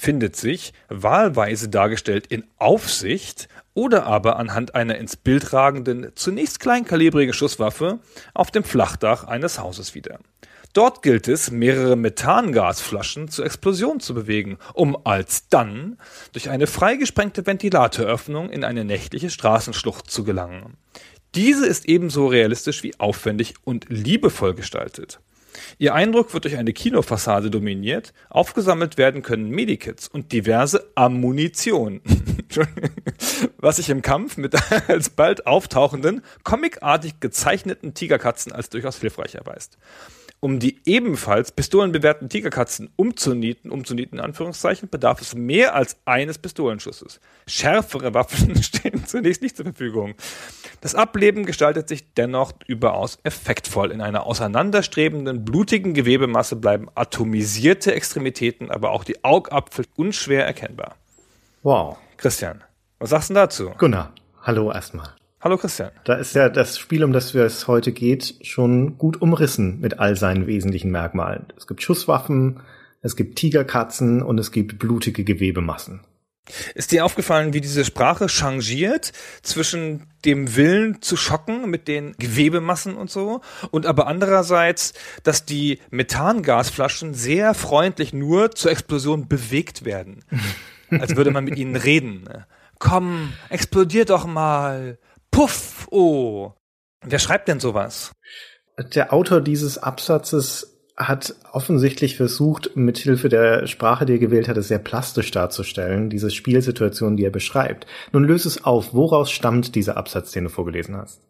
findet sich, wahlweise dargestellt in Aufsicht oder aber anhand einer ins Bild ragenden, zunächst kleinkalibrigen Schusswaffe auf dem Flachdach eines Hauses wieder. Dort gilt es, mehrere Methangasflaschen zur Explosion zu bewegen, um alsdann durch eine freigesprengte Ventilatoröffnung in eine nächtliche Straßenschlucht zu gelangen. Diese ist ebenso realistisch wie aufwendig und liebevoll gestaltet. Ihr Eindruck wird durch eine Kinofassade dominiert. Aufgesammelt werden können Medikits und diverse Ammunition. Was sich im Kampf mit als bald auftauchenden, comicartig gezeichneten Tigerkatzen als durchaus hilfreich erweist um die ebenfalls pistolenbewerten Tigerkatzen umzunieten, umzunieten in Anführungszeichen, bedarf es mehr als eines Pistolenschusses. Schärfere Waffen stehen zunächst nicht zur Verfügung. Das Ableben gestaltet sich dennoch überaus effektvoll. In einer auseinanderstrebenden, blutigen Gewebemasse bleiben atomisierte Extremitäten, aber auch die Augapfel unschwer erkennbar. Wow. Christian, was sagst du dazu? Gunnar, hallo erstmal. Hallo Christian. Da ist ja das Spiel, um das es heute geht, schon gut umrissen mit all seinen wesentlichen Merkmalen. Es gibt Schusswaffen, es gibt Tigerkatzen und es gibt blutige Gewebemassen. Ist dir aufgefallen, wie diese Sprache changiert zwischen dem Willen zu schocken mit den Gewebemassen und so und aber andererseits, dass die Methangasflaschen sehr freundlich nur zur Explosion bewegt werden. Als würde man mit ihnen reden. Komm, explodier doch mal. Puff, oh. Wer schreibt denn sowas? Der Autor dieses Absatzes hat offensichtlich versucht, mithilfe der Sprache, die er gewählt hat, es sehr plastisch darzustellen, diese Spielsituation, die er beschreibt. Nun löse es auf, woraus stammt dieser Absatz, den du vorgelesen hast?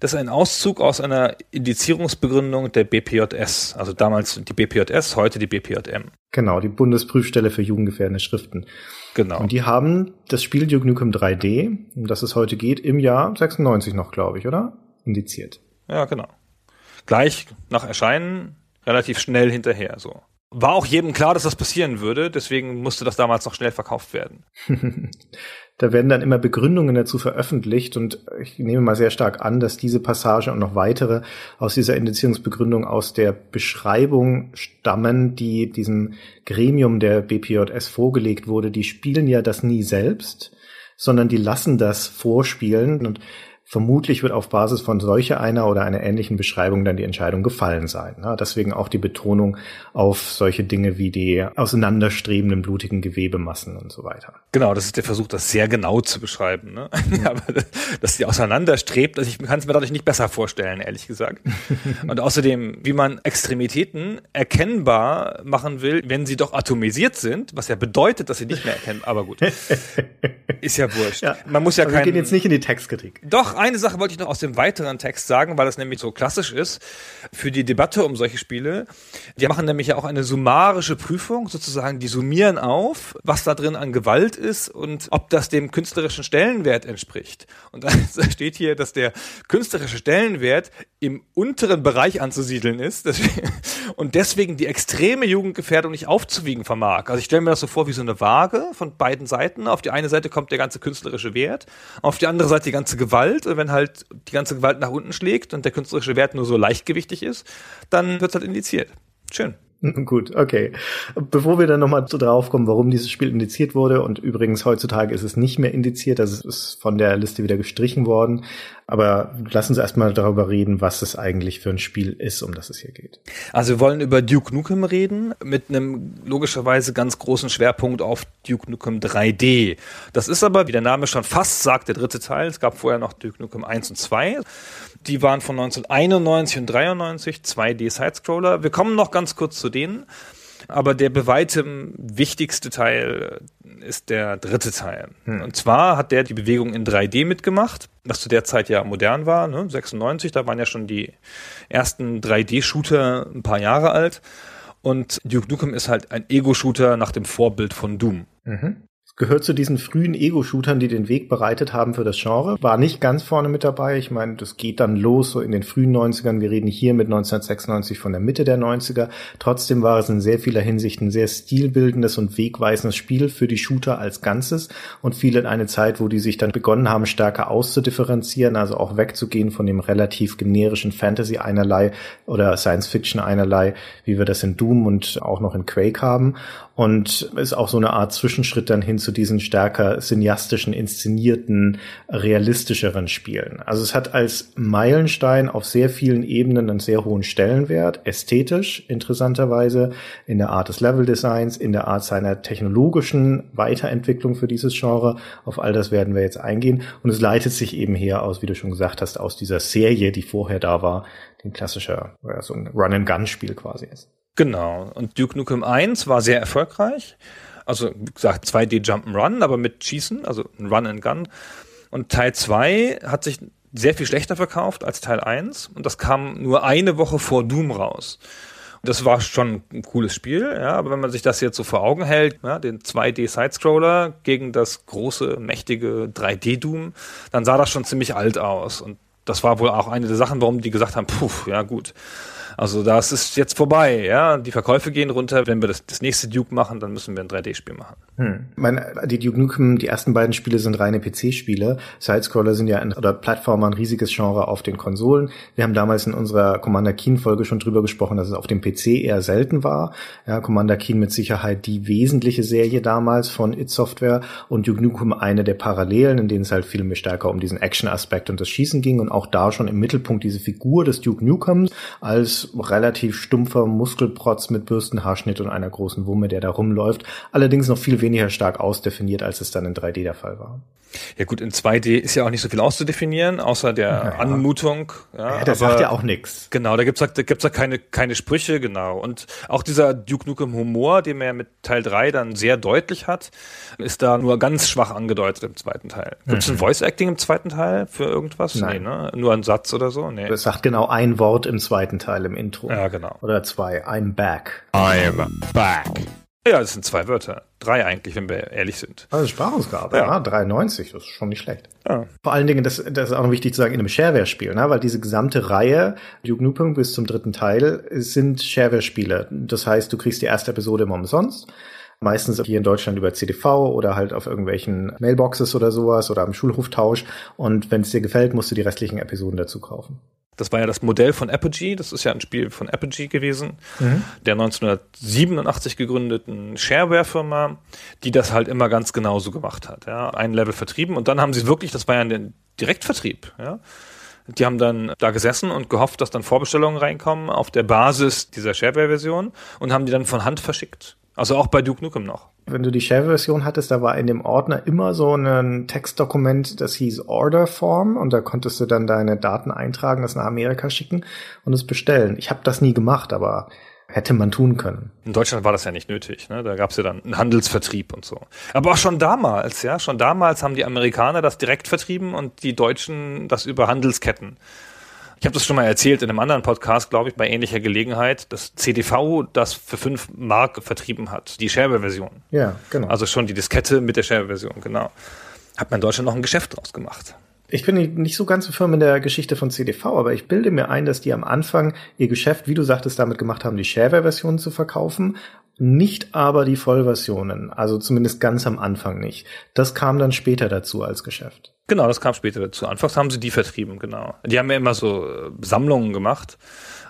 Das ist ein Auszug aus einer Indizierungsbegründung der BPJS, also damals die BPJS, heute die BPJM. Genau, die Bundesprüfstelle für jugendgefährdende Schriften. Genau. Und die haben das Spiel Duke Nukem 3D, um das es heute geht, im Jahr 96 noch, glaube ich, oder? Indiziert. Ja, genau. Gleich nach Erscheinen relativ schnell hinterher, so. War auch jedem klar, dass das passieren würde, deswegen musste das damals noch schnell verkauft werden. da werden dann immer Begründungen dazu veröffentlicht und ich nehme mal sehr stark an, dass diese Passage und noch weitere aus dieser Indizierungsbegründung aus der Beschreibung stammen, die diesem Gremium der BPJS vorgelegt wurde. Die spielen ja das nie selbst, sondern die lassen das vorspielen und Vermutlich wird auf Basis von solcher einer oder einer ähnlichen Beschreibung dann die Entscheidung gefallen sein. Deswegen auch die Betonung auf solche Dinge wie die auseinanderstrebenden blutigen Gewebemassen und so weiter. Genau, das ist der Versuch, das sehr genau zu beschreiben. Ne? Aber dass die auseinanderstrebt, also ich kann es mir dadurch nicht besser vorstellen, ehrlich gesagt. Und außerdem, wie man Extremitäten erkennbar machen will, wenn sie doch atomisiert sind, was ja bedeutet, dass sie nicht mehr erkennbar, aber gut. Ist ja wurscht. Ja, man muss ja kein, Wir gehen jetzt nicht in die Textkritik. Doch, eine Sache wollte ich noch aus dem weiteren Text sagen, weil das nämlich so klassisch ist für die Debatte um solche Spiele. Die machen nämlich ja auch eine summarische Prüfung, sozusagen, die summieren auf, was da drin an Gewalt ist und ob das dem künstlerischen Stellenwert entspricht. Und da steht hier, dass der künstlerische Stellenwert im unteren Bereich anzusiedeln ist und deswegen die extreme Jugendgefährdung nicht aufzuwiegen vermag. Also ich stelle mir das so vor wie so eine Waage von beiden Seiten. Auf die eine Seite kommt der ganze künstlerische Wert, auf die andere Seite die ganze Gewalt wenn halt die ganze Gewalt nach unten schlägt und der künstlerische Wert nur so leichtgewichtig ist, dann wird es halt indiziert. Schön. Gut, okay. Bevor wir dann nochmal so drauf kommen, warum dieses Spiel indiziert wurde, und übrigens heutzutage ist es nicht mehr indiziert, das ist von der Liste wieder gestrichen worden. Aber lassen Sie erstmal darüber reden, was es eigentlich für ein Spiel ist, um das es hier geht. Also wir wollen über Duke Nukem reden, mit einem logischerweise ganz großen Schwerpunkt auf Duke Nukem 3D. Das ist aber, wie der Name schon fast sagt, der dritte Teil. Es gab vorher noch Duke Nukem 1 und 2. Die waren von 1991 und 93, 2D Sidescroller. Wir kommen noch ganz kurz zu denen. Aber der bei weitem wichtigste Teil ist der dritte Teil. Hm. Und zwar hat der die Bewegung in 3D mitgemacht, was zu der Zeit ja modern war, ne? 96, da waren ja schon die ersten 3D-Shooter ein paar Jahre alt. Und Duke Nukem ist halt ein Ego-Shooter nach dem Vorbild von Doom. Mhm gehört zu diesen frühen Ego-Shootern, die den Weg bereitet haben für das Genre. War nicht ganz vorne mit dabei. Ich meine, das geht dann los so in den frühen 90ern. Wir reden hier mit 1996 von der Mitte der 90er. Trotzdem war es in sehr vieler Hinsicht ein sehr stilbildendes und wegweisendes Spiel für die Shooter als Ganzes und fiel in eine Zeit, wo die sich dann begonnen haben, stärker auszudifferenzieren, also auch wegzugehen von dem relativ generischen Fantasy einerlei oder Science Fiction einerlei, wie wir das in Doom und auch noch in Quake haben und ist auch so eine Art Zwischenschritt dann hin zu diesen stärker cineastischen, inszenierten, realistischeren Spielen. Also es hat als Meilenstein auf sehr vielen Ebenen einen sehr hohen Stellenwert, ästhetisch interessanterweise, in der Art des Leveldesigns, in der Art seiner technologischen Weiterentwicklung für dieses Genre. Auf all das werden wir jetzt eingehen. Und es leitet sich eben her aus, wie du schon gesagt hast, aus dieser Serie, die vorher da war, die ein klassischer, so ein Run-and-Gun-Spiel quasi ist. Genau. Und Duke Nukem 1 war sehr erfolgreich. Also, wie gesagt, 2D Jump'n'Run, aber mit Schießen, also ein Run and Gun. Und Teil 2 hat sich sehr viel schlechter verkauft als Teil 1. Und das kam nur eine Woche vor Doom raus. Und das war schon ein cooles Spiel, ja, aber wenn man sich das jetzt so vor Augen hält, ja, den 2D-Sidescroller gegen das große, mächtige 3D-Doom, dann sah das schon ziemlich alt aus. Und das war wohl auch eine der Sachen, warum die gesagt haben, puh, ja gut, also das ist jetzt vorbei, ja. Die Verkäufe gehen runter. Wenn wir das, das nächste Duke machen, dann müssen wir ein 3D-Spiel machen. Hm. Meine, die Duke Nukem, die ersten beiden Spiele sind reine PC-Spiele. Sidescroller sind ja ein, oder Plattformer ein riesiges Genre auf den Konsolen. Wir haben damals in unserer Commander Keen-Folge schon drüber gesprochen, dass es auf dem PC eher selten war. Ja, Commander Keen mit Sicherheit die wesentliche Serie damals von It Software und Duke Nukem eine der Parallelen, in denen es halt viel mehr stärker um diesen Action-Aspekt und das Schießen ging und auch da schon im Mittelpunkt diese Figur des Duke Nukems als relativ stumpfer Muskelprotz mit Bürstenhaarschnitt und einer großen Wumme, der da rumläuft. Allerdings noch viel weniger stark ausdefiniert, als es dann in 3D der Fall war. Ja gut, in 2D ist ja auch nicht so viel auszudefinieren, außer der ja, Anmutung. Ja, ja das sagt ja auch nichts. Genau, da gibt's da gibt's da keine keine Sprüche, genau. Und auch dieser Duke Nukem Humor, den man ja mit Teil 3 dann sehr deutlich hat, ist da nur ganz schwach angedeutet im zweiten Teil. Gibt's mhm. ein Voice Acting im zweiten Teil für irgendwas? Nein. Nee, ne? Nur ein Satz oder so? Nee. Es sagt genau ein Wort im zweiten Teil im Intro. Ja, genau. Oder zwei. I'm back. I'm back. Ja, das sind zwei Wörter. Drei eigentlich, wenn wir ehrlich sind. Also Sprachausgabe, ja. ja 93, das ist schon nicht schlecht. Ja. Vor allen Dingen, das, das ist auch noch wichtig zu sagen, in einem Shareware-Spiel, ne? weil diese gesamte Reihe, Duke Nukem bis zum dritten Teil, sind Shareware-Spiele. Das heißt, du kriegst die erste Episode immer umsonst. Meistens hier in Deutschland über CDV oder halt auf irgendwelchen Mailboxes oder sowas oder am Schulhoftausch. Und wenn es dir gefällt, musst du die restlichen Episoden dazu kaufen. Das war ja das Modell von Apogee. Das ist ja ein Spiel von Apogee gewesen, mhm. der 1987 gegründeten Shareware-Firma, die das halt immer ganz genauso gemacht hat. Ja, ein Level vertrieben und dann haben sie wirklich, das war ja ein Direktvertrieb. Ja, die haben dann da gesessen und gehofft, dass dann Vorbestellungen reinkommen auf der Basis dieser Shareware-Version und haben die dann von Hand verschickt. Also auch bei Duke Nukem noch. Wenn du die Share-Version hattest, da war in dem Ordner immer so ein Textdokument, das hieß Order Form und da konntest du dann deine Daten eintragen, das nach Amerika schicken und es bestellen. Ich habe das nie gemacht, aber hätte man tun können. In Deutschland war das ja nicht nötig. Ne? Da gab es ja dann einen Handelsvertrieb und so. Aber auch schon damals, ja, schon damals haben die Amerikaner das direkt vertrieben und die Deutschen das über Handelsketten. Ich habe das schon mal erzählt in einem anderen Podcast, glaube ich, bei ähnlicher Gelegenheit, dass CDV das für fünf Mark vertrieben hat, die Shareware-Version. Ja, genau. Also schon die Diskette mit der Shareware-Version, genau. Hat man in Deutschland noch ein Geschäft draus gemacht. Ich bin nicht so ganz so firm in der Geschichte von CDV, aber ich bilde mir ein, dass die am Anfang ihr Geschäft, wie du sagtest, damit gemacht haben, die Shareware-Versionen zu verkaufen, nicht aber die Vollversionen, also zumindest ganz am Anfang nicht. Das kam dann später dazu als Geschäft. Genau, das kam später dazu. Anfangs haben sie die vertrieben, genau. Die haben ja immer so äh, Sammlungen gemacht,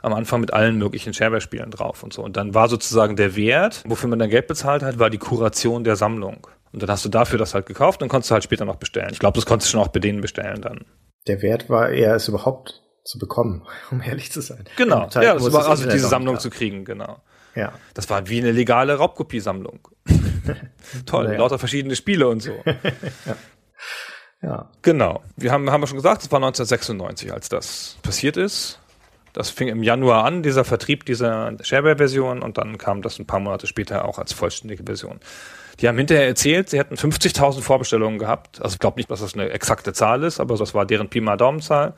am Anfang mit allen möglichen Shareware-Spielen drauf und so. Und dann war sozusagen der Wert, wofür man dann Geld bezahlt hat, war die Kuration der Sammlung. Und dann hast du dafür das halt gekauft und konntest du halt später noch bestellen. Ich glaube, das konntest du schon auch bei denen bestellen dann. Der Wert war eher, es überhaupt zu bekommen, um ehrlich zu sein. Genau, ja, das war also diese Sammlung zu kriegen, genau. Ja. Das war wie eine legale Raubkopiesammlung. Toll, naja. lauter verschiedene Spiele und so. ja. Ja. Genau. Wir haben, haben wir schon gesagt, es war 1996, als das passiert ist. Das fing im Januar an, dieser Vertrieb dieser Shareware-Version, und dann kam das ein paar Monate später auch als vollständige Version. Die haben hinterher erzählt, sie hätten 50.000 Vorbestellungen gehabt. Also ich glaube nicht, dass das eine exakte Zahl ist, aber das war deren Pi mal Daumenzahl.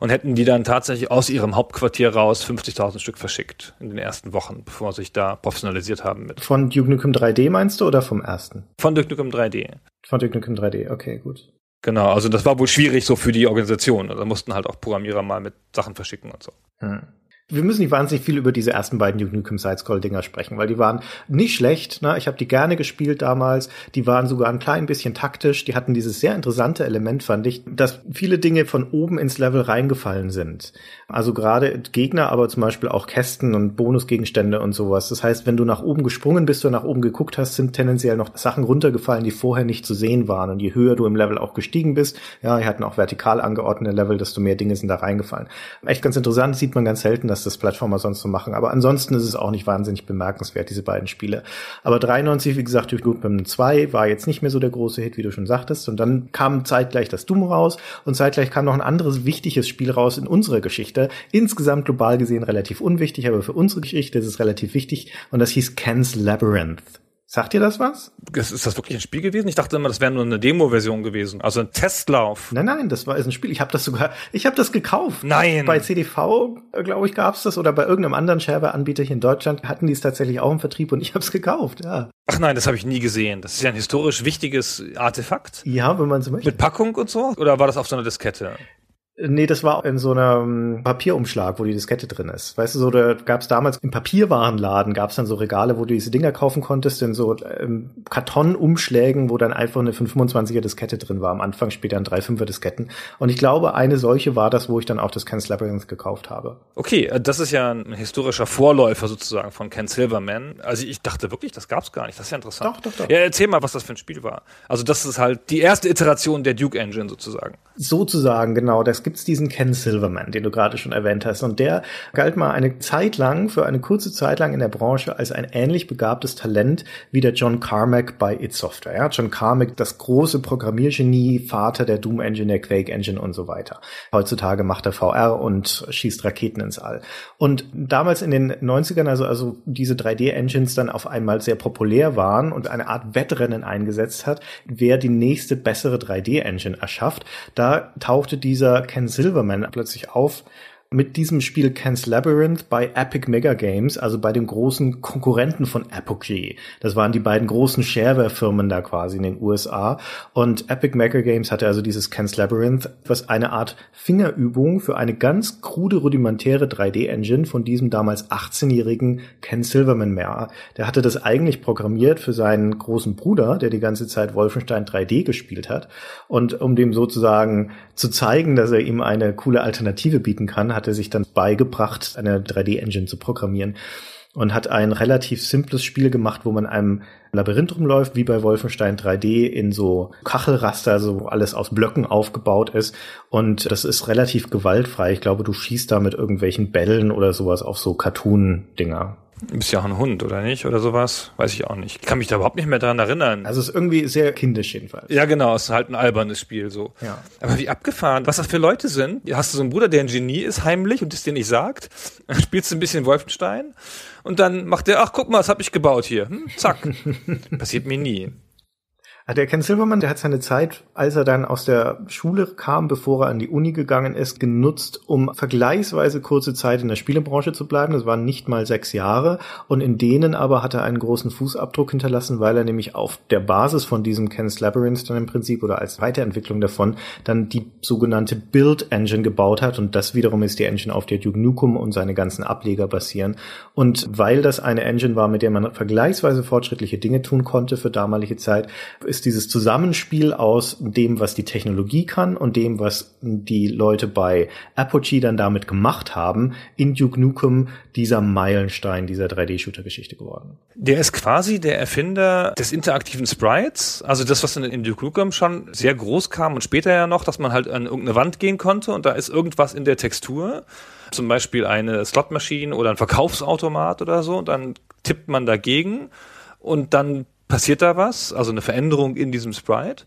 Und hätten die dann tatsächlich aus ihrem Hauptquartier raus 50.000 Stück verschickt in den ersten Wochen, bevor sie sich da professionalisiert haben mit. Von Duke Nukem 3D meinst du oder vom ersten? Von Duke Nukem 3D. Von Duke Nukem 3D, okay, gut. Genau, also das war wohl schwierig so für die Organisation. Also da mussten halt auch Programmierer mal mit Sachen verschicken und so. Hm wir müssen nicht wahnsinnig viel über diese ersten beiden Duke Nukem Sidescroll-Dinger sprechen, weil die waren nicht schlecht. Ne? Ich habe die gerne gespielt damals. Die waren sogar ein klein bisschen taktisch. Die hatten dieses sehr interessante Element, fand ich, dass viele Dinge von oben ins Level reingefallen sind. Also gerade Gegner, aber zum Beispiel auch Kästen und Bonusgegenstände und sowas. Das heißt, wenn du nach oben gesprungen bist oder nach oben geguckt hast, sind tendenziell noch Sachen runtergefallen, die vorher nicht zu sehen waren. Und je höher du im Level auch gestiegen bist, ja, die hatten auch vertikal angeordnete Level, desto mehr Dinge sind da reingefallen. Echt ganz interessant, sieht man ganz selten, dass das Plattformer sonst so machen. Aber ansonsten ist es auch nicht wahnsinnig bemerkenswert, diese beiden Spiele. Aber 93, wie gesagt, durch Goodman 2 war jetzt nicht mehr so der große Hit, wie du schon sagtest. Und dann kam zeitgleich das Doom raus und zeitgleich kam noch ein anderes wichtiges Spiel raus in unserer Geschichte. Insgesamt global gesehen relativ unwichtig, aber für unsere Geschichte ist es relativ wichtig. Und das hieß Ken's Labyrinth. Sagt ihr das was? Ist das wirklich ein Spiel gewesen? Ich dachte immer, das wäre nur eine Demo-Version gewesen, also ein Testlauf. Nein, nein, das war ist ein Spiel. Ich habe das sogar, ich habe das gekauft. Nein. Bei CDV, glaube ich, gab's das oder bei irgendeinem anderen Shareware-Anbieter hier in Deutschland hatten die es tatsächlich auch im Vertrieb und ich habe es gekauft. Ja. Ach nein, das habe ich nie gesehen. Das ist ja ein historisch wichtiges Artefakt. Ja, wenn man so möchte. Mit Packung und so? Oder war das auf so einer Diskette? Nee, das war in so einem Papierumschlag, wo die Diskette drin ist. Weißt du, so da gab es damals im Papierwarenladen gab es dann so Regale, wo du diese Dinger kaufen konntest, in so ähm, Kartonumschlägen, wo dann einfach eine 525er Diskette drin war. Am Anfang später ein 3,5er Disketten. Und ich glaube, eine solche war das, wo ich dann auch das Ken Labyrinth gekauft habe. Okay, äh, das ist ja ein historischer Vorläufer sozusagen von Ken Silverman. Also ich dachte wirklich, das gab's gar nicht. Das ist ja interessant. Doch, doch, doch. Ja, erzähl mal, was das für ein Spiel war. Also das ist halt die erste Iteration der Duke Engine sozusagen. Sozusagen, genau. Das gibt's diesen Ken Silverman, den du gerade schon erwähnt hast. Und der galt mal eine Zeit lang, für eine kurze Zeit lang in der Branche als ein ähnlich begabtes Talent wie der John Carmack bei It Software. Ja, John Carmack, das große Programmiergenie, Vater der Doom Engine, der Quake Engine und so weiter. Heutzutage macht er VR und schießt Raketen ins All. Und damals in den 90ern, also, also diese 3D-Engines dann auf einmal sehr populär waren und eine Art Wettrennen eingesetzt hat, wer die nächste bessere 3D-Engine erschafft, da tauchte dieser Ken Silverman Silverman plötzlich auf mit diesem Spiel Ken's Labyrinth bei Epic Mega Games, also bei dem großen Konkurrenten von Apogee. Das waren die beiden großen Shareware-Firmen da quasi in den USA. Und Epic Mega Games hatte also dieses Ken's Labyrinth, was eine Art Fingerübung für eine ganz krude, rudimentäre 3D-Engine von diesem damals 18-jährigen Ken Silverman mehr. Der hatte das eigentlich programmiert für seinen großen Bruder, der die ganze Zeit Wolfenstein 3D gespielt hat. Und um dem sozusagen zu zeigen, dass er ihm eine coole Alternative bieten kann, hat er sich dann beigebracht, eine 3D-Engine zu programmieren und hat ein relativ simples Spiel gemacht, wo man einem Labyrinth rumläuft, wie bei Wolfenstein 3D in so Kachelraster, so alles aus Blöcken aufgebaut ist. Und das ist relativ gewaltfrei. Ich glaube, du schießt da mit irgendwelchen Bällen oder sowas auf so Cartoon-Dinger. Du bist ja auch ein Hund, oder nicht? Oder sowas? Weiß ich auch nicht. Ich kann mich da überhaupt nicht mehr daran erinnern. Also es ist irgendwie sehr kindisch jedenfalls. Ja, genau. Es ist halt ein albernes Spiel so. Ja. Aber wie abgefahren. Was das für Leute sind. Hast du so einen Bruder, der ein Genie ist, heimlich und es dir nicht sagt. Dann spielst du ein bisschen Wolfenstein. Und dann macht der, ach, guck mal, was hab ich gebaut hier. Hm, zack. Passiert mir nie. Ah, der Ken Silverman, der hat seine Zeit, als er dann aus der Schule kam, bevor er an die Uni gegangen ist, genutzt, um vergleichsweise kurze Zeit in der Spielebranche zu bleiben. Das waren nicht mal sechs Jahre. Und in denen aber hat er einen großen Fußabdruck hinterlassen, weil er nämlich auf der Basis von diesem Ken's Labyrinth dann im Prinzip oder als Weiterentwicklung davon dann die sogenannte Build Engine gebaut hat. Und das wiederum ist die Engine, auf der Duke Nukem und seine ganzen Ableger basieren. Und weil das eine Engine war, mit der man vergleichsweise fortschrittliche Dinge tun konnte für damalige Zeit, ist dieses Zusammenspiel aus dem, was die Technologie kann und dem, was die Leute bei Apogee dann damit gemacht haben, in Duke Nukem dieser Meilenstein dieser 3D-Shooter-Geschichte geworden. Der ist quasi der Erfinder des interaktiven Sprites, also das, was in Duke Nukem schon sehr groß kam und später ja noch, dass man halt an irgendeine Wand gehen konnte und da ist irgendwas in der Textur, zum Beispiel eine Slotmaschine oder ein Verkaufsautomat oder so, und dann tippt man dagegen und dann passiert da was, also eine Veränderung in diesem Sprite.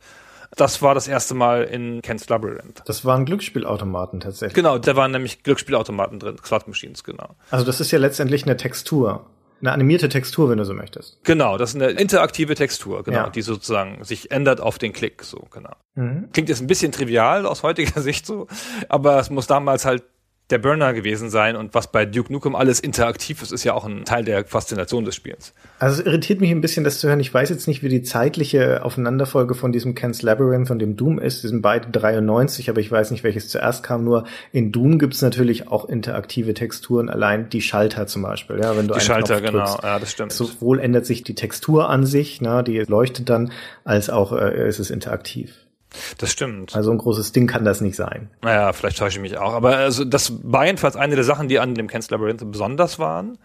Das war das erste Mal in Ken's Labyrinth. Das waren Glücksspielautomaten tatsächlich. Genau, da waren nämlich Glücksspielautomaten drin, Slot Machines, genau. Also das ist ja letztendlich eine Textur. Eine animierte Textur, wenn du so möchtest. Genau, das ist eine interaktive Textur, genau, Ja. die sozusagen sich ändert auf den Klick, so, genau. Mhm. Klingt jetzt ein bisschen trivial aus heutiger Sicht so, aber es muss damals halt der Burner gewesen sein und was bei Duke Nukem alles interaktiv ist, ist ja auch ein Teil der Faszination des Spiels. Also es irritiert mich ein bisschen, das zu hören. Ich weiß jetzt nicht, wie die zeitliche Aufeinanderfolge von diesem Ken's Labyrinth und dem Doom ist. Die sind beide 93, aber ich weiß nicht, welches zuerst kam. Nur in Doom gibt's natürlich auch interaktive Texturen, allein die Schalter zum Beispiel. Ja, wenn du Die einen Schalter, Knopf genau, drückst. ja, das stimmt. Sowohl ändert sich die Textur an sich, ne, die leuchtet dann, als auch äh, ist es interaktiv. Das stimmt. Also ein großes Ding kann das nicht sein. Naja, vielleicht täusche ich mich auch. Aber also das war jedenfalls eine der Sachen, die an dem Ken's Labyrinth besonders waren.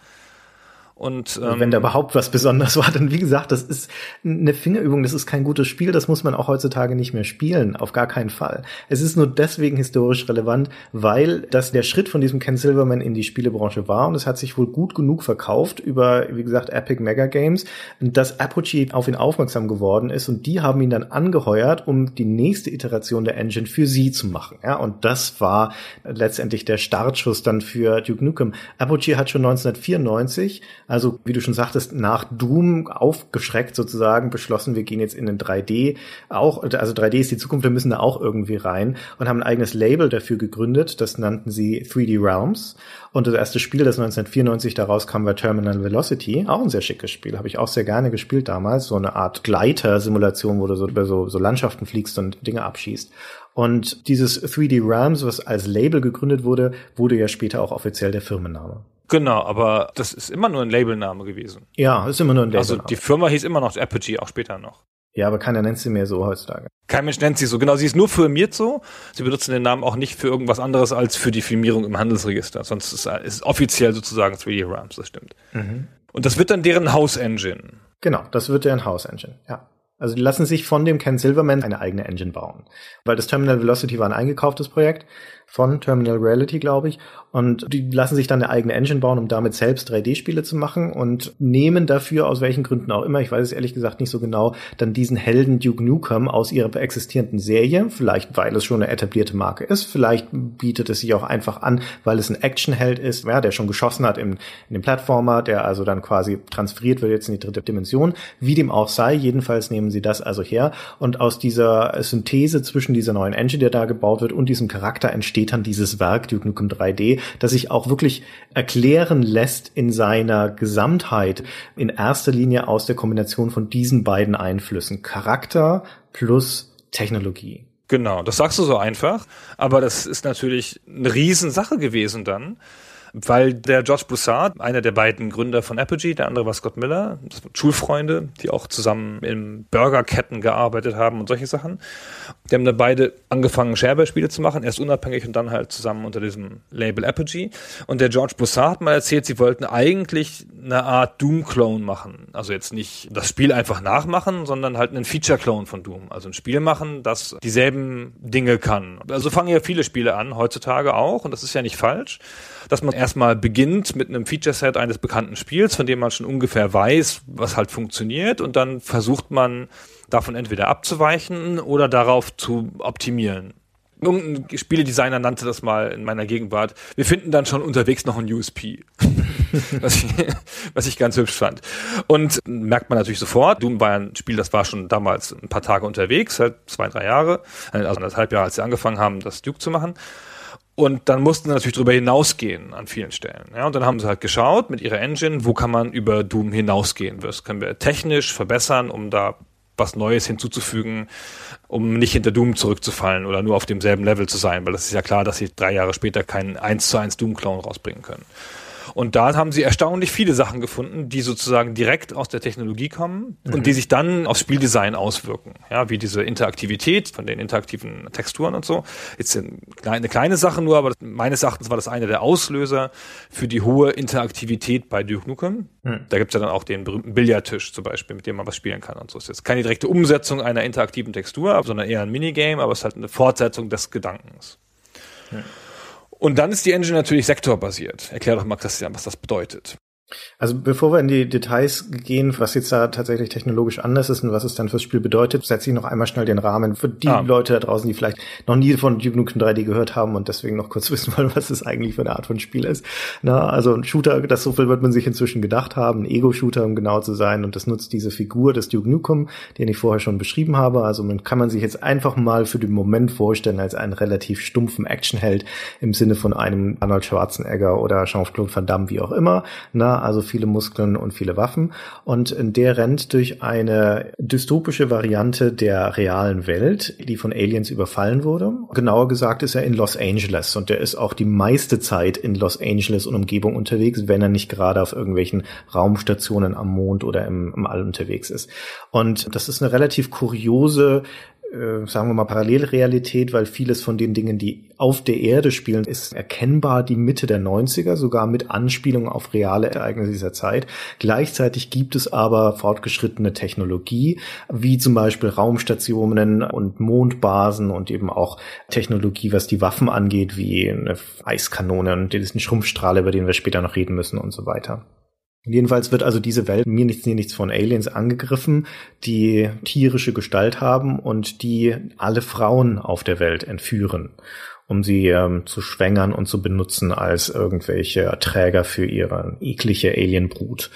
Und ähm, Wenn da überhaupt was besonders war, dann wie gesagt, das ist eine Fingerübung, das ist kein gutes Spiel, das muss man auch heutzutage nicht mehr spielen, auf gar keinen Fall. Es ist nur deswegen historisch relevant, weil das der Schritt von diesem Ken Silverman in die Spielebranche war und es hat sich wohl gut genug verkauft über, wie gesagt, Epic Mega Games, dass Apogee auf ihn aufmerksam geworden ist und die haben ihn dann angeheuert, um die nächste Iteration der Engine für sie zu machen. Ja, und das war letztendlich der Startschuss dann für Duke Nukem. Apogee hat schon 1994 also wie du schon sagtest, nach Doom aufgeschreckt sozusagen beschlossen, wir gehen jetzt in den 3D. Auch, also 3D ist die Zukunft, wir müssen da auch irgendwie rein und haben ein eigenes Label dafür gegründet. Das nannten sie 3D Realms. Und das erste Spiel, das 1994 daraus kam, war Terminal Velocity. Auch ein sehr schickes Spiel, habe ich auch sehr gerne gespielt damals. So eine Art Gleiter-Simulation, wo du so über so, so Landschaften fliegst und Dinge abschießt. Und dieses 3D Realms, was als Label gegründet wurde, wurde ja später auch offiziell der Firmenname. Genau, aber das ist immer nur ein Labelname gewesen. Ja, ist immer nur ein Label. Also die Firma hieß immer noch Apogee, auch später noch. ja, aber keiner nennt sie mehr so heutzutage. Kein Mensch nennt sie so. Genau, sie ist nur firmiert so. Sie benutzen den Namen auch nicht für irgendwas anderes als für die Firmierung im Handelsregister. Sonst ist es offiziell sozusagen 3D Realms, das stimmt. Und das wird dann deren House-Engine. Genau, das wird deren House-Engine, ja. Also die lassen sich von dem Ken Silverman eine eigene Engine bauen. Weil das Terminal Velocity war ein eingekauftes Projekt von Terminal Reality, glaube ich. Und die lassen sich dann eine eigene Engine bauen, um damit selbst 3D-Spiele zu machen und nehmen dafür, aus welchen Gründen auch immer, ich weiß es ehrlich gesagt nicht so genau, dann diesen Helden Duke Nukem aus ihrer existierenden Serie. Vielleicht, weil es schon eine etablierte Marke ist. Vielleicht bietet es sich auch einfach an, weil es ein Actionheld ist, ja, der schon geschossen hat im, in dem Plattformer, der also dann quasi transferiert wird jetzt in die dritte Dimension. Wie dem auch sei, jedenfalls nehmen sie das also her. Und aus dieser Synthese zwischen dieser neuen Engine, die da gebaut wird, und diesem Charakter entsteht dann dieses Werk Duke Nukem 3D, das sich auch wirklich erklären lässt in seiner Gesamtheit, in erster Linie aus der Kombination von diesen beiden Einflüssen. Charakter plus Technologie. Genau, das sagst du so einfach, aber das ist natürlich eine Riesensache gewesen dann, weil der George Broussard, einer der beiden Gründer von Apogee, der andere war Scott Miller, Schulfreunde, die auch zusammen in Burgerketten gearbeitet haben und solche Sachen. Die haben dann beide angefangen, Shareware-Spiele zu machen, erst unabhängig und dann halt zusammen unter diesem Label Apogee. Und der George Broussard hat mal erzählt, sie wollten eigentlich eine Art Doom-Clone machen. Also jetzt nicht das Spiel einfach nachmachen, sondern halt einen Feature-Clone von Doom. Also ein Spiel machen, das dieselben Dinge kann. Also fangen ja viele Spiele an, heutzutage auch, und das ist ja nicht falsch, dass man erstmal beginnt mit einem Feature-Set eines bekannten Spiels, von dem man schon ungefähr weiß, was halt funktioniert, und dann versucht man davon entweder abzuweichen oder darauf zu optimieren. Irgendein Spieledesigner nannte das mal in meiner Gegenwart. Wir finden dann schon unterwegs noch ein USP. was, ich, was ich ganz hübsch fand. Und merkt man natürlich sofort, Doom war ein Spiel, das war schon damals ein paar Tage unterwegs, halt zwei, drei Jahre, also anderthalb Jahre, als sie angefangen haben, das Duke zu machen. Und dann mussten sie natürlich darüber hinausgehen an vielen Stellen. Ja, und dann haben sie halt geschaut mit ihrer Engine, wo kann man über Doom hinausgehen? Was können wir technisch verbessern, um da was Neues hinzuzufügen, um nicht hinter Doom zurückzufallen oder nur auf demselben Level zu sein, weil das ist ja klar, dass sie drei Jahre später keinen 1 zu 1 Doom-Clone rausbringen können. Und da haben sie erstaunlich viele Sachen gefunden, die sozusagen direkt aus der Technologie kommen mhm. und die sich dann aufs Spieldesign auswirken. Ja, wie diese Interaktivität von den interaktiven Texturen und so. Jetzt eine kleine Sache nur, aber meines Erachtens war das einer der Auslöser für die hohe Interaktivität bei Duke Nukem. Mhm. Da gibt's ja dann auch den berühmten Billardtisch zum Beispiel, mit dem man was spielen kann und so. Es ist jetzt keine direkte Umsetzung einer interaktiven Textur, sondern eher ein Minigame, aber es ist halt eine Fortsetzung des Gedankens. Ja. Und dann ist die Engine natürlich sektorbasiert. Erklär doch mal, Christian, was das bedeutet. Also bevor wir in die Details gehen, was jetzt da tatsächlich technologisch anders ist und was es dann fürs Spiel bedeutet, setze ich noch einmal schnell den Rahmen für die ah. Leute da draußen, die vielleicht noch nie von Duke Nukem 3D gehört haben und deswegen noch kurz wissen wollen, was es eigentlich für eine Art von Spiel ist. Na, also ein Shooter, das so viel wird man sich inzwischen gedacht haben, ein Ego-Shooter, um genau zu sein und das nutzt diese Figur des Duke Nukem, den ich vorher schon beschrieben habe. Also man kann man sich jetzt einfach mal für den Moment vorstellen als einen relativ stumpfen Actionheld im Sinne von einem Arnold Schwarzenegger oder Jean-Claude Van Damme, wie auch immer. Na, also viele Muskeln und viele Waffen. Und der rennt durch eine dystopische Variante der realen Welt, die von Aliens überfallen wurde. Genauer gesagt ist er in Los Angeles und der ist auch die meiste Zeit in Los Angeles und Umgebung unterwegs, wenn er nicht gerade auf irgendwelchen Raumstationen am Mond oder im, im All unterwegs ist. Und das ist eine relativ kuriose äh, sagen wir mal, Parallelrealität, weil vieles von den Dingen, die auf der Erde spielen, ist erkennbar die Mitte der 90er, sogar mit Anspielungen auf reale Ereignisse dieser Zeit. Gleichzeitig gibt es aber fortgeschrittene Technologie, wie zum Beispiel Raumstationen und Mondbasen und eben auch Technologie, was die Waffen angeht, wie eine Eiskanone und diesen Schrumpfstrahl, über den wir später noch reden müssen und so weiter. Jedenfalls wird also diese Welt mir nichts, nichts von Aliens angegriffen, die tierische Gestalt haben und die alle Frauen auf der Welt entführen, um sie ähm, zu schwängern und zu benutzen als irgendwelche Träger für ihre eklige Alienbrut.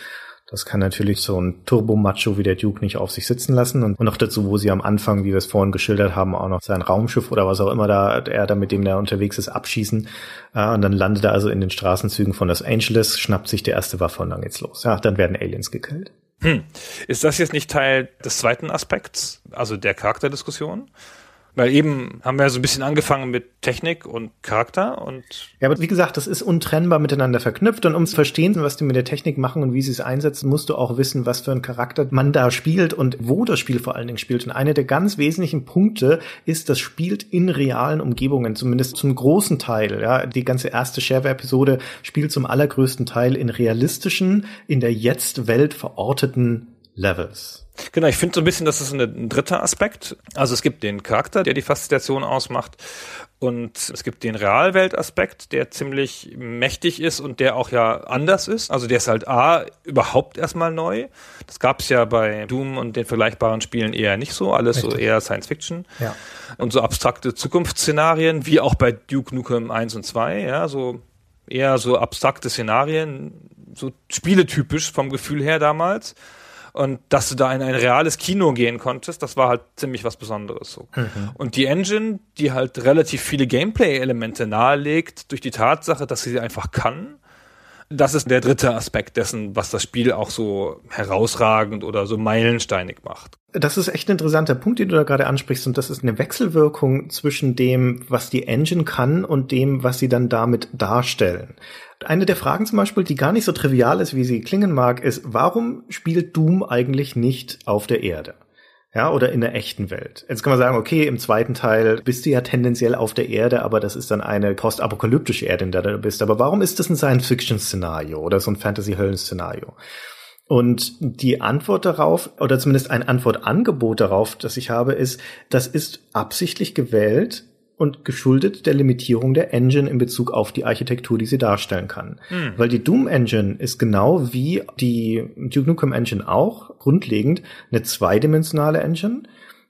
Das kann natürlich so ein Turbo-Macho wie der Duke nicht auf sich sitzen lassen. Und noch dazu, wo sie am Anfang, wie wir es vorhin geschildert haben, auch noch sein Raumschiff oder was auch immer da er da mit dem der unterwegs ist, abschießen. Ja, und dann landet er also in den Straßenzügen von Los Angeles, schnappt sich die erste Waffe und dann geht's los. Ja, dann werden Aliens gekillt. Hm. Ist das jetzt nicht Teil des zweiten Aspekts, also der Charakterdiskussion? Weil eben haben wir so ein bisschen angefangen mit Technik und Charakter und. Ja, aber wie gesagt, das ist untrennbar miteinander verknüpft und um zu verstehen, was die mit der Technik machen und wie sie es einsetzen, musst du auch wissen, was für ein Charakter man da spielt und wo das Spiel vor allen Dingen spielt. Und einer der ganz wesentlichen Punkte ist, das spielt in realen Umgebungen, zumindest zum großen Teil. Ja, die ganze erste Shareware-Episode spielt zum allergrößten Teil in realistischen, in der Jetzt-Welt verorteten Levels. Genau, ich finde so ein bisschen, das ist ein dritter Aspekt. Also es gibt den Charakter, der die Faszination ausmacht. Und es gibt den Realweltaspekt, der ziemlich mächtig ist und der auch ja anders ist. Also der ist halt A, überhaupt erstmal neu. Das gab es ja bei Doom und den vergleichbaren Spielen eher nicht so. Alles Richtig. so eher Science Fiction. Ja. Und so abstrakte Zukunftsszenarien, wie auch bei Duke Nukem 1 und 2. Ja, so eher so abstrakte Szenarien, so spieletypisch vom Gefühl her damals. Und dass du da in ein reales Kino gehen konntest, das war halt ziemlich was Besonderes. So. Mhm. Und die Engine, die halt relativ viele Gameplay-Elemente nahelegt, durch die Tatsache, dass sie sie einfach kann, das ist der dritte Aspekt dessen, was das Spiel auch so herausragend oder so meilensteinig macht. Das ist echt ein interessanter Punkt, den du da gerade ansprichst. Und das ist eine Wechselwirkung zwischen dem, was die Engine kann und dem, was sie dann damit darstellen. Eine der Fragen zum Beispiel, die gar nicht so trivial ist, wie sie klingen mag, ist, warum spielt Doom eigentlich nicht auf der Erde? Ja, oder in der echten Welt. Jetzt kann man sagen, okay, im zweiten Teil bist du ja tendenziell auf der Erde, aber das ist dann eine postapokalyptische Erde, in der du bist. Aber warum ist das ein Science-Fiction-Szenario oder so ein Fantasy-Höllen-Szenario? Und die Antwort darauf, oder zumindest ein Antwortangebot darauf, das ich habe, ist, das ist absichtlich gewählt, und geschuldet der Limitierung der Engine in Bezug auf die Architektur, die sie darstellen kann. Mhm. Weil die Doom Engine ist genau wie die Duke Nukem Engine auch grundlegend eine zweidimensionale Engine.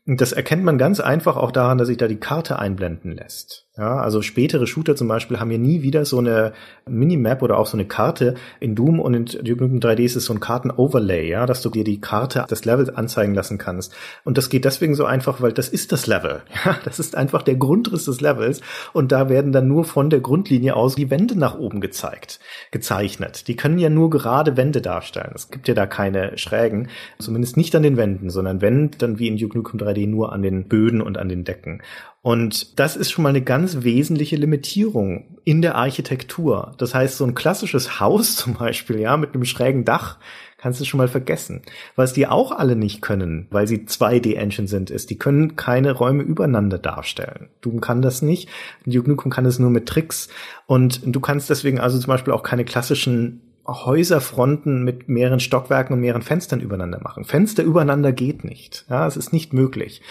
Und das erkennt man ganz einfach auch daran, dass sich da die Karte einblenden lässt. Ja, also spätere Shooter zum Beispiel haben hier nie wieder so eine Minimap oder auch so eine Karte. In Doom und in Duke Nukem 3D ist es so ein Karten-Overlay, ja, dass du dir die Karte des Levels anzeigen lassen kannst. Und das geht deswegen so einfach, weil das ist das Level. Ja, das ist einfach der Grundriss des Levels. Und da werden dann nur von der Grundlinie aus die Wände nach oben gezeigt, gezeichnet. Die können ja nur gerade Wände darstellen. Es gibt ja da keine Schrägen. Zumindest nicht an den Wänden, sondern wenn, dann wie in Duke Nukem 3D nur an den Böden und an den Decken. Und das ist schon mal eine ganz wesentliche Limitierung in der Architektur. Das heißt, so ein klassisches Haus zum Beispiel, ja, mit einem schrägen Dach, kannst du schon mal vergessen. Was die auch alle nicht können, weil sie 2D-Engine sind, ist, die können keine Räume übereinander darstellen. Doom kann das nicht. Duke Nukem kann es nur mit Tricks. Und du kannst deswegen also zum Beispiel auch keine klassischen Häuserfronten mit mehreren Stockwerken und mehreren Fenstern übereinander machen. Fenster übereinander geht nicht. Ja, es ist nicht möglich.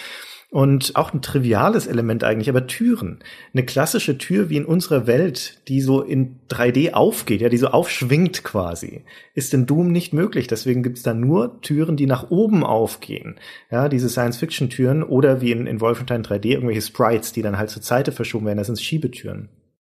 Und auch ein triviales Element eigentlich, aber Türen. Eine klassische Tür wie in unserer Welt, die so in 3D aufgeht, ja, die so aufschwingt quasi, ist in Doom nicht möglich. Deswegen gibt's da nur Türen, die nach oben aufgehen. Ja, diese Science-Fiction-Türen oder wie in, in Wolfenstein 3D irgendwelche Sprites, die dann halt zur Seite verschoben werden. Das sind Schiebetüren.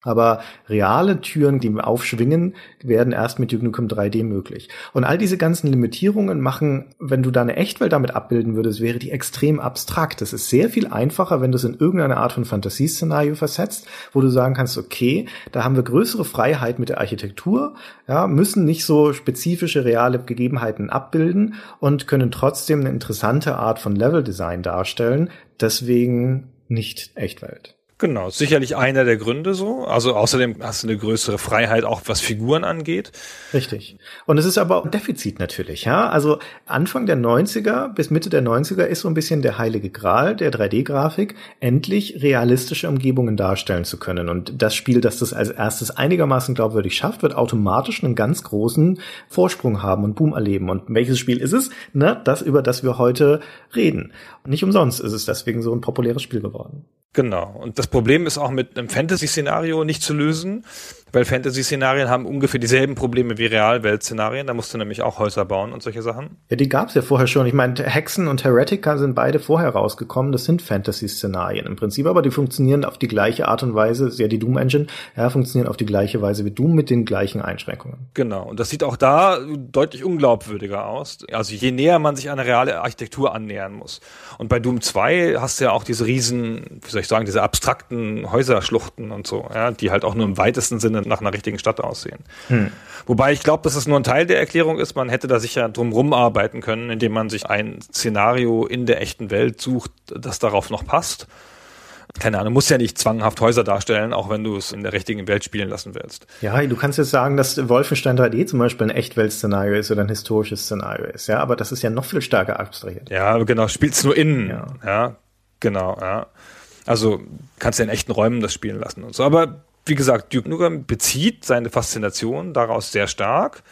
Aber reale Türen, die aufschwingen, werden erst mit Duke Nukem 3D möglich. Und all diese ganzen Limitierungen machen, wenn du da eine Echtwelt damit abbilden würdest, wäre die extrem abstrakt. Das ist sehr viel einfacher, wenn du es in irgendeine Art von Fantasieszenario versetzt, wo du sagen kannst, okay, da haben wir größere Freiheit mit der Architektur, ja, müssen nicht so spezifische reale Gegebenheiten abbilden und können trotzdem eine interessante Art von Leveldesign darstellen. Deswegen nicht Echtwelt. Genau, sicherlich einer der Gründe so. Also außerdem hast du eine größere Freiheit, auch was Figuren angeht. Richtig. Und es ist aber ein Defizit natürlich, ja. Also Anfang der 90er bis Mitte der 90er ist so ein bisschen der heilige Gral der 3D-Grafik, endlich realistische Umgebungen darstellen zu können. Und das Spiel, das das als erstes einigermaßen glaubwürdig schafft, wird automatisch einen ganz großen Vorsprung haben und Boom erleben. Und welches Spiel ist es? Na, das, über das wir heute reden. Nicht umsonst ist es deswegen so ein populäres Spiel geworden. Genau. Und das Problem ist auch mit einem Fantasy-Szenario nicht zu lösen, weil Fantasy-Szenarien haben ungefähr dieselben Probleme wie Realwelt-Szenarien. Da musst du nämlich auch Häuser bauen und solche Sachen. Ja, die gab's ja vorher schon. Ich meine, Hexen und Heretica sind beide vorher rausgekommen. Das sind Fantasy-Szenarien im Prinzip, aber die funktionieren auf die gleiche Art und Weise. Ja die Doom-Engine. Ja, funktionieren auf die gleiche Weise wie Doom mit den gleichen Einschränkungen. Genau. Und das sieht auch da deutlich unglaubwürdiger aus. Also je näher man sich an eine reale Architektur annähern muss. Und bei Doom 2 hast du ja auch diese riesen, wie soll ich sagen, diese abstrakten Häuserschluchten und so, ja, die halt auch nur im weitesten Sinne nach einer richtigen Stadt aussehen. Hm. Wobei ich glaube, dass es nur ein Teil der Erklärung ist. Man hätte da sicher drumrum arbeiten können, indem man sich ein Szenario in der echten Welt sucht, das darauf noch passt. Keine Ahnung, muss ja nicht zwanghaft Häuser darstellen, auch wenn du es in der richtigen Welt spielen lassen willst. Ja, du kannst jetzt sagen, dass Wolfenstein 3D zum Beispiel ein Echtweltszenario ist oder ein historisches Szenario ist, ja, aber das ist ja noch viel stärker abstrahiert. Ja, genau, spielst nur innen, ja, ja genau, ja. Also kannst du in echten Räumen das spielen lassen und so. Aber wie gesagt, Duke Nukem bezieht seine Faszination daraus sehr stark,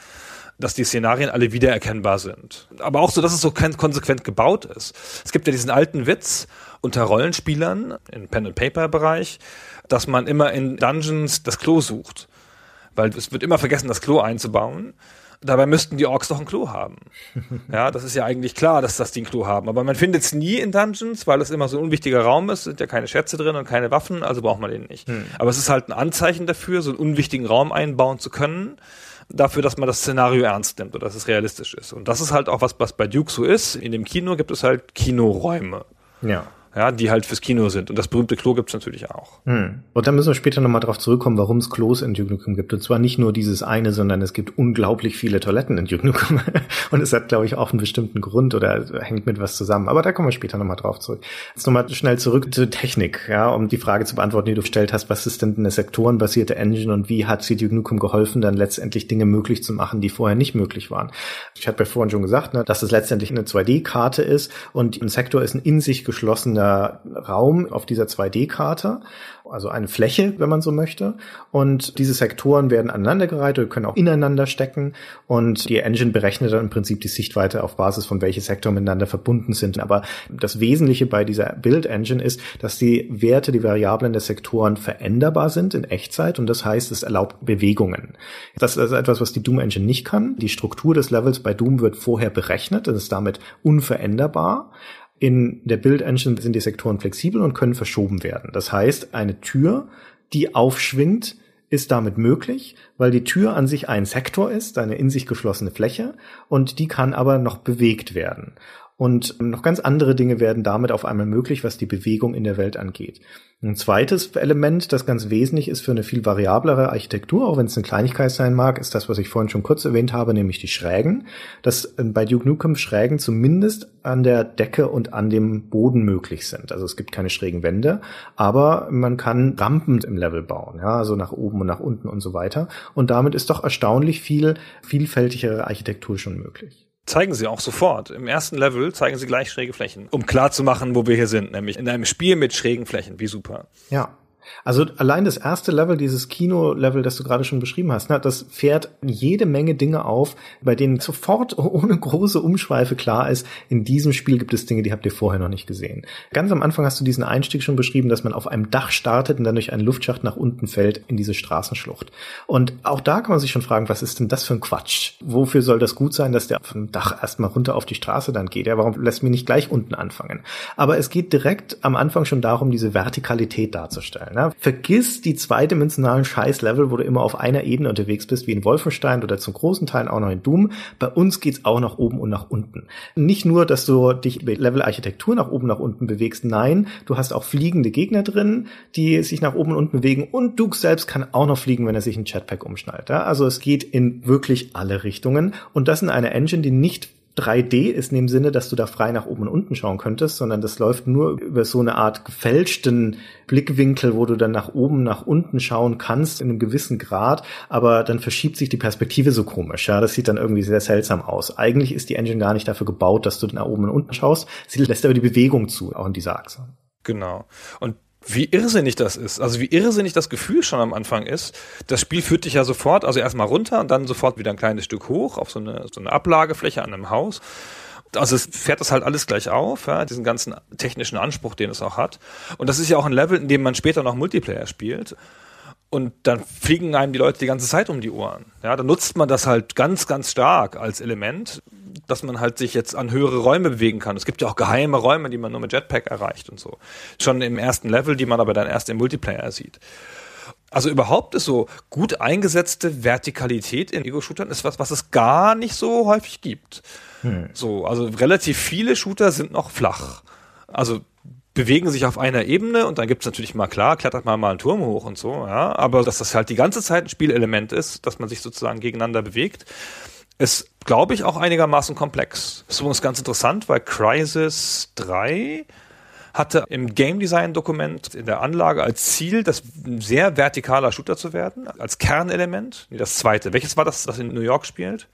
dass die Szenarien alle wiedererkennbar sind. Aber auch so, dass es so konsequent gebaut ist. Es gibt ja diesen alten Witz unter Rollenspielern im Pen-and-Paper-Bereich, dass man immer in Dungeons das Klo sucht. Weil es wird immer vergessen, das Klo einzubauen. Dabei müssten die Orks doch ein Klo haben. Ja, das ist ja eigentlich klar, dass das die ein Klo haben. Aber man findet es nie in Dungeons, weil es immer so ein unwichtiger Raum ist, sind ja keine Schätze drin und keine Waffen, also braucht man den nicht. Hm. Aber es ist halt ein Anzeichen dafür, so einen unwichtigen Raum einbauen zu können, dafür, dass man das Szenario ernst nimmt oder dass es realistisch ist. Und das ist halt auch was, was bei Duke so ist. In dem Kino gibt es halt Kinoräume. Ja ja, die halt fürs Kino sind. Und das berühmte Klo gibt's natürlich auch. Hm. Und da müssen wir später nochmal drauf zurückkommen, warum es Klos in Duke Nukem gibt. Und zwar nicht nur dieses eine, sondern es gibt unglaublich viele Toiletten in Duke Nukem. Und es hat, glaube ich, auch einen bestimmten Grund oder hängt mit was zusammen. Aber da kommen wir später nochmal drauf zurück. Jetzt nochmal schnell zurück zur Technik, ja, um die Frage zu beantworten, die du gestellt hast. Was ist denn eine sektorenbasierte Engine und wie hat sie Duke Nukem geholfen, dann letztendlich Dinge möglich zu machen, die vorher nicht möglich waren? Ich hatte ja vorhin schon gesagt, ne, dass es letztendlich eine 2D-Karte ist und ein Sektor ist ein in sich geschlossener Raum auf dieser 2D-Karte, also eine Fläche, wenn man so möchte. Und diese Sektoren werden aneinandergereiht oder können auch ineinander stecken. Und die Engine berechnet dann im Prinzip die Sichtweite auf Basis von welche Sektoren miteinander verbunden sind. Aber das Wesentliche bei dieser Build-Engine ist, dass die Werte, die Variablen der Sektoren veränderbar sind in Echtzeit. Und das heißt, es erlaubt Bewegungen. Das ist etwas, was die Doom-Engine nicht kann. Die Struktur des Levels bei Doom wird vorher berechnet. Das ist damit unveränderbar. In der Build Engine sind die Sektoren flexibel und können verschoben werden. Das heißt, eine Tür, die aufschwingt, ist damit möglich, weil die Tür an sich ein Sektor ist, eine in sich geschlossene Fläche, und die kann aber noch bewegt werden. Und noch ganz andere Dinge werden damit auf einmal möglich, was die Bewegung in der Welt angeht. Ein zweites Element, das ganz wesentlich ist für eine viel variablere Architektur, auch wenn es eine Kleinigkeit sein mag, ist das, was ich vorhin schon kurz erwähnt habe, nämlich die Schrägen. Dass äh, bei Duke Nukem Schrägen zumindest an der Decke und an dem Boden möglich sind. Also es gibt keine schrägen Wände, aber man kann Rampen im Level bauen, ja, also nach oben und nach unten und so weiter. Und damit ist doch erstaunlich viel vielfältigere Architektur schon möglich zeigen sie auch sofort. Im ersten Level zeigen sie gleich schräge Flächen, um klar zu machen, wo wir hier sind, nämlich in einem Spiel mit schrägen Flächen. Wie super. Ja. Also allein das erste Level, dieses Kino-Level, das du gerade schon beschrieben hast, ne, das fährt jede Menge Dinge auf, bei denen sofort ohne große Umschweife klar ist, in diesem Spiel gibt es Dinge, die habt ihr vorher noch nicht gesehen. Ganz am Anfang hast du diesen Einstieg schon beschrieben, dass man auf einem Dach startet und dann durch einen Luftschacht nach unten fällt in diese Straßenschlucht. Und auch da kann man sich schon fragen, was ist denn das für ein Quatsch? Wofür soll das gut sein, dass der vom Dach erstmal runter auf die Straße dann geht? Ja, warum lässt mich nicht gleich unten anfangen? Aber es geht direkt am Anfang schon darum, diese Vertikalität darzustellen. Ne? Vergiss die zweidimensionalen Scheißlevel, wo du immer auf einer Ebene unterwegs bist, wie in Wolfenstein oder zum großen Teil auch noch in Doom. Bei uns geht's auch nach oben und nach unten. Nicht nur, dass du dich mit Level-Architektur nach oben, nach unten bewegst, nein, du hast auch fliegende Gegner drin, die sich nach oben und unten bewegen und Duke selbst kann auch noch fliegen, wenn er sich ein Jetpack umschnallt. Ja? Also es geht in wirklich alle Richtungen und das in einer Engine, die nicht 3D ist in dem Sinne, dass du da frei nach oben und unten schauen könntest, sondern das läuft nur über so eine Art gefälschten Blickwinkel, wo du dann nach oben, nach unten schauen kannst in einem gewissen Grad, aber dann verschiebt sich die Perspektive so komisch. Ja, das sieht dann irgendwie sehr seltsam aus. Eigentlich ist die Engine gar nicht dafür gebaut, dass du nach oben und unten schaust. Sie lässt aber die Bewegung zu, auch in dieser Achse. Genau. Und wie irrsinnig das ist. Also wie irrsinnig das Gefühl schon am Anfang ist. Das Spiel führt dich ja sofort, also erstmal runter und dann sofort wieder ein kleines Stück hoch auf so eine, so eine Ablagefläche an einem Haus. Also es fährt das halt alles gleich auf, ja, diesen ganzen technischen Anspruch, den es auch hat. Und das ist ja auch ein Level, in dem man später noch Multiplayer spielt. Und dann fliegen einem die Leute die ganze Zeit um die Ohren. Ja, dann nutzt man das halt ganz, ganz stark als Element dass man halt sich jetzt an höhere Räume bewegen kann. Es gibt ja auch geheime Räume, die man nur mit Jetpack erreicht und so. Schon im ersten Level, die man aber dann erst im Multiplayer sieht. Also überhaupt ist so gut eingesetzte Vertikalität in Ego-Shootern ist was, was es gar nicht so häufig gibt. Hm. So, also relativ viele Shooter sind noch flach. Also bewegen sich auf einer Ebene und dann gibt es natürlich mal klar, klettert man mal einen Turm hoch und so, ja. Aber dass das halt die ganze Zeit ein Spielelement ist, dass man sich sozusagen gegeneinander bewegt, ist, glaube ich, auch einigermaßen komplex. Das ist übrigens ganz interessant, weil Crisis 3 hatte im Game Design Dokument in der Anlage als Ziel, das ein sehr vertikaler Shooter zu werden, als Kernelement. Nee, das zweite. Welches war das, das in New York spielt?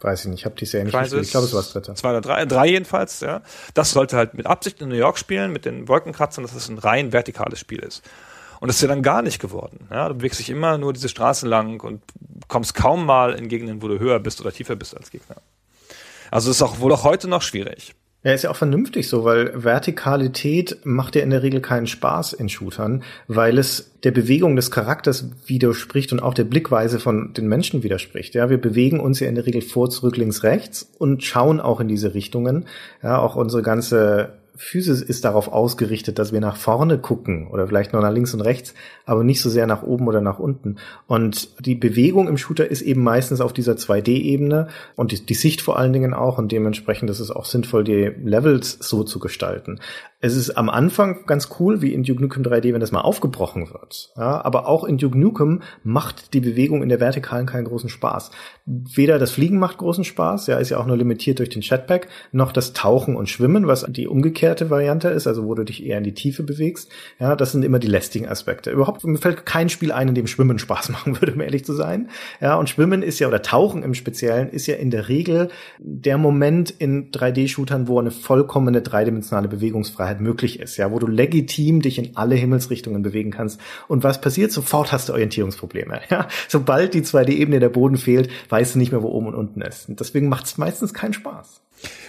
Weiß ich nicht, ich habe die Serie nicht gespielt. Ich glaube, es war das dritte. Zwei oder drei, drei jedenfalls, ja. Das sollte halt mit Absicht in New York spielen, mit den Wolkenkratzern, dass es ein rein vertikales Spiel ist. Und das ist ja dann gar nicht geworden. Ja, du bewegst dich immer nur diese Straßen lang und kommst kaum mal in Gegenden, wo du höher bist oder tiefer bist als Gegner. Also ist auch wohl auch heute noch schwierig. Ja, ist ja auch vernünftig so, weil Vertikalität macht ja in der Regel keinen Spaß in Shootern, weil es der Bewegung des Charakters widerspricht und auch der Blickweise von den Menschen widerspricht. Ja, wir bewegen uns ja in der Regel vor, zurück, links, rechts und schauen auch in diese Richtungen. Ja, auch unsere ganze Physis ist darauf ausgerichtet, dass wir nach vorne gucken oder vielleicht nur nach links und rechts, aber nicht so sehr nach oben oder nach unten. Und die Bewegung im Shooter ist eben meistens auf dieser 2D-Ebene und die, die, Sicht vor allen Dingen auch und dementsprechend ist es auch sinnvoll, die Levels so zu gestalten. Es ist am Anfang ganz cool, wie in Duke Nukem 3D, wenn das mal aufgebrochen wird. Ja, aber auch in Duke Nukem macht die Bewegung in der Vertikalen keinen großen Spaß. Weder das Fliegen macht großen Spaß, ja, ist ja auch nur limitiert durch den Chatpack, noch das Tauchen und Schwimmen, was die umgekehrte Variante ist, also wo du dich eher in die Tiefe bewegst. Ja, das sind immer die lästigen Aspekte. Überhaupt, mir fällt kein Spiel ein, in dem Schwimmen Spaß machen würde, um ehrlich zu sein. Ja, und Schwimmen ist ja, oder Tauchen im Speziellen, ist ja in der Regel der Moment in 3D-Shootern, wo eine vollkommene dreidimensionale Bewegungsfreiheit Freiheit möglich ist, ja, wo du legitim dich in alle Himmelsrichtungen bewegen kannst. Und was passiert? Sofort hast du Orientierungsprobleme. Ja? Sobald die zweite Ebene der Boden fehlt, weißt du nicht mehr, wo oben und unten ist. Und deswegen macht es meistens keinen Spaß.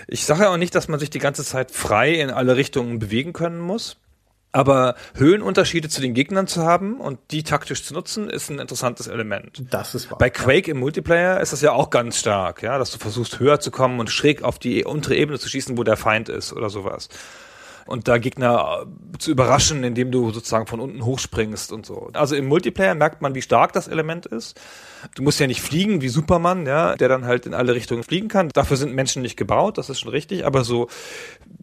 Ich sage ja auch nicht, dass man sich die ganze Zeit frei in alle Richtungen bewegen können muss. Aber Höhenunterschiede zu den Gegnern zu haben und die taktisch zu nutzen, ist ein interessantes Element. Das ist wahr. Bei Quake im Multiplayer ist das ja auch ganz stark, ja, dass du versuchst höher zu kommen und schräg auf die untere Ebene zu schießen, wo der Feind ist oder sowas und da Gegner äh, zu überraschen, indem du sozusagen von unten hochspringst und so. Also im Multiplayer merkt man, wie stark das Element ist. Du musst ja nicht fliegen wie Superman, ja, der dann halt in alle Richtungen fliegen kann. Dafür sind Menschen nicht gebaut, das ist schon richtig, aber so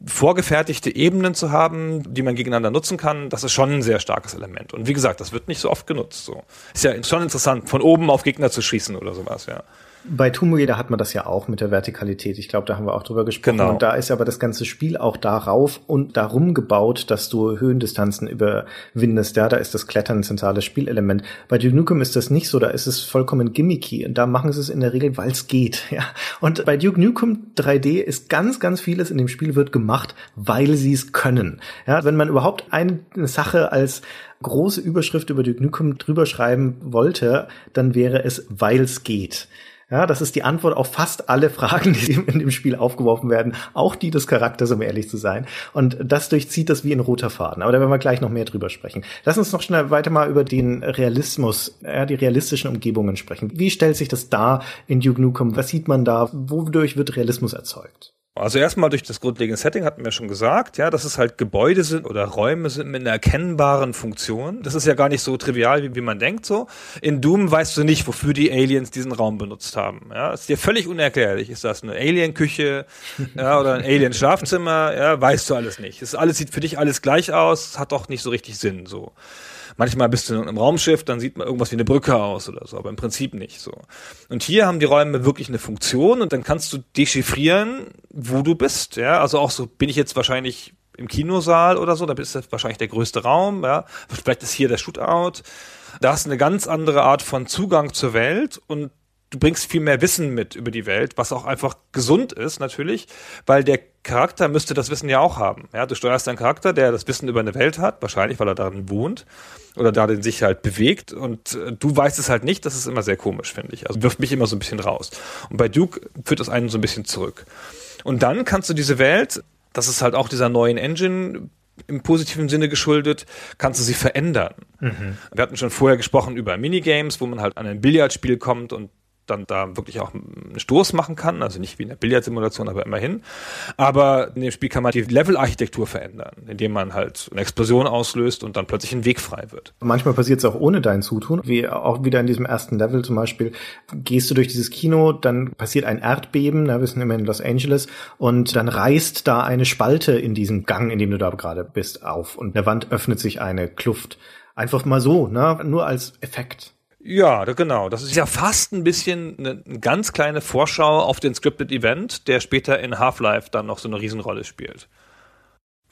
vorgefertigte Ebenen zu haben, die man gegeneinander nutzen kann, das ist schon ein sehr starkes Element. Und wie gesagt, das wird nicht so oft genutzt. So. Ist ja schon interessant, von oben auf Gegner zu schießen oder sowas, ja. Bei Tomb Raider hat man das ja auch mit der Vertikalität. Ich glaube, da haben wir auch drüber gesprochen. Genau. Und da ist aber das ganze Spiel auch darauf und darum gebaut, dass du Höhendistanzen überwindest. Ja, da ist das Klettern ein zentrales Spielelement. Bei Duke Nukem ist das nicht so. Da ist es vollkommen gimmicky. Und da machen sie es in der Regel, weil es geht. Ja. Und bei Duke Nukem 3D ist ganz, ganz vieles in dem Spiel wird gemacht, weil sie es können. Ja, wenn man überhaupt eine Sache als große Überschrift über Duke Nukem drüber schreiben wollte, dann wäre es, weil es geht. Ja, das ist die Antwort auf fast alle Fragen, die in dem Spiel aufgeworfen werden, auch die des Charakters, um ehrlich zu sein. Und das durchzieht das wie ein roter Faden. Aber da werden wir gleich noch mehr drüber sprechen. Lass uns noch schnell weiter mal über den Realismus, ja, die realistischen Umgebungen sprechen. Wie stellt sich das dar in Duke Nukem? Was sieht man da? Wodurch wird Realismus erzeugt? Also erstmal durch das grundlegende Setting hatten wir schon gesagt, ja, dass es halt Gebäude sind oder Räume sind mit einer erkennbaren Funktion. Das ist ja gar nicht so trivial, wie, wie man denkt so. In Doom weißt du nicht, wofür die Aliens diesen Raum benutzt haben. Ja, ist dir völlig unerklärlich. Ist das eine Alien-Küche ja, oder ein Alien-Schlafzimmer? Ja, weißt du alles nicht. Es alles sieht für dich alles gleich aus, hat doch nicht so richtig Sinn so. Manchmal bist du im Raumschiff, dann sieht man irgendwas wie eine Brücke aus oder so, aber im Prinzip nicht so. Und hier haben die Räume wirklich eine Funktion und dann kannst du dechiffrieren, wo du bist. Ja, also auch so bin ich jetzt wahrscheinlich im Kinosaal oder so, da bist du wahrscheinlich der größte Raum. Ja, vielleicht ist hier der Shootout. Da hast du eine ganz andere Art von Zugang zur Welt und du bringst viel mehr Wissen mit über die Welt, was auch einfach gesund ist natürlich, weil der Charakter müsste das Wissen ja auch haben. Ja, du steuerst einen Charakter, der das Wissen über eine Welt hat, wahrscheinlich, weil er darin wohnt oder darin sich halt bewegt und äh, du weißt es halt nicht, das ist immer sehr komisch, finde ich. Also wirft mich immer so ein bisschen raus. Und bei Duke führt das einen so ein bisschen zurück. Und dann kannst du diese Welt, das ist halt auch dieser neuen Engine im positiven Sinne geschuldet, kannst du sie verändern. Mhm. Wir hatten schon vorher gesprochen über Minigames, wo man halt an ein Billardspiel kommt und dann da wirklich auch einen Stoß machen kann, also nicht wie in der Billardsimulation, aber immerhin. Aber in dem Spiel kann man die Level-Architektur verändern, indem man halt eine Explosion auslöst und dann plötzlich ein Weg frei wird. Manchmal passiert es auch ohne dein Zutun, wie auch wieder in diesem ersten Level zum Beispiel. Gehst du durch dieses Kino, dann passiert ein Erdbeben, da wir sind immer in Los Angeles, und dann reißt da eine Spalte in diesem Gang, in dem du da gerade bist, auf und in der Wand öffnet sich eine Kluft. Einfach mal so, ne? nur als Effekt. Ja, genau. Das ist ja fast ein bisschen eine, eine ganz kleine Vorschau auf den Scripted Event, der später in Half-Life dann noch so eine Riesenrolle spielt.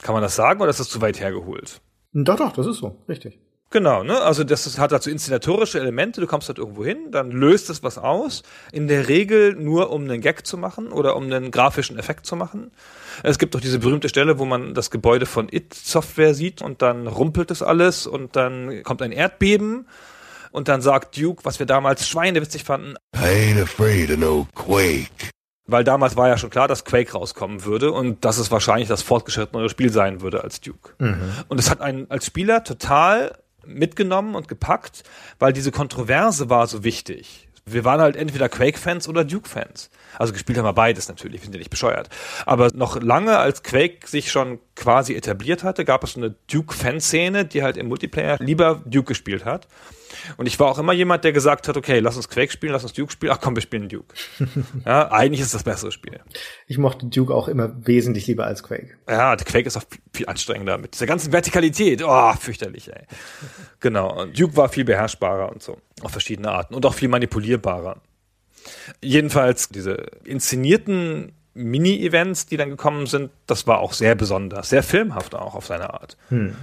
Kann man das sagen oder ist das zu weit hergeholt? Doch, doch, das ist so, richtig. Genau, ne? Also das ist, hat dazu inszenatorische Elemente, du kommst halt irgendwo hin, dann löst es was aus. In der Regel nur, um einen Gag zu machen oder um einen grafischen Effekt zu machen. Es gibt doch diese berühmte Stelle, wo man das Gebäude von It Software sieht und dann rumpelt es alles und dann kommt ein Erdbeben und dann sagt Duke, was wir damals schweinewitzig fanden. I ain't afraid of no Quake. Weil damals war ja schon klar, dass Quake rauskommen würde und dass es wahrscheinlich das fortgeschrittenere Spiel sein würde als Duke. Mhm. Und es hat einen als Spieler total mitgenommen und gepackt, weil diese Kontroverse war so wichtig. Wir waren halt entweder Quake-Fans oder Duke-Fans. Also gespielt haben wir beides natürlich, wir sind ja nicht bescheuert. Aber noch lange, als Quake sich schon quasi etabliert hatte, gab es eine Duke-Fanszene, die halt im Multiplayer lieber Duke gespielt hat. Und ich war auch immer jemand, der gesagt hat, okay, lass uns Quake spielen, lass uns Duke spielen. Ach komm, wir spielen Duke. ja, eigentlich ist das bessere Spiel. Ich mochte Duke auch immer wesentlich lieber als Quake. Ja, der Quake ist auch viel anstrengender mit dieser ganzen Vertikalität. Oh, fürchterlich, ey. Genau. Und Duke war viel beherrschbarer und so. Auf verschiedene Arten. Und auch viel manipulierbarer. Jedenfalls diese inszenierten Mini-Events, die dann gekommen sind, das war auch sehr besonders, sehr filmhaft auch auf seine Art. Hm.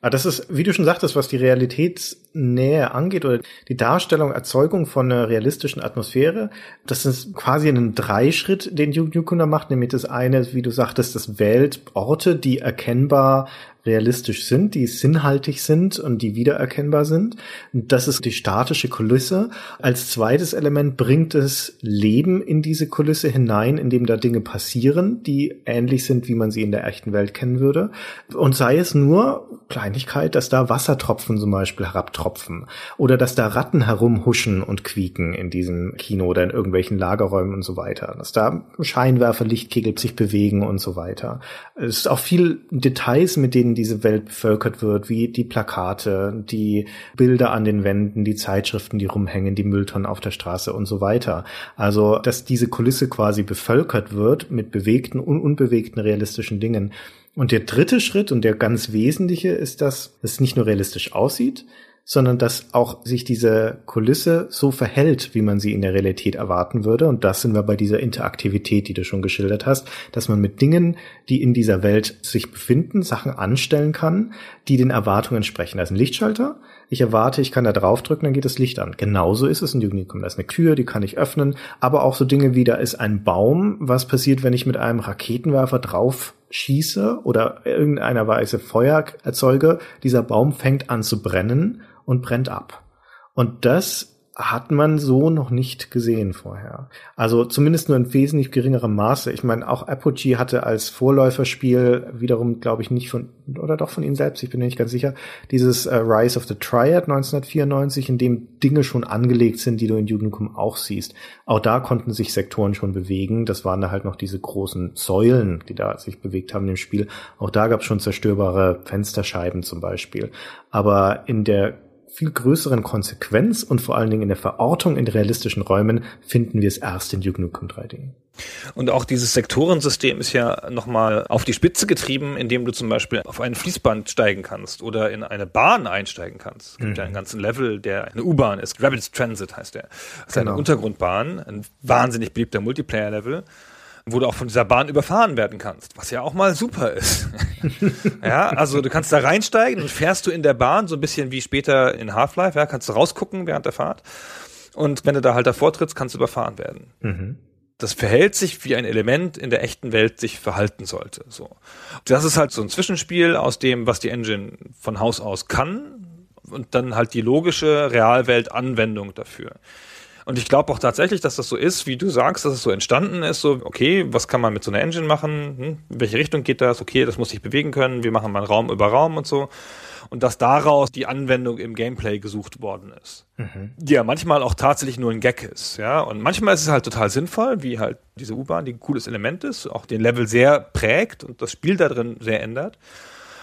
Ah, das ist, wie du schon sagtest, was die Realitätsnähe angeht oder die Darstellung, Erzeugung von einer realistischen Atmosphäre. Das ist quasi ein Dreischritt, den Duke Nukem macht, nämlich das eine, wie du sagtest, das wählt Orte, die erkennbar realistisch sind, die sinnhaltig sind und die wiedererkennbar sind. Das ist die statische Kulisse. Als zweites Element bringt es Leben in diese Kulisse hinein, indem da Dinge passieren, die ähnlich sind, wie man sie in der echten Welt kennen würde. Und sei es nur Kleinigkeit, dass da Wassertropfen zum Beispiel herabtropfen oder dass da Ratten herumhuschen und quieken in diesem Kino oder in irgendwelchen Lagerräumen und so weiter. Dass da Scheinwerfer, Lichtkegel sich bewegen und so weiter. Es ist auch viel Details, mit denen diese Welt bevölkert wird, wie die Plakate, die Bilder an den Wänden, die Zeitschriften, die rumhängen, die Mülltonnen auf der Straße und so weiter. Also, dass diese Kulisse quasi bevölkert wird mit bewegten und unbewegten realistischen Dingen. Und der dritte Schritt und der ganz wesentliche ist, dass es nicht nur realistisch aussieht, sondern dass auch sich diese Kulisse so verhält, wie man sie in der Realität erwarten würde. Und das sind wir bei dieser Interaktivität, die du schon geschildert hast, dass man mit Dingen, die in dieser Welt sich befinden, Sachen anstellen kann, die den Erwartungen entsprechen. Da ist ein Lichtschalter. Ich erwarte, ich kann da draufdrücken, dann geht das Licht an. Genauso ist es in Nukem. Da ist eine Tür, die kann ich öffnen. Aber auch so Dinge wie, da ist ein Baum. Was passiert, wenn ich mit einem Raketenwerfer drauf schieße oder irgendeiner Weise Feuer erzeuge? Dieser Baum fängt an zu brennen und brennt ab. Und das hat man so noch nicht gesehen vorher. Also zumindest nur in wesentlich geringerem Maße. Ich meine, auch Apogee hatte als Vorläuferspiel wiederum, glaube ich, nicht von, oder doch von ihnen selbst, ich bin mir nicht ganz sicher, dieses äh, Rise of the Triad 1994, in dem Dinge schon angelegt sind, die du in Jugendkum auch siehst. Auch da konnten sich Sektoren schon bewegen. Das waren da halt noch diese großen Säulen, die da sich bewegt haben im Spiel. Auch da gab es schon zerstörbare Fensterscheiben zum Beispiel. Aber in der viel größeren Konsequenz und vor allen Dingen in der Verortung in realistischen Räumen finden wir es erst in Duke Nukem 3D. Und auch dieses Sektorensystem ist ja nochmal auf die Spitze getrieben, indem du zum Beispiel auf ein Fließband steigen kannst oder in eine Bahn einsteigen kannst. Es gibt mhm. ja einen ganzen Level, der eine U-Bahn ist. Rabbit's Transit heißt der. Das ist genau. eine Untergrundbahn, ein wahnsinnig beliebter Multiplayer-Level wo du auch von dieser Bahn überfahren werden kannst, was ja auch mal super ist. ja, also du kannst da reinsteigen und fährst du in der Bahn, so ein bisschen wie später in Half-Life, ja, kannst du rausgucken während der Fahrt. Und wenn du da halt davor trittst, kannst du überfahren werden. Mhm. Das verhält sich, wie ein Element in der echten Welt sich verhalten sollte. So. Das ist halt so ein Zwischenspiel aus dem, was die Engine von Haus aus kann und dann halt die logische Realwelt-Anwendung dafür. Und ich glaube auch tatsächlich, dass das so ist, wie du sagst, dass es so entstanden ist, so, okay, was kann man mit so einer Engine machen? Hm? In welche Richtung geht das? Okay, das muss sich bewegen können. Wir machen mal Raum über Raum und so. Und dass daraus die Anwendung im Gameplay gesucht worden ist. Mhm. Die ja manchmal auch tatsächlich nur ein Gag ist, ja. Und manchmal ist es halt total sinnvoll, wie halt diese U-Bahn, die ein cooles Element ist, auch den Level sehr prägt und das Spiel da drin sehr ändert.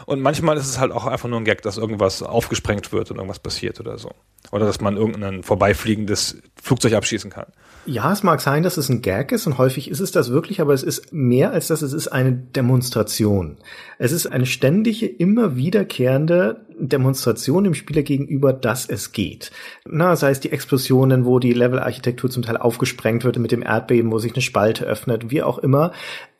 Und manchmal ist es halt auch einfach nur ein Gag, dass irgendwas aufgesprengt wird und irgendwas passiert oder so. Oder dass man irgendein vorbeifliegendes Flugzeug abschießen kann. Ja, es mag sein, dass es ein Gag ist und häufig ist es das wirklich, aber es ist mehr als das, es ist eine Demonstration. Es ist eine ständige, immer wiederkehrende Demonstration dem Spieler gegenüber, dass es geht. Na, sei es die Explosionen, wo die Levelarchitektur zum Teil aufgesprengt wird mit dem Erdbeben, wo sich eine Spalte öffnet, wie auch immer.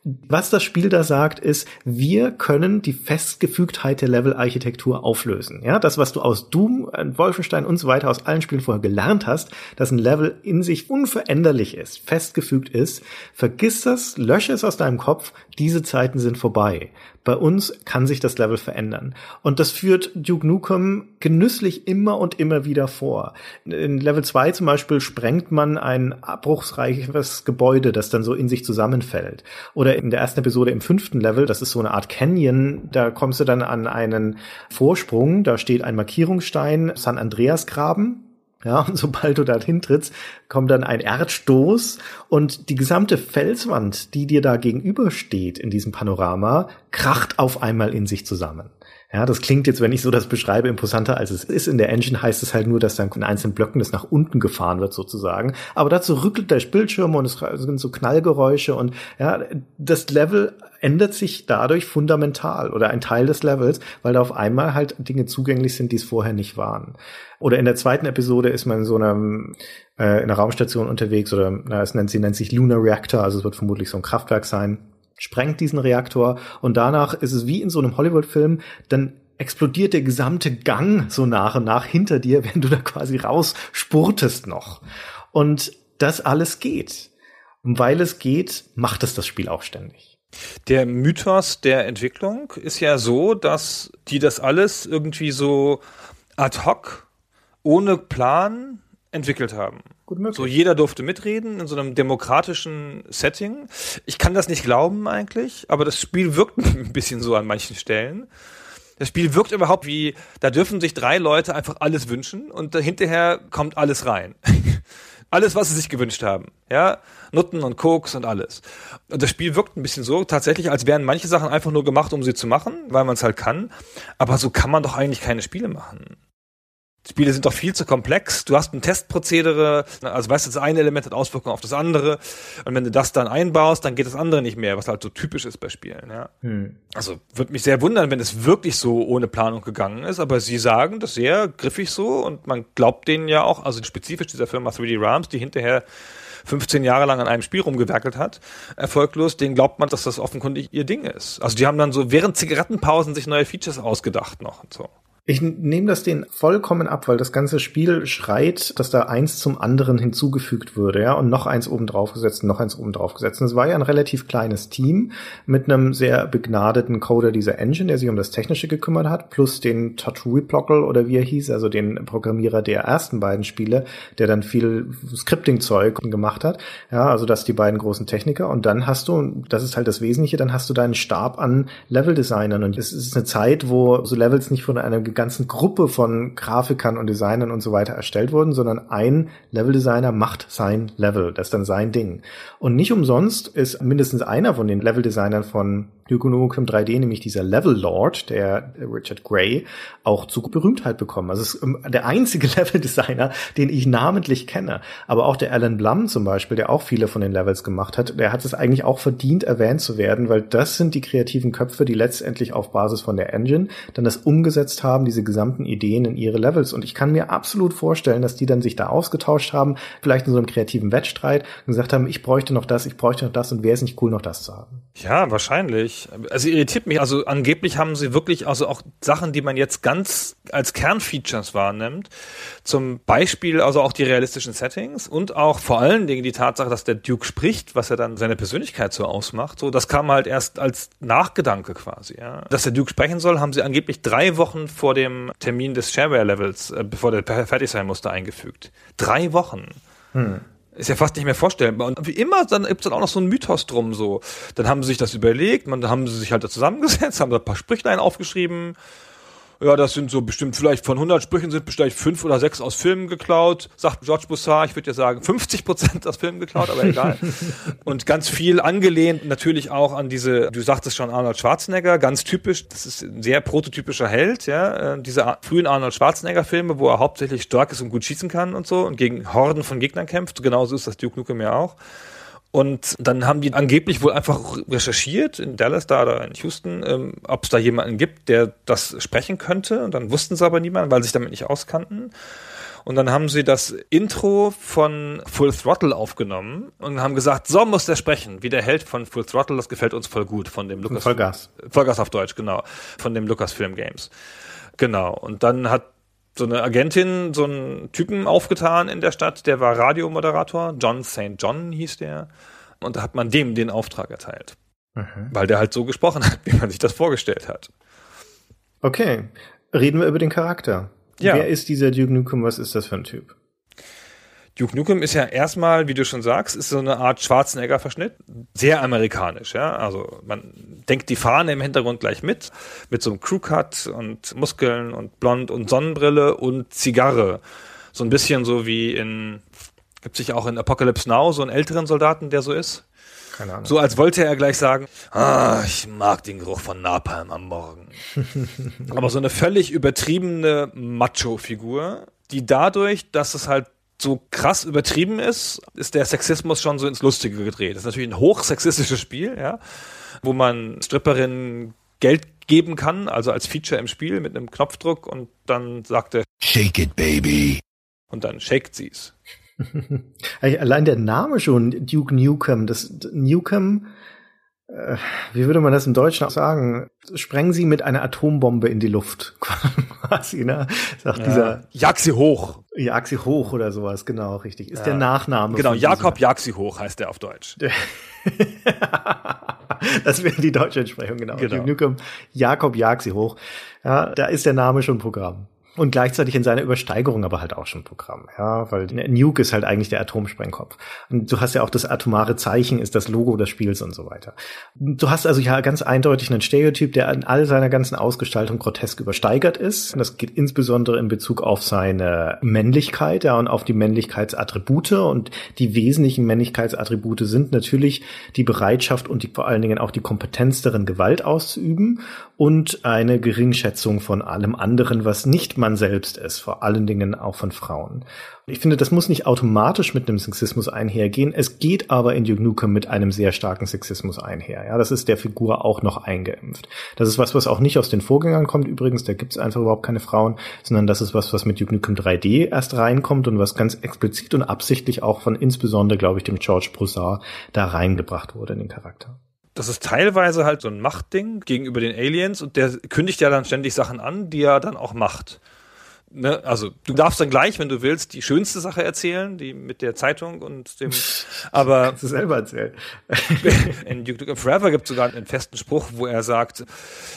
Was das Spiel da sagt, ist, wir können die Festgefügtheit der Levelarchitektur auflösen. Ja, das, was du aus Doom, äh, Wolfenstein und so weiter aus allen Spielen vorher gelernt hast, dass ein Level in sich unveränderlich ist, festgefügt ist, vergiss das, lösche es aus deinem Kopf, diese Zeiten sind vorbei. Bei uns kann sich das Level verändern. Und das führt Duke Nukem genüsslich immer und immer wieder vor. In Level 2 zum Beispiel sprengt man ein abbruchsreiches Gebäude, das dann so in sich zusammenfällt. Oder in der ersten Episode im fünften Level, das ist so eine Art Canyon, da kommst du dann an einen Vorsprung, da steht ein Markierungsstein, San Andreas Graben, ja, und sobald du da hintrittst, kommt dann ein Erdstoß und die gesamte Felswand, die dir da gegenübersteht in diesem Panorama, kracht auf einmal in sich zusammen. Ja, das klingt jetzt, wenn ich so das beschreibe, imposanter als es ist. In der Engine heißt es halt nur, dass dann in einzelnen Blöcken das nach unten gefahren wird sozusagen. Aber dazu rückelt der Bildschirm und es sind so Knallgeräusche und ja, das Level ändert sich dadurch fundamental oder ein Teil des Levels, weil da auf einmal halt Dinge zugänglich sind, die es vorher nicht waren. Oder in der zweiten Episode ist man in so einem äh, in einer Raumstation unterwegs oder na, es nennt sie nennt sich Lunar Reactor, also es wird vermutlich so ein Kraftwerk sein sprengt diesen Reaktor und danach ist es wie in so einem Hollywood-Film, dann explodiert der gesamte Gang so nach und nach hinter dir, wenn du da quasi rausspurtest noch. Und das alles geht. Und weil es geht, macht es das Spiel auch ständig. Der Mythos der Entwicklung ist ja so, dass die das alles irgendwie so ad hoc, ohne Plan entwickelt haben. Gut möglich. So jeder durfte mitreden in so einem demokratischen Setting. Ich kann das nicht glauben eigentlich, aber das Spiel wirkt ein bisschen so an manchen Stellen. Das Spiel wirkt überhaupt wie, da dürfen sich drei Leute einfach alles wünschen und hinterher kommt alles rein. alles, was sie sich gewünscht haben. Ja, Nutten und Koks und alles. Und das Spiel wirkt ein bisschen so tatsächlich, als wären manche Sachen einfach nur gemacht, um sie zu machen, weil man es halt kann. Aber so kann man doch eigentlich keine Spiele machen. Spiele sind doch viel zu komplex. Du hast ein Testprozedere, also weißt du, das eine Element hat Auswirkungen auf das andere. Und wenn du das dann einbaust, dann geht das andere nicht mehr, was halt so typisch ist bei Spielen. Ja. Hm. Also würde mich sehr wundern, wenn es wirklich so ohne Planung gegangen ist. Aber sie sagen das sehr griffig so und man glaubt denen ja auch, also spezifisch dieser Firma 3D Rams, die hinterher 15 Jahre lang an einem Spiel rumgewerkelt hat, erfolglos, denen glaubt man, dass das offenkundig ihr Ding ist. Also die haben dann so während Zigarettenpausen sich neue Features ausgedacht noch und so. Ich nehme das denen vollkommen ab, weil das ganze Spiel schreit, dass da eins zum anderen hinzugefügt würde, ja, und noch eins oben drauf gesetzt, noch eins oben drauf gesetzt. Und es war ja ein relativ kleines Team mit einem sehr begnadeten Coder dieser Engine, der sich um das Technische gekümmert hat, plus den Tattoo-Blockle oder wie er hieß, also den Programmierer der ersten beiden Spiele, der dann viel Scripting-Zeug gemacht hat. Ja, also das die beiden großen Techniker. Und dann hast du, das ist halt das Wesentliche, dann hast du deinen Stab an Level-Designern. Und es ist eine Zeit, wo so Levels nicht von einer ganzen Gruppe von Grafikern und Designern und so weiter erstellt wurden, sondern ein Leveldesigner macht sein Level. Das ist dann sein Ding. Und nicht umsonst ist mindestens einer von den Leveldesignern von Duke Nukem 3D, nämlich dieser Level Lord, der Richard Gray, auch zu Berühmtheit bekommen. Also ist ähm, der einzige Leveldesigner, den ich namentlich kenne. Aber auch der Alan Blum zum Beispiel, der auch viele von den Levels gemacht hat, der hat es eigentlich auch verdient, erwähnt zu werden, weil das sind die kreativen Köpfe, die letztendlich auf Basis von der Engine dann das umgesetzt haben, diese gesamten Ideen in ihre Levels. Und ich kann mir absolut vorstellen, dass die dann sich da ausgetauscht haben, vielleicht in so einem kreativen Wettstreit und gesagt haben, ich bräuchte noch das, ich bräuchte noch das und wäre es nicht cool, noch das zu haben. Ja, wahrscheinlich. Also irritiert mich. Also angeblich haben sie wirklich also auch Sachen, die man jetzt ganz als Kernfeatures wahrnimmt. Zum Beispiel also auch die realistischen Settings und auch vor allen Dingen die Tatsache, dass der Duke spricht, was er dann seine Persönlichkeit so ausmacht. So, das kam halt erst als Nachgedanke quasi. Ja. Dass der Duke sprechen soll, haben sie angeblich drei Wochen vor dem Termin des Shareware-Levels, äh, bevor der fertig sein musste, eingefügt. Drei Wochen. Hm. Ist ja fast nicht mehr vorstellbar. Und wie immer, dann gibt es dann auch noch so ein Mythos drum so. Dann haben sie sich das überlegt, man, dann haben sie sich halt da zusammengesetzt, haben da ein paar Sprüchlein aufgeschrieben ja, das sind so bestimmt vielleicht von 100 Sprüchen sind vielleicht fünf oder sechs aus Filmen geklaut, sagt George Bussard. Ich würde ja sagen 50 Prozent aus Filmen geklaut, aber egal. und ganz viel angelehnt natürlich auch an diese, du sagtest schon Arnold Schwarzenegger, ganz typisch, das ist ein sehr prototypischer Held, ja, äh, diese frühen Arnold Schwarzenegger Filme, wo er hauptsächlich stark ist und gut schießen kann und so und gegen Horden von Gegnern kämpft. Genauso ist das Duke Nukem ja auch. Und dann haben die angeblich wohl einfach recherchiert in Dallas da oder in Houston, ähm, ob es da jemanden gibt, der das sprechen könnte. Und dann wussten sie aber niemanden, weil sie sich damit nicht auskannten. Und dann haben sie das Intro von Full Throttle aufgenommen und haben gesagt, so muss der sprechen, wie der Held von Full Throttle, das gefällt uns voll gut von dem Lukas. Vollgas. Vollgas auf Deutsch, genau. Von dem Lucasfilm Games. Genau. Und dann hat so eine Agentin, so einen Typen aufgetan in der Stadt, der war Radiomoderator, John St. John hieß der. Und da hat man dem den Auftrag erteilt. Mhm. Weil der halt so gesprochen hat, wie man sich das vorgestellt hat. Okay. Reden wir über den Charakter. Ja. Wer ist dieser Duke Nukem? Was ist das für ein Typ? Duke Nukem ist ja erstmal, wie du schon sagst, ist so eine Art Schwarzenegger-Verschnitt. Sehr amerikanisch, ja. Also man denkt die Fahne im Hintergrund gleich mit, mit so einem Crewcut und Muskeln und Blond und Sonnenbrille und Zigarre. So ein bisschen so wie in, gibt sich auch in Apocalypse Now so einen älteren Soldaten, der so ist. Keine Ahnung. So als wollte er gleich sagen, ah, ich mag den Geruch von Napalm am Morgen. Aber so eine völlig übertriebene Macho-Figur, die dadurch, dass es halt so krass übertrieben ist, ist der Sexismus schon so ins Lustige gedreht. Das ist natürlich ein hochsexistisches Spiel, ja, wo man Stripperinnen Geld geben kann, also als Feature im Spiel mit einem Knopfdruck und dann sagt er Shake it, baby. Und dann shakt sie's. Allein der Name schon, Duke Nukem, das Nukem äh, wie würde man das im Deutschen sagen? Sprengen Sie mit einer Atombombe in die Luft, quasi, ne? Sagt ja. dieser. Jag sie hoch. Jag sie hoch oder sowas, genau, richtig. Ist ja. der Nachname. Genau, Jakob Jag sie hoch heißt der auf Deutsch. das wäre die deutsche Entsprechung, genau. genau. Jakob Jag sie hoch. Ja, da ist der Name schon Programm. Und gleichzeitig in seiner Übersteigerung aber halt auch schon Programm, ja, weil Nuke ist halt eigentlich der Atomsprengkopf. Und du hast ja auch das atomare Zeichen, ist das Logo des Spiels und so weiter. Du hast also ja ganz eindeutig einen Stereotyp, der in all seiner ganzen Ausgestaltung grotesk übersteigert ist. Und das geht insbesondere in Bezug auf seine Männlichkeit, ja, und auf die Männlichkeitsattribute. Und die wesentlichen Männlichkeitsattribute sind natürlich die Bereitschaft und die, vor allen Dingen auch die Kompetenz darin, Gewalt auszuüben und eine Geringschätzung von allem anderen, was nicht man selbst ist, vor allen Dingen auch von Frauen. Ich finde, das muss nicht automatisch mit einem Sexismus einhergehen. Es geht aber in Duke Nukem mit einem sehr starken Sexismus einher. Ja, das ist der Figur auch noch eingeimpft. Das ist was, was auch nicht aus den Vorgängern kommt. Übrigens, da gibt es einfach überhaupt keine Frauen, sondern das ist was, was mit Duke Nukem 3D erst reinkommt und was ganz explizit und absichtlich auch von insbesondere, glaube ich, dem George Broussard da reingebracht wurde in den Charakter das ist teilweise halt so ein Machtding gegenüber den Aliens und der kündigt ja dann ständig Sachen an, die er dann auch macht. Ne? Also du darfst dann gleich, wenn du willst, die schönste Sache erzählen, die mit der Zeitung und dem. Aber kannst du selber erzählen. in Duke Nukem Forever gibt es sogar einen festen Spruch, wo er sagt: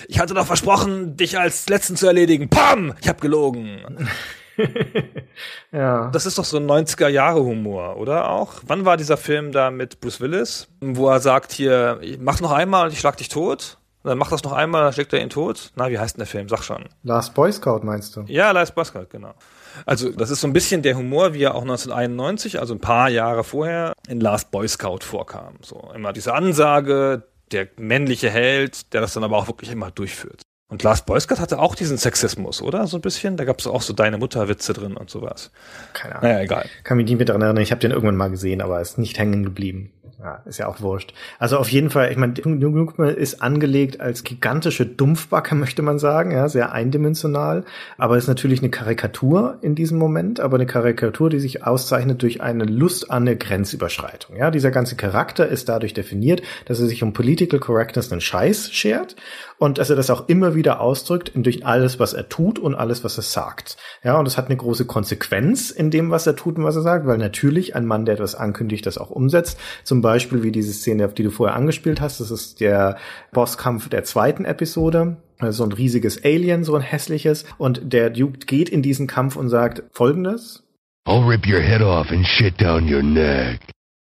Ich hatte doch versprochen, dich als Letzten zu erledigen. Pam! Ich habe gelogen. ja. Das ist doch so ein 90er-Jahre-Humor, oder auch? Wann war dieser Film da mit Bruce Willis, wo er sagt hier, mach noch einmal und ich schlag dich tot? Dann macht das noch einmal, dann schlägt er ihn tot. Na, wie heißt denn der Film? Sag schon. Last Boy Scout meinst du? Ja, Last Boy Scout, genau. Also, das ist so ein bisschen der Humor, wie er auch 1991, also ein paar Jahre vorher, in Last Boy Scout vorkam. So, immer diese Ansage, der männliche Held, der das dann aber auch wirklich immer durchführt. Und Last Boy Scout hatte auch diesen Sexismus, oder? So ein bisschen. Da gab es auch so deine Mutter-Witze drin und sowas. Keine Ahnung. Naja, egal. Kann mich nicht mehr daran erinnern. Ich habe den irgendwann mal gesehen, aber ist nicht hängen geblieben ja, ist ja auch wurscht. Also auf jeden Fall, ich meine, Nukem ist angelegt als gigantische Dumpfbacke, möchte man sagen, ja, sehr eindimensional, aber ist natürlich eine Karikatur in diesem Moment, aber eine Karikatur, die sich auszeichnet durch eine Lust an eine Grenzüberschreitung. Ja, dieser ganze Charakter ist dadurch definiert, dass er sich um Political Correctness einen Scheiß schert und dass er das auch immer wieder ausdrückt durch alles, was er tut und alles, was er sagt. Ja, und das hat eine große Konsequenz in dem, was er tut und was er sagt, weil natürlich ein Mann, der etwas ankündigt, das auch umsetzt. Zum Beispiel wie diese Szene, auf die du vorher angespielt hast, das ist der Bosskampf der zweiten Episode so ein riesiges Alien, so ein hässliches. Und der Duke geht in diesen Kampf und sagt folgendes. I'll rip your head off and shit down your neck.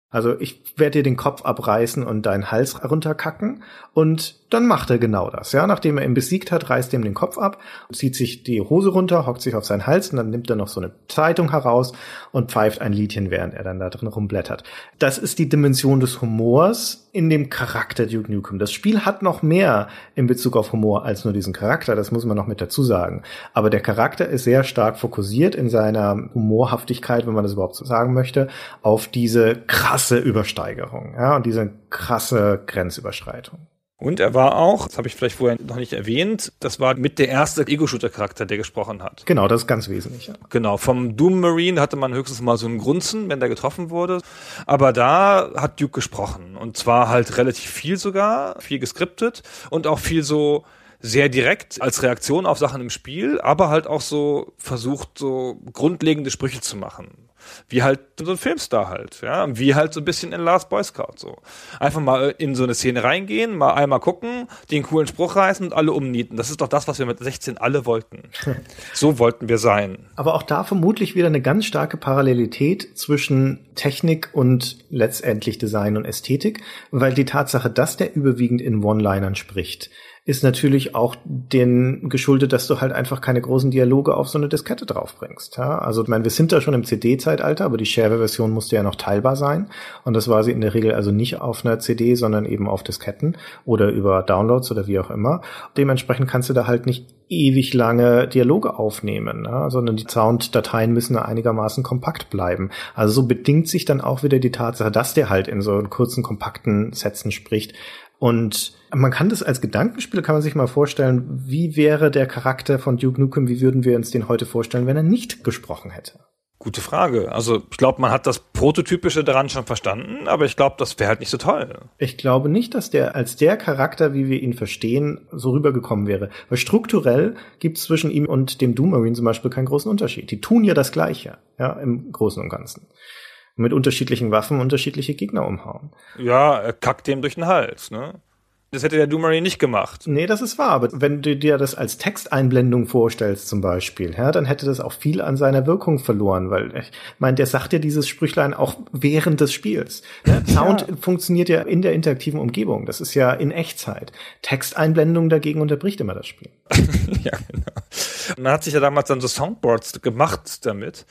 Also ich werde dir den Kopf abreißen und deinen Hals runterkacken. Und dann macht er genau das. Ja, nachdem er ihn besiegt hat, reißt er ihm den Kopf ab, zieht sich die Hose runter, hockt sich auf seinen Hals und dann nimmt er noch so eine Zeitung heraus und pfeift ein Liedchen, während er dann da drin rumblättert. Das ist die Dimension des Humors in dem Charakter Duke Nukem. Das Spiel hat noch mehr in Bezug auf Humor als nur diesen Charakter, das muss man noch mit dazu sagen. Aber der Charakter ist sehr stark fokussiert in seiner Humorhaftigkeit, wenn man das überhaupt so sagen möchte, auf diese krasse Übersteigerung, ja, und diese krasse Grenzüberschreitung. Und er war auch, das habe ich vielleicht vorher noch nicht erwähnt, das war mit der erste Ego-Shooter-Charakter, der gesprochen hat. Genau, das ist ganz wesentlich. Ja. Genau, vom Doom Marine hatte man höchstens mal so einen Grunzen, wenn der getroffen wurde. Aber da hat Duke gesprochen. Und zwar halt relativ viel sogar, viel geskriptet und auch viel so sehr direkt als Reaktion auf Sachen im Spiel, aber halt auch so versucht, so grundlegende Sprüche zu machen. Wie halt so ein Filmstar halt, ja. Wie halt so ein bisschen in Last Boy Scout so. Einfach mal in so eine Szene reingehen, mal einmal gucken, den coolen Spruch reißen und alle umnieten. Das ist doch das, was wir mit 16 alle wollten. so wollten wir sein. Aber auch da vermutlich wieder eine ganz starke Parallelität zwischen Technik und letztendlich Design und Ästhetik, weil die Tatsache, dass der überwiegend in One-Linern spricht, ist natürlich auch den geschuldet, dass du halt einfach keine großen Dialoge auf so eine Diskette draufbringst. Ja? Also ich meine, wir sind da schon im CD-Zeitalter, aber die Shareware-Version musste ja noch teilbar sein. Und das war sie in der Regel also nicht auf einer CD, sondern eben auf Disketten oder über Downloads oder wie auch immer. Dementsprechend kannst du da halt nicht ewig lange Dialoge aufnehmen, ja? sondern die Sounddateien müssen einigermaßen kompakt bleiben. Also so bedingt sich dann auch wieder die Tatsache, dass der halt in so kurzen, kompakten Sätzen spricht, und man kann das als Gedankenspiel, kann man sich mal vorstellen, wie wäre der Charakter von Duke Nukem, wie würden wir uns den heute vorstellen, wenn er nicht gesprochen hätte? Gute Frage. Also ich glaube, man hat das Prototypische daran schon verstanden, aber ich glaube, das wäre halt nicht so toll. Ich glaube nicht, dass der als der Charakter, wie wir ihn verstehen, so rübergekommen wäre. Weil strukturell gibt es zwischen ihm und dem Doom Marine zum Beispiel keinen großen Unterschied. Die tun ja das Gleiche, ja, im Großen und Ganzen mit unterschiedlichen Waffen unterschiedliche Gegner umhauen. Ja, er kackt dem durch den Hals, ne? Das hätte der Doomery nicht gemacht. Nee, das ist wahr. Aber wenn du dir das als Texteinblendung vorstellst zum Beispiel, ja, dann hätte das auch viel an seiner Wirkung verloren, weil ich meine, der sagt ja dieses Sprüchlein auch während des Spiels. Ne? Sound ja. funktioniert ja in der interaktiven Umgebung. Das ist ja in Echtzeit. Texteinblendung dagegen unterbricht immer das Spiel. ja, genau. Man hat sich ja damals dann so Soundboards gemacht damit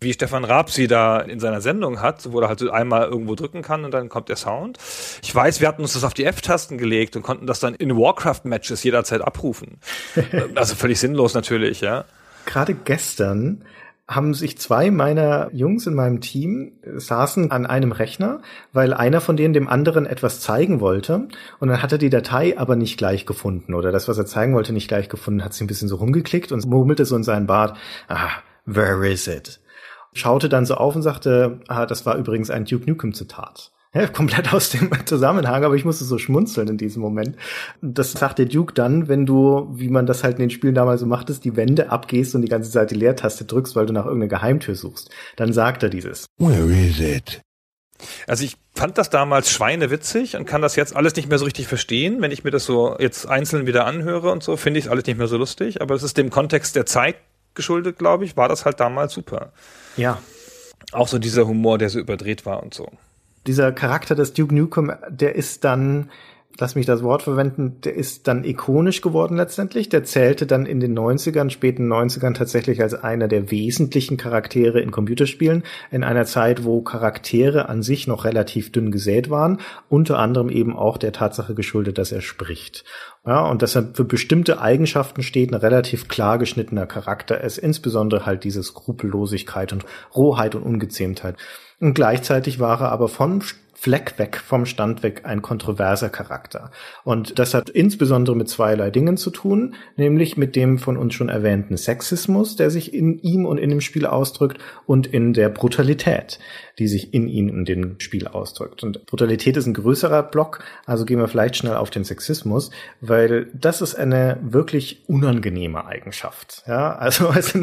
wie Stefan Raab sie da in seiner Sendung hat, wo er halt so einmal irgendwo drücken kann und dann kommt der Sound. Ich weiß, wir hatten uns das auf die F-Tasten gelegt und konnten das dann in Warcraft-Matches jederzeit abrufen. also völlig sinnlos natürlich, ja. Gerade gestern haben sich zwei meiner Jungs in meinem Team saßen an einem Rechner, weil einer von denen dem anderen etwas zeigen wollte und dann hat er die Datei aber nicht gleich gefunden oder das, was er zeigen wollte, nicht gleich gefunden, hat sich ein bisschen so rumgeklickt und murmelte so in seinen Bart, ah, where is it? Schaute dann so auf und sagte, ah, das war übrigens ein Duke Nukem Zitat ja, komplett aus dem Zusammenhang, aber ich musste so schmunzeln in diesem Moment. Das sagt der Duke dann, wenn du, wie man das halt in den Spielen damals so machtest, die Wände abgehst und die ganze Zeit die Leertaste drückst, weil du nach irgendeiner Geheimtür suchst. Dann sagt er dieses. Where is it? Also ich fand das damals schweinewitzig und kann das jetzt alles nicht mehr so richtig verstehen. Wenn ich mir das so jetzt einzeln wieder anhöre und so, finde ich es alles nicht mehr so lustig. Aber es ist dem Kontext der Zeit geschuldet, glaube ich, war das halt damals super. Ja. Auch so dieser Humor, der so überdreht war und so dieser Charakter des Duke Nukem, der ist dann, lass mich das Wort verwenden, der ist dann ikonisch geworden letztendlich. Der zählte dann in den 90ern, späten 90ern tatsächlich als einer der wesentlichen Charaktere in Computerspielen, in einer Zeit, wo Charaktere an sich noch relativ dünn gesät waren, unter anderem eben auch der Tatsache geschuldet, dass er spricht. Ja, und dass er für bestimmte Eigenschaften steht, ein relativ klar geschnittener Charakter ist, insbesondere halt diese Skrupellosigkeit und Rohheit und Ungezähmtheit. Und gleichzeitig war er aber von Fleck weg, vom Stand weg ein kontroverser Charakter. Und das hat insbesondere mit zweierlei Dingen zu tun, nämlich mit dem von uns schon erwähnten Sexismus, der sich in ihm und in dem Spiel ausdrückt und in der Brutalität, die sich in ihm und dem Spiel ausdrückt. Und Brutalität ist ein größerer Block, also gehen wir vielleicht schnell auf den Sexismus, weil das ist eine wirklich unangenehme Eigenschaft. Ja, also, also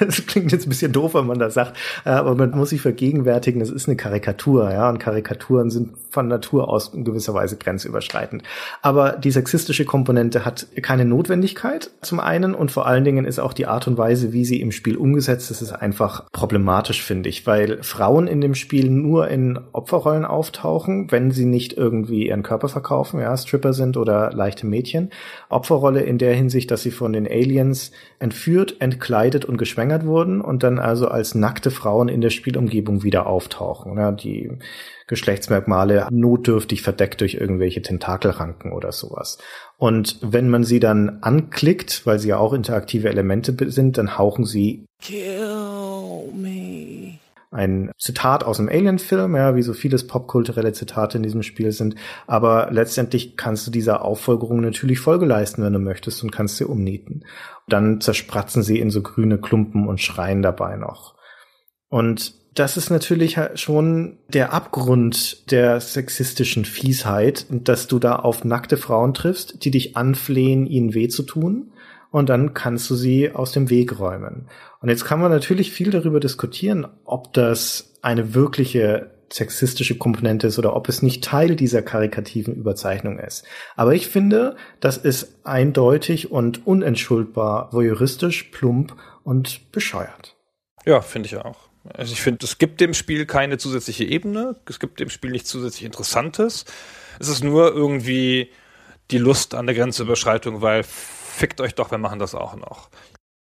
das klingt jetzt ein bisschen doof, wenn man das sagt, aber man muss sich vergegenwärtigen, das ist eine Karikatur, ja, und Karikatur Karikaturen sind von Natur aus in gewisser Weise grenzüberschreitend. Aber die sexistische Komponente hat keine Notwendigkeit zum einen und vor allen Dingen ist auch die Art und Weise, wie sie im Spiel umgesetzt ist, ist einfach problematisch, finde ich, weil Frauen in dem Spiel nur in Opferrollen auftauchen, wenn sie nicht irgendwie ihren Körper verkaufen, ja, Stripper sind oder leichte Mädchen. Opferrolle in der Hinsicht, dass sie von den Aliens entführt, entkleidet und geschwängert wurden und dann also als nackte Frauen in der Spielumgebung wieder auftauchen. Ja, die Geschlechtsmerkmale notdürftig verdeckt durch irgendwelche Tentakelranken oder sowas. Und wenn man sie dann anklickt, weil sie ja auch interaktive Elemente sind, dann hauchen sie Kill me. Ein Zitat aus einem Alien-Film, ja, wie so vieles popkulturelle Zitate in diesem Spiel sind. Aber letztendlich kannst du dieser Auffolgerung natürlich Folge leisten, wenn du möchtest, und kannst sie umnieten. Dann zerspratzen sie in so grüne Klumpen und schreien dabei noch. Und das ist natürlich schon der Abgrund der sexistischen Fiesheit, dass du da auf nackte Frauen triffst, die dich anflehen, ihnen weh zu tun. Und dann kannst du sie aus dem Weg räumen. Und jetzt kann man natürlich viel darüber diskutieren, ob das eine wirkliche sexistische Komponente ist oder ob es nicht Teil dieser karikativen Überzeichnung ist. Aber ich finde, das ist eindeutig und unentschuldbar voyeuristisch, plump und bescheuert. Ja, finde ich auch. Also ich finde, es gibt dem Spiel keine zusätzliche Ebene, es gibt dem Spiel nichts zusätzlich Interessantes. Es ist nur irgendwie die Lust an der Grenzüberschreitung, weil fickt euch doch, wir machen das auch noch.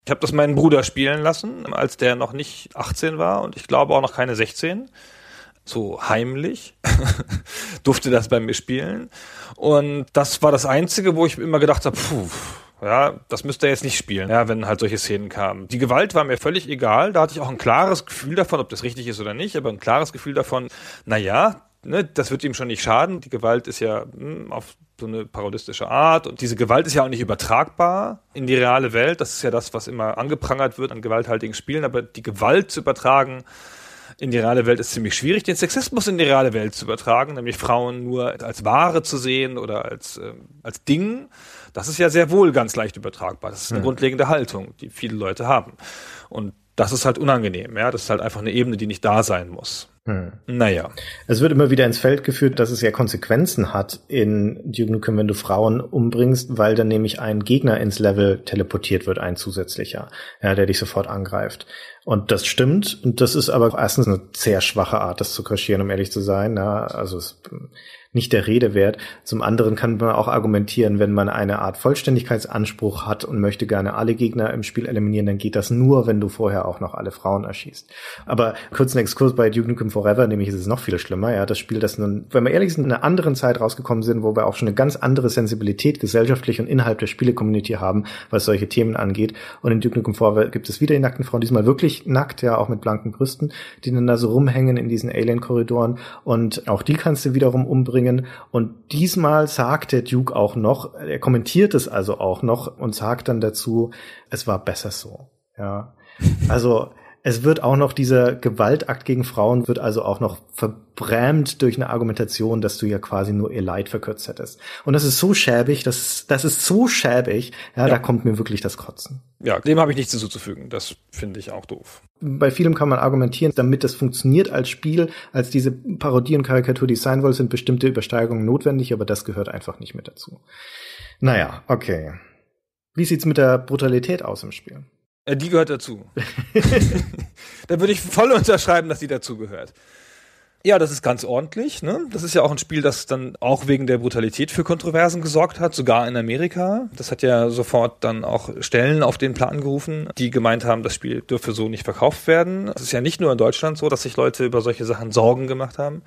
Ich habe das meinen Bruder spielen lassen, als der noch nicht 18 war und ich glaube auch noch keine 16. So heimlich durfte das bei mir spielen. Und das war das Einzige, wo ich immer gedacht habe, puh, ja, das müsste er jetzt nicht spielen, ja, wenn halt solche Szenen kamen. Die Gewalt war mir völlig egal. Da hatte ich auch ein klares Gefühl davon, ob das richtig ist oder nicht, aber ein klares Gefühl davon, na ja, ne, das wird ihm schon nicht schaden. Die Gewalt ist ja mh, hm, auf so eine parodistische Art und diese Gewalt ist ja auch nicht übertragbar in die reale Welt. Das ist ja das, was immer angeprangert wird an gewalthaltigen Spielen, aber die Gewalt zu übertragen, in die reale Welt ist ziemlich schwierig, den Sexismus in die reale Welt zu übertragen, nämlich Frauen nur als Ware zu sehen oder als, äh, als Ding. Das ist ja sehr wohl ganz leicht übertragbar. Das ist eine hm. grundlegende Haltung, die viele Leute haben. Und das ist halt unangenehm, ja. Das ist halt einfach eine Ebene, die nicht da sein muss. Hm. Naja. Es wird immer wieder ins Feld geführt, dass es ja Konsequenzen hat in Duke Nukem, wenn du Frauen umbringst, weil dann nämlich ein Gegner ins Level teleportiert wird, ein zusätzlicher, ja, der dich sofort angreift. Und das stimmt. Und das ist aber erstens eine sehr schwache Art, das zu kaschieren, um ehrlich zu sein. Ja, also es nicht der Rede wert. Zum anderen kann man auch argumentieren, wenn man eine Art Vollständigkeitsanspruch hat und möchte gerne alle Gegner im Spiel eliminieren, dann geht das nur, wenn du vorher auch noch alle Frauen erschießt. Aber kurzen Exkurs bei Duke Nukem Forever, nämlich ist es noch viel schlimmer. Ja, das Spiel, das nun, wenn wir ehrlich sind, in einer anderen Zeit rausgekommen sind, wo wir auch schon eine ganz andere Sensibilität gesellschaftlich und innerhalb der Spiele-Community haben, was solche Themen angeht. Und in Duke Nukem Forever gibt es wieder die nackten Frauen, diesmal wirklich nackt, ja, auch mit blanken Brüsten, die dann da so rumhängen in diesen Alien-Korridoren. Und auch die kannst du wiederum umbringen. Und diesmal sagt der Duke auch noch, er kommentiert es also auch noch und sagt dann dazu, es war besser so. Ja, also es wird auch noch dieser Gewaltakt gegen Frauen wird also auch noch verbrämt durch eine Argumentation, dass du ja quasi nur ihr Leid verkürzt hättest. Und das ist so schäbig, das, das ist so schäbig, ja, ja. da kommt mir wirklich das Kotzen. Ja, dem habe ich nichts hinzuzufügen. Das finde ich auch doof. Bei vielem kann man argumentieren, damit das funktioniert als Spiel, als diese Parodie und Karikatur, die es sein soll, sind bestimmte Übersteigungen notwendig, aber das gehört einfach nicht mit dazu. Naja, okay. Wie sieht's mit der Brutalität aus im Spiel? Äh, die gehört dazu. da würde ich voll unterschreiben, dass die dazu gehört. Ja, das ist ganz ordentlich. Ne? Das ist ja auch ein Spiel, das dann auch wegen der Brutalität für Kontroversen gesorgt hat, sogar in Amerika. Das hat ja sofort dann auch Stellen auf den Plan gerufen, die gemeint haben, das Spiel dürfe so nicht verkauft werden. Es ist ja nicht nur in Deutschland so, dass sich Leute über solche Sachen Sorgen gemacht haben.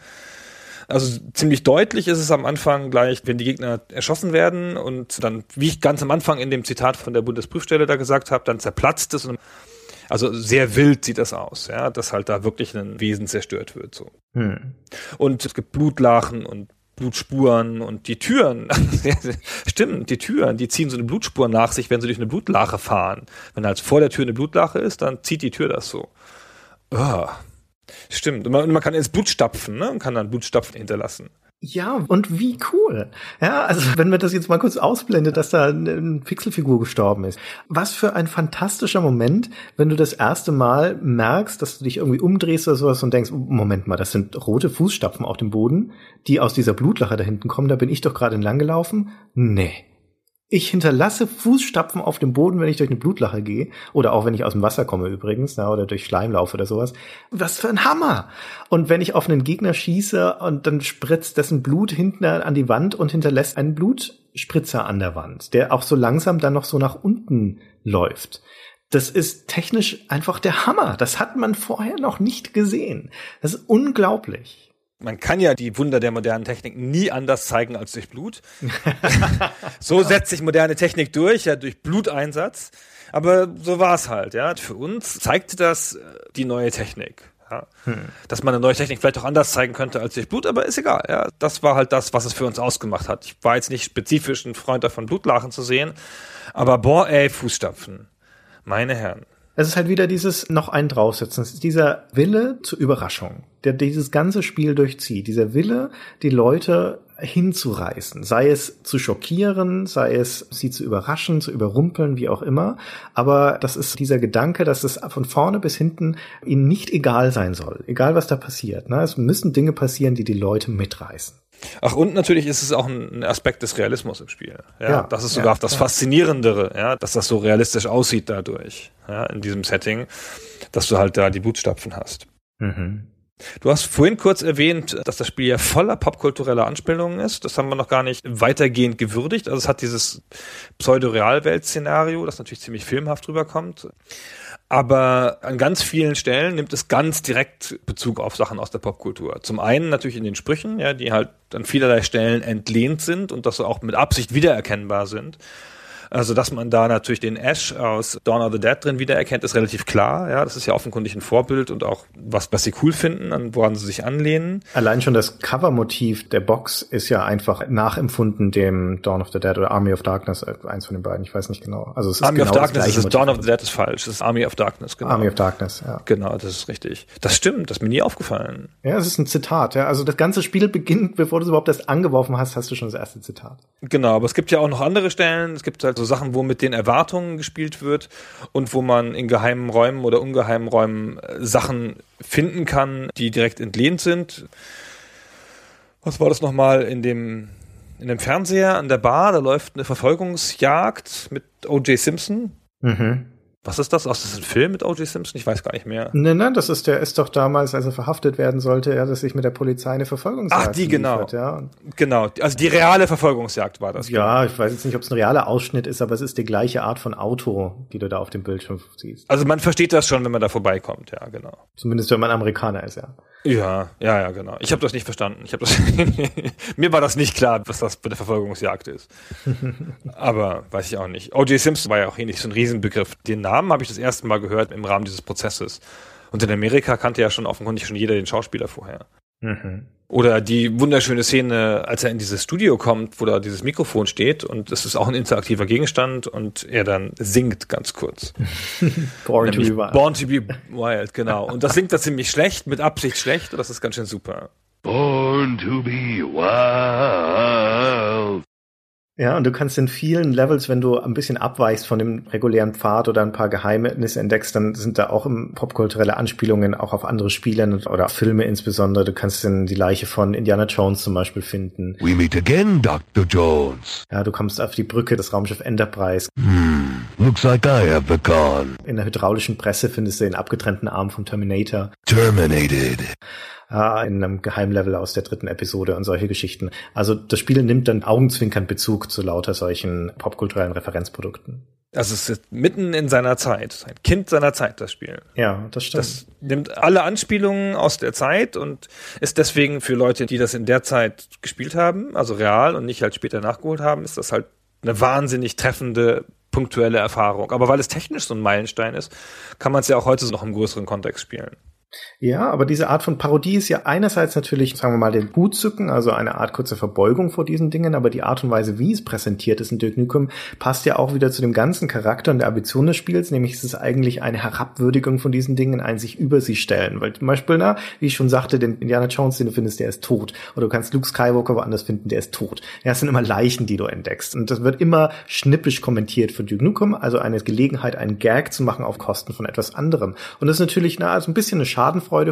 Also ziemlich deutlich ist es am Anfang gleich, wenn die Gegner erschossen werden und dann, wie ich ganz am Anfang in dem Zitat von der Bundesprüfstelle da gesagt habe, dann zerplatzt es und also sehr wild sieht das aus, ja, dass halt da wirklich ein Wesen zerstört wird so. Hm. Und es gibt Blutlachen und Blutspuren und die Türen, stimmt, die Türen, die ziehen so eine Blutspur nach sich, wenn sie durch eine Blutlache fahren. Wenn halt vor der Tür eine Blutlache ist, dann zieht die Tür das so. Oh, Stimmt. Und man, man kann ins Blut stapfen, ne? Und kann dann Blutstapfen hinterlassen. Ja, und wie cool. Ja, also wenn man das jetzt mal kurz ausblendet, dass da eine Pixelfigur gestorben ist. Was für ein fantastischer Moment, wenn du das erste Mal merkst, dass du dich irgendwie umdrehst oder sowas und denkst, Moment mal, das sind rote Fußstapfen auf dem Boden, die aus dieser Blutlache da hinten kommen, da bin ich doch gerade entlang gelaufen. Nee. Ich hinterlasse Fußstapfen auf dem Boden, wenn ich durch eine Blutlache gehe. Oder auch wenn ich aus dem Wasser komme übrigens, na, oder durch Schleimlauf oder sowas. Was für ein Hammer! Und wenn ich auf einen Gegner schieße und dann spritzt dessen Blut hinten an die Wand und hinterlässt einen Blutspritzer an der Wand, der auch so langsam dann noch so nach unten läuft. Das ist technisch einfach der Hammer. Das hat man vorher noch nicht gesehen. Das ist unglaublich man kann ja die Wunder der modernen Technik nie anders zeigen als durch Blut. so setzt sich moderne Technik durch, ja, durch Bluteinsatz. Aber so war es halt, ja. Für uns zeigte das äh, die neue Technik. Ja. Hm. Dass man eine neue Technik vielleicht auch anders zeigen könnte als durch Blut, aber ist egal. Ja. Das war halt das, was es für uns ausgemacht hat. Ich war jetzt nicht spezifisch ein Freund davon, Blutlachen zu sehen, aber boah, ey, Fußstapfen. Meine Herren. Es ist halt wieder dieses noch ein draufsetzen. Es ist dieser Wille zur Überraschung, der dieses ganze Spiel durchzieht. Dieser Wille, die Leute hinzureißen. Sei es zu schockieren, sei es sie zu überraschen, zu überrumpeln, wie auch immer. Aber das ist dieser Gedanke, dass es von vorne bis hinten ihnen nicht egal sein soll. Egal was da passiert. Ne? Es müssen Dinge passieren, die die Leute mitreißen. Ach, und natürlich ist es auch ein Aspekt des Realismus im Spiel. Ja, ja das ist sogar ja, das Faszinierendere, ja, dass das so realistisch aussieht dadurch, ja, in diesem Setting, dass du halt da die Blutstapfen hast. Mhm. Du hast vorhin kurz erwähnt, dass das Spiel ja voller popkultureller Anspielungen ist. Das haben wir noch gar nicht weitergehend gewürdigt. Also es hat dieses Pseudo-Realwelt-Szenario, das natürlich ziemlich filmhaft rüberkommt. Aber an ganz vielen Stellen nimmt es ganz direkt Bezug auf Sachen aus der Popkultur. Zum einen natürlich in den Sprüchen, ja, die halt an vielerlei Stellen entlehnt sind und das auch mit Absicht wiedererkennbar sind. Also, dass man da natürlich den Ash aus Dawn of the Dead drin wiedererkennt, ist relativ klar. Ja, das ist ja offenkundig ein Vorbild und auch was, was sie cool finden, an woran sie sich anlehnen. Allein schon das Covermotiv der Box ist ja einfach nachempfunden dem Dawn of the Dead oder Army of Darkness, äh, eins von den beiden, ich weiß nicht genau. Also es ist Army genau of Darkness ist es, Dawn of the Dead ist falsch. Es ist Army of Darkness, genau. Army of Darkness, ja. Genau, das ist richtig. Das stimmt, das ist mir nie aufgefallen. Ja, es ist ein Zitat, ja. Also das ganze Spiel beginnt, bevor du es überhaupt erst angeworfen hast, hast du schon das erste Zitat. Genau, aber es gibt ja auch noch andere Stellen. Es gibt halt so Sachen, wo mit den Erwartungen gespielt wird und wo man in geheimen Räumen oder ungeheimen Räumen äh, Sachen finden kann, die direkt entlehnt sind. Was war das nochmal in dem, in dem Fernseher an der Bar? Da läuft eine Verfolgungsjagd mit O.J. Simpson. Mhm. Was ist das? Aus das ist ein Film mit O.J. Simpson? Ich weiß gar nicht mehr. Nein, nein, das ist der ist doch damals, als er verhaftet werden sollte, ja, dass sich mit der Polizei eine Verfolgungsjagd Ach, die genau. liefert, ja. Genau, also die reale Verfolgungsjagd war das. Ja, ich weiß jetzt nicht, ob es ein realer Ausschnitt ist, aber es ist die gleiche Art von Auto, die du da auf dem Bildschirm siehst. Also man versteht das schon, wenn man da vorbeikommt, ja, genau. Zumindest wenn man Amerikaner ist, ja. Ja, ja, ja, genau. Ich habe das nicht verstanden. Ich habe das mir war das nicht klar, was das bei der Verfolgungsjagd ist. Aber weiß ich auch nicht. O.J. Simpson war ja auch hier nicht so ein Riesenbegriff. Den Namen habe ich das erste Mal gehört im Rahmen dieses Prozesses. Und in Amerika kannte ja schon offenkundig schon jeder den Schauspieler vorher. Mhm. Oder die wunderschöne Szene, als er in dieses Studio kommt, wo da dieses Mikrofon steht und es ist auch ein interaktiver Gegenstand und er dann singt ganz kurz. Born to be wild. Born to be wild, genau. Und das singt er ziemlich schlecht, mit Absicht schlecht und das ist ganz schön super. Born to be wild. Ja, und du kannst in vielen Levels, wenn du ein bisschen abweichst von dem regulären Pfad oder ein paar Geheimnisse entdeckst, dann sind da auch popkulturelle Anspielungen auch auf andere Spiele oder Filme insbesondere. Du kannst dann die Leiche von Indiana Jones zum Beispiel finden. We meet again, Dr. Jones. Ja, du kommst auf die Brücke des Raumschiff Enterprise. Hmm, looks like I have begun. In der hydraulischen Presse findest du den abgetrennten Arm vom Terminator. Terminated. Ja, in einem Geheimlevel aus der dritten Episode und solche Geschichten. Also das Spiel nimmt dann augenzwinkern Bezug zu lauter solchen popkulturellen Referenzprodukten. Also es ist mitten in seiner Zeit, ein Kind seiner Zeit, das Spiel. Ja, das stimmt. Das nimmt alle Anspielungen aus der Zeit und ist deswegen für Leute, die das in der Zeit gespielt haben, also real und nicht halt später nachgeholt haben, ist das halt eine wahnsinnig treffende punktuelle Erfahrung. Aber weil es technisch so ein Meilenstein ist, kann man es ja auch heute noch im größeren Kontext spielen. Ja, aber diese Art von Parodie ist ja einerseits natürlich, sagen wir mal, den Hut zücken, also eine Art kurze Verbeugung vor diesen Dingen, aber die Art und Weise, wie es präsentiert ist in Duke Nukem, passt ja auch wieder zu dem ganzen Charakter und der Ambition des Spiels, nämlich ist es eigentlich eine Herabwürdigung von diesen Dingen, ein sich über sie stellen. Weil zum Beispiel, na, wie ich schon sagte, den Indiana Jones, den du findest, der ist tot. Oder du kannst Luke Skywalker woanders finden, der ist tot. Ja, es sind immer Leichen, die du entdeckst. Und das wird immer schnippisch kommentiert für Duke Nukem, also eine Gelegenheit, einen Gag zu machen auf Kosten von etwas anderem. Und das ist natürlich, na, also ein bisschen eine Schadenfreude,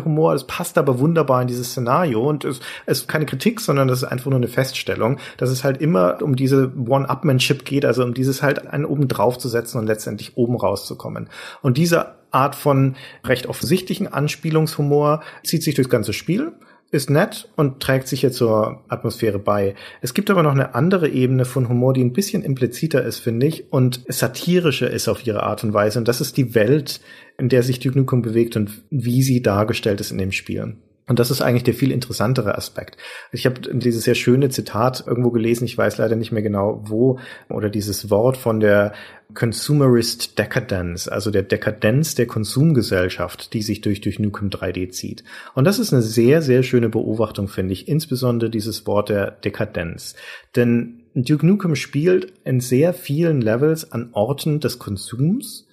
Humor, es passt aber wunderbar in dieses Szenario und es, ist keine Kritik, sondern das ist einfach nur eine Feststellung, dass es halt immer um diese One-Upmanship geht, also um dieses halt einen oben drauf zu setzen und letztendlich oben rauszukommen. Und diese Art von recht offensichtlichen Anspielungshumor zieht sich durchs ganze Spiel ist nett und trägt sich jetzt zur Atmosphäre bei. Es gibt aber noch eine andere Ebene von Humor, die ein bisschen impliziter ist, finde ich, und satirischer ist auf ihre Art und Weise. Und das ist die Welt, in der sich Duke Nukem bewegt und wie sie dargestellt ist in dem Spiel. Und das ist eigentlich der viel interessantere Aspekt. Ich habe dieses sehr schöne Zitat irgendwo gelesen, ich weiß leider nicht mehr genau wo, oder dieses Wort von der Consumerist Decadence, also der Dekadenz der Konsumgesellschaft, die sich durch, durch Nukem 3D zieht. Und das ist eine sehr, sehr schöne Beobachtung, finde ich, insbesondere dieses Wort der Dekadenz. Denn Duke Nukem spielt in sehr vielen Levels an Orten des Konsums,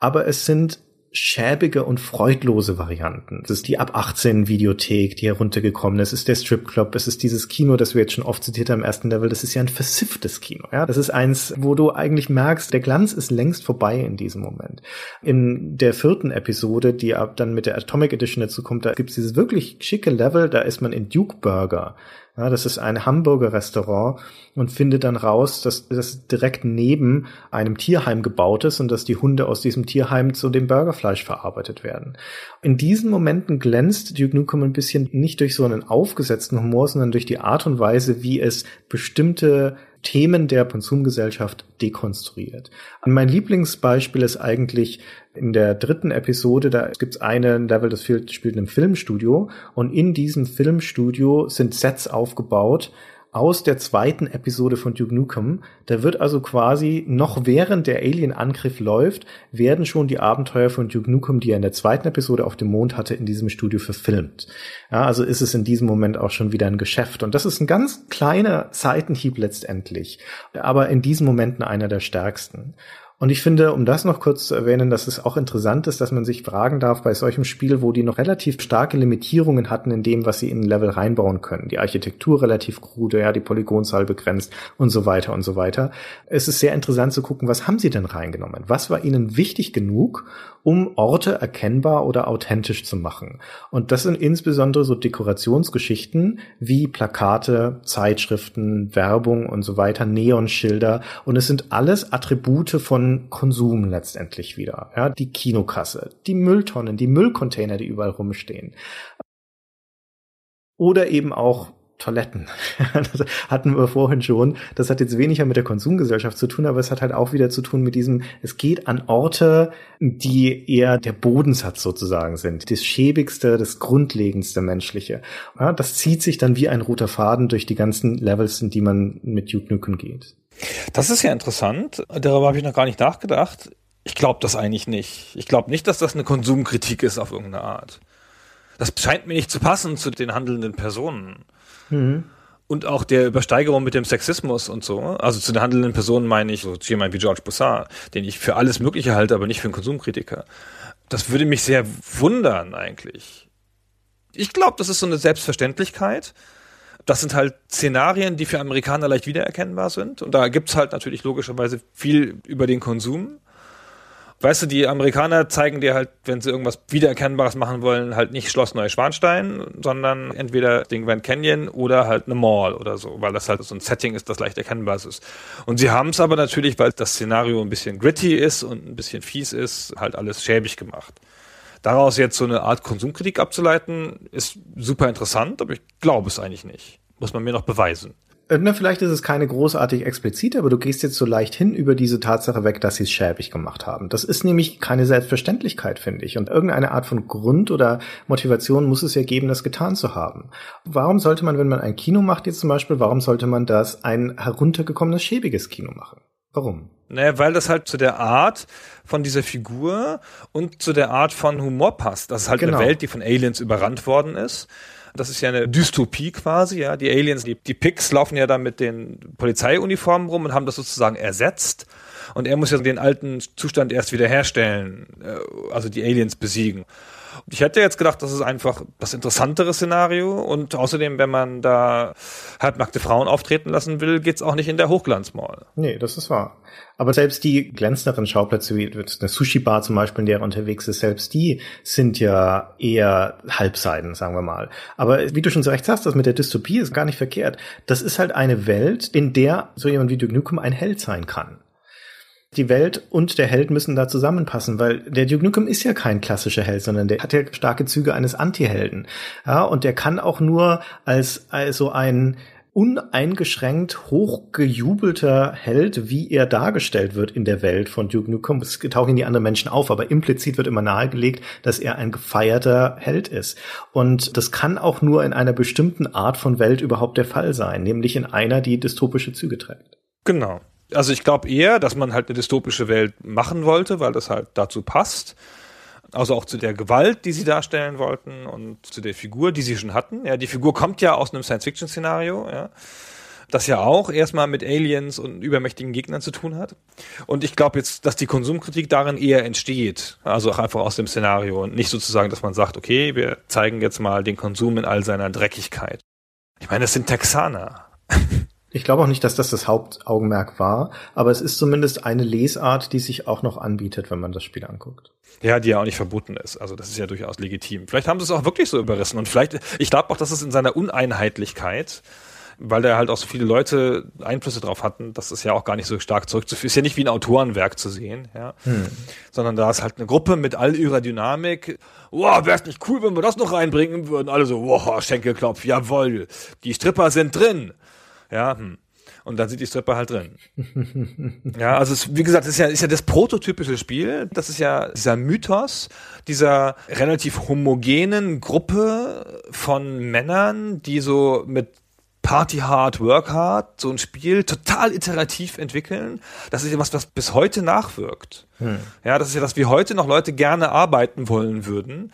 aber es sind schäbige und freudlose Varianten. Das ist die ab 18 Videothek, die heruntergekommen ist. Es ist der Stripclub. Es ist dieses Kino, das wir jetzt schon oft zitiert haben im ersten Level. Das ist ja ein versifftes Kino. Ja, das ist eins, wo du eigentlich merkst, der Glanz ist längst vorbei in diesem Moment. In der vierten Episode, die ab dann mit der Atomic Edition dazu kommt, da gibt es dieses wirklich schicke Level. Da ist man in Duke Burger ja, das ist ein Hamburger Restaurant und findet dann raus, dass das direkt neben einem Tierheim gebaut ist und dass die Hunde aus diesem Tierheim zu dem Burgerfleisch verarbeitet werden. In diesen Momenten glänzt Duke Nukem ein bisschen nicht durch so einen aufgesetzten Humor, sondern durch die Art und Weise, wie es bestimmte Themen der Konsumgesellschaft dekonstruiert. Mein Lieblingsbeispiel ist eigentlich in der dritten Episode, da gibt es einen Level, das spielt in einem Filmstudio und in diesem Filmstudio sind Sets aufgebaut, aus der zweiten Episode von Duke Nukem. Da wird also quasi noch während der Alien-Angriff läuft, werden schon die Abenteuer von Duke Nukem, die er in der zweiten Episode auf dem Mond hatte, in diesem Studio verfilmt. Ja, also ist es in diesem Moment auch schon wieder ein Geschäft. Und das ist ein ganz kleiner Seitenhieb letztendlich, aber in diesen Momenten einer der stärksten. Und ich finde, um das noch kurz zu erwähnen, dass es auch interessant ist, dass man sich fragen darf bei solchem Spiel, wo die noch relativ starke Limitierungen hatten in dem, was sie in ein Level reinbauen können. Die Architektur relativ krude, ja, die Polygonzahl begrenzt und so weiter und so weiter. Es ist sehr interessant zu gucken, was haben sie denn reingenommen? Was war ihnen wichtig genug, um Orte erkennbar oder authentisch zu machen? Und das sind insbesondere so Dekorationsgeschichten wie Plakate, Zeitschriften, Werbung und so weiter, Neonschilder. Und es sind alles Attribute von Konsum letztendlich wieder. Ja, die Kinokasse, die Mülltonnen, die Müllcontainer, die überall rumstehen. Oder eben auch Toiletten. das hatten wir vorhin schon. Das hat jetzt weniger mit der Konsumgesellschaft zu tun, aber es hat halt auch wieder zu tun mit diesem, es geht an Orte, die eher der Bodensatz sozusagen sind. Das schäbigste, das grundlegendste menschliche. Ja, das zieht sich dann wie ein roter Faden durch die ganzen Levels, in die man mit Duke Nukem geht. Das ist ja interessant. Darüber habe ich noch gar nicht nachgedacht. Ich glaube das eigentlich nicht. Ich glaube nicht, dass das eine Konsumkritik ist auf irgendeine Art. Das scheint mir nicht zu passen zu den handelnden Personen. Mhm. Und auch der Übersteigerung mit dem Sexismus und so. Also zu den handelnden Personen meine ich so jemand wie George Boussard, den ich für alles Mögliche halte, aber nicht für einen Konsumkritiker. Das würde mich sehr wundern eigentlich. Ich glaube, das ist so eine Selbstverständlichkeit. Das sind halt Szenarien, die für Amerikaner leicht wiedererkennbar sind. Und da gibt's halt natürlich logischerweise viel über den Konsum. Weißt du, die Amerikaner zeigen dir halt, wenn sie irgendwas Wiedererkennbares machen wollen, halt nicht Schloss Neuschwanstein, sondern entweder den Grand Canyon oder halt eine Mall oder so, weil das halt so ein Setting ist, das leicht erkennbar ist. Und sie haben es aber natürlich, weil das Szenario ein bisschen gritty ist und ein bisschen fies ist, halt alles schäbig gemacht. Daraus jetzt so eine Art Konsumkritik abzuleiten, ist super interessant, aber ich glaube es eigentlich nicht. Muss man mir noch beweisen. Äh, na, vielleicht ist es keine großartig explizite, aber du gehst jetzt so leicht hin über diese Tatsache weg, dass sie es schäbig gemacht haben. Das ist nämlich keine Selbstverständlichkeit, finde ich. Und irgendeine Art von Grund oder Motivation muss es ja geben, das getan zu haben. Warum sollte man, wenn man ein Kino macht jetzt zum Beispiel, warum sollte man das ein heruntergekommenes, schäbiges Kino machen? Warum? Naja, weil das halt zu der Art von dieser Figur und zu der Art von Humor passt. Das ist halt genau. eine Welt, die von Aliens überrannt worden ist. Das ist ja eine Dystopie quasi, ja. Die Aliens, die, die Pigs laufen ja da mit den Polizeiuniformen rum und haben das sozusagen ersetzt. Und er muss ja den alten Zustand erst wiederherstellen, äh, also die Aliens besiegen. Ich hätte jetzt gedacht, das ist einfach das interessantere Szenario und außerdem, wenn man da halbnackte Frauen auftreten lassen will, geht's auch nicht in der Hochglanzmall. Nee, das ist wahr. Aber selbst die glänzenderen Schauplätze, wie eine Sushi-Bar zum Beispiel, in der er unterwegs ist, selbst die sind ja eher Halbseiden, sagen wir mal. Aber wie du schon so recht sagst, das mit der Dystopie ist gar nicht verkehrt. Das ist halt eine Welt, in der so jemand wie Duke Nukem ein Held sein kann die Welt und der Held müssen da zusammenpassen, weil der Duke Nukem ist ja kein klassischer Held, sondern der hat ja starke Züge eines Anti-Helden. Ja, und der kann auch nur als also ein uneingeschränkt hochgejubelter Held, wie er dargestellt wird in der Welt von Duke Nukem. Es tauchen die anderen Menschen auf, aber implizit wird immer nahegelegt, dass er ein gefeierter Held ist. Und das kann auch nur in einer bestimmten Art von Welt überhaupt der Fall sein, nämlich in einer, die dystopische Züge trägt. Genau. Also ich glaube eher, dass man halt eine dystopische Welt machen wollte, weil das halt dazu passt. Also auch zu der Gewalt, die sie darstellen wollten und zu der Figur, die sie schon hatten. Ja, die Figur kommt ja aus einem Science-Fiction-Szenario, ja, das ja auch erstmal mit Aliens und übermächtigen Gegnern zu tun hat. Und ich glaube jetzt, dass die Konsumkritik darin eher entsteht, also auch einfach aus dem Szenario und nicht sozusagen, dass man sagt, okay, wir zeigen jetzt mal den Konsum in all seiner Dreckigkeit. Ich meine, das sind Texaner. Ich glaube auch nicht, dass das das Hauptaugenmerk war, aber es ist zumindest eine Lesart, die sich auch noch anbietet, wenn man das Spiel anguckt. Ja, die ja auch nicht verboten ist. Also das ist ja durchaus legitim. Vielleicht haben sie es auch wirklich so überrissen und vielleicht, ich glaube auch, dass es in seiner Uneinheitlichkeit weil da halt auch so viele Leute Einflüsse drauf hatten, das ist ja auch gar nicht so stark zurückzuführen. Ist ja nicht wie ein Autorenwerk zu sehen, ja. Hm. Sondern da ist halt eine Gruppe mit all ihrer Dynamik. Wow, wäre es nicht cool, wenn wir das noch reinbringen würden? Alle so, wow, Schenkelklopf, jawoll. Die Stripper sind drin. Ja, hm. Und dann sind die Stripper halt drin. ja, also es, wie gesagt, es ist ja, ist ja das prototypische Spiel. Das ist ja dieser Mythos dieser relativ homogenen Gruppe von Männern, die so mit Party hard, work hard, so ein Spiel total iterativ entwickeln. Das ist ja was, was bis heute nachwirkt. Hm. Ja, das ist ja, dass wir heute noch Leute gerne arbeiten wollen würden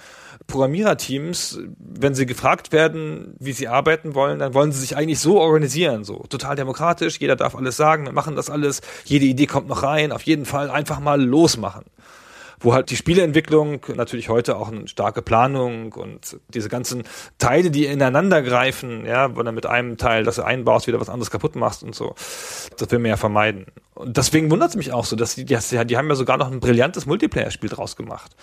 Programmiererteams, wenn sie gefragt werden, wie sie arbeiten wollen, dann wollen sie sich eigentlich so organisieren, so total demokratisch, jeder darf alles sagen, wir machen das alles, jede Idee kommt noch rein, auf jeden Fall einfach mal losmachen. Wo halt die Spieleentwicklung natürlich heute auch eine starke Planung und diese ganzen Teile, die ineinander greifen, ja, wo dann mit einem Teil, das du einbaust, wieder was anderes kaputt machst und so. Das will man ja vermeiden. Und deswegen wundert es mich auch so, dass die, die, die haben ja sogar noch ein brillantes Multiplayer-Spiel draus gemacht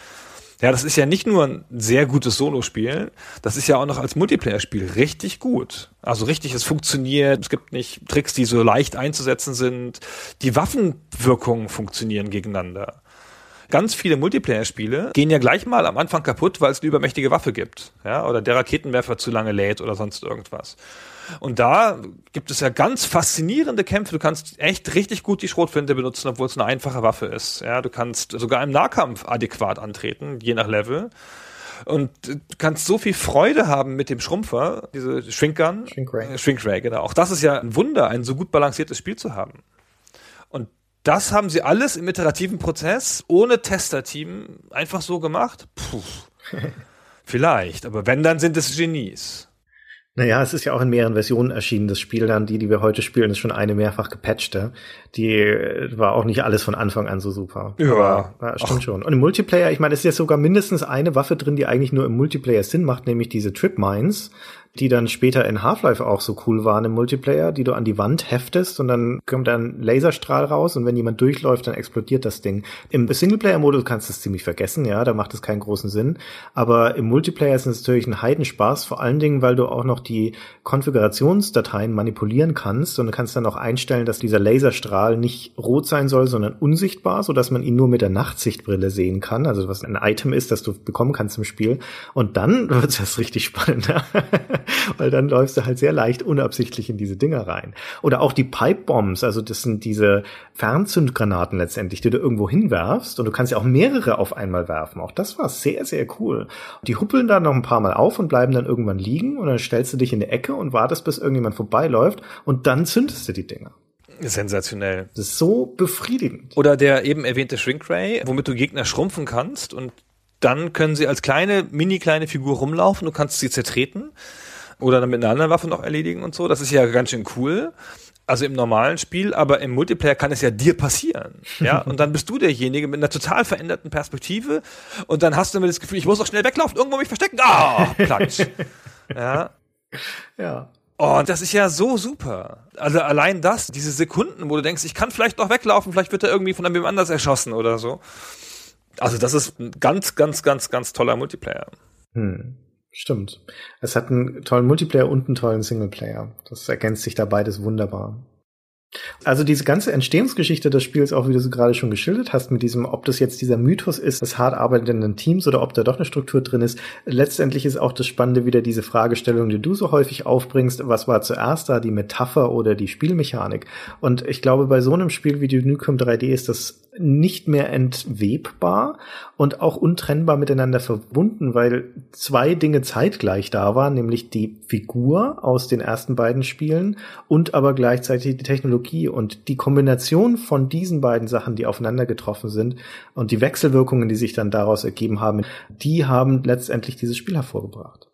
Ja, das ist ja nicht nur ein sehr gutes Solo-Spiel, das ist ja auch noch als Multiplayer-Spiel richtig gut. Also richtig, es funktioniert, es gibt nicht Tricks, die so leicht einzusetzen sind. Die Waffenwirkungen funktionieren gegeneinander. Ganz viele Multiplayer-Spiele gehen ja gleich mal am Anfang kaputt, weil es eine übermächtige Waffe gibt. Ja, oder der Raketenwerfer zu lange lädt oder sonst irgendwas. Und da gibt es ja ganz faszinierende Kämpfe. Du kannst echt richtig gut die Schrotflinte benutzen, obwohl es eine einfache Waffe ist. Ja, du kannst sogar im Nahkampf adäquat antreten, je nach Level. Und du kannst so viel Freude haben mit dem Schrumpfer, diese Shrinkgun. Shrinkray. Shrinkray, genau. Auch das ist ja ein Wunder, ein so gut balanciertes Spiel zu haben. Und das haben sie alles im iterativen Prozess, ohne Testerteam, einfach so gemacht? Puh. Vielleicht, aber wenn, dann sind es Genies. Naja, es ist ja auch in mehreren Versionen erschienen. Das Spiel dann, die, die wir heute spielen, ist schon eine mehrfach gepatchte. Die äh, war auch nicht alles von Anfang an so super. Ja. Aber, ja stimmt Ach. schon. Und im Multiplayer, ich meine, es ist ja sogar mindestens eine Waffe drin, die eigentlich nur im Multiplayer Sinn macht, nämlich diese Trip Mines die dann später in Half-Life auch so cool waren im Multiplayer, die du an die Wand heftest und dann kommt ein Laserstrahl raus und wenn jemand durchläuft, dann explodiert das Ding. Im Singleplayer-Modus kannst du es ziemlich vergessen, ja, da macht es keinen großen Sinn. Aber im Multiplayer ist es natürlich ein Heidenspaß, vor allen Dingen, weil du auch noch die Konfigurationsdateien manipulieren kannst und du kannst dann auch einstellen, dass dieser Laserstrahl nicht rot sein soll, sondern unsichtbar, so dass man ihn nur mit der Nachtsichtbrille sehen kann, also was ein Item ist, das du bekommen kannst im Spiel. Und dann wird es richtig spannend. weil dann läufst du halt sehr leicht unabsichtlich in diese Dinger rein. Oder auch die Pipe Bombs, also das sind diese Fernzündgranaten letztendlich, die du irgendwo hinwerfst und du kannst ja auch mehrere auf einmal werfen. Auch das war sehr, sehr cool. Die huppeln dann noch ein paar Mal auf und bleiben dann irgendwann liegen und dann stellst du dich in die Ecke und wartest, bis irgendjemand vorbeiläuft und dann zündest du die Dinger. Sensationell. Das ist so befriedigend. Oder der eben erwähnte Shrinkray, womit du Gegner schrumpfen kannst und dann können sie als kleine, mini kleine Figur rumlaufen, du kannst sie zertreten oder dann mit einer anderen Waffe noch erledigen und so. Das ist ja ganz schön cool. Also im normalen Spiel, aber im Multiplayer kann es ja dir passieren. Ja, und dann bist du derjenige mit einer total veränderten Perspektive und dann hast du immer das Gefühl, ich muss doch schnell weglaufen, irgendwo mich verstecken. Ah, Platsch. ja. Ja. Oh, das ist ja so super. Also allein das, diese Sekunden, wo du denkst, ich kann vielleicht noch weglaufen, vielleicht wird er irgendwie von einem anders erschossen oder so. Also das ist ein ganz, ganz, ganz, ganz toller Multiplayer. Hm. Stimmt. Es hat einen tollen Multiplayer und einen tollen Singleplayer. Das ergänzt sich da beides wunderbar. Also diese ganze Entstehungsgeschichte des Spiels, auch wie du sie gerade schon geschildert hast, mit diesem, ob das jetzt dieser Mythos ist des hart arbeitenden Teams oder ob da doch eine Struktur drin ist, letztendlich ist auch das Spannende wieder diese Fragestellung, die du so häufig aufbringst, was war zuerst da, die Metapher oder die Spielmechanik? Und ich glaube, bei so einem Spiel wie Duke Nukem 3D ist das nicht mehr entwebbar und auch untrennbar miteinander verbunden, weil zwei Dinge zeitgleich da waren, nämlich die Figur aus den ersten beiden Spielen und aber gleichzeitig die Technologie und die Kombination von diesen beiden Sachen, die aufeinander getroffen sind und die Wechselwirkungen, die sich dann daraus ergeben haben, die haben letztendlich dieses Spiel hervorgebracht.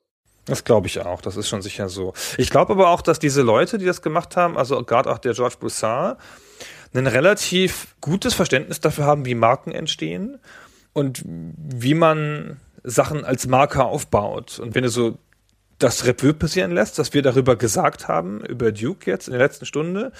Das glaube ich auch, das ist schon sicher so. Ich glaube aber auch, dass diese Leute, die das gemacht haben, also gerade auch der George Broussard, ein relativ gutes Verständnis dafür haben, wie Marken entstehen und wie man Sachen als Marke aufbaut. Und wenn du so das Revue passieren lässt, was wir darüber gesagt haben, über Duke jetzt in der letzten Stunde,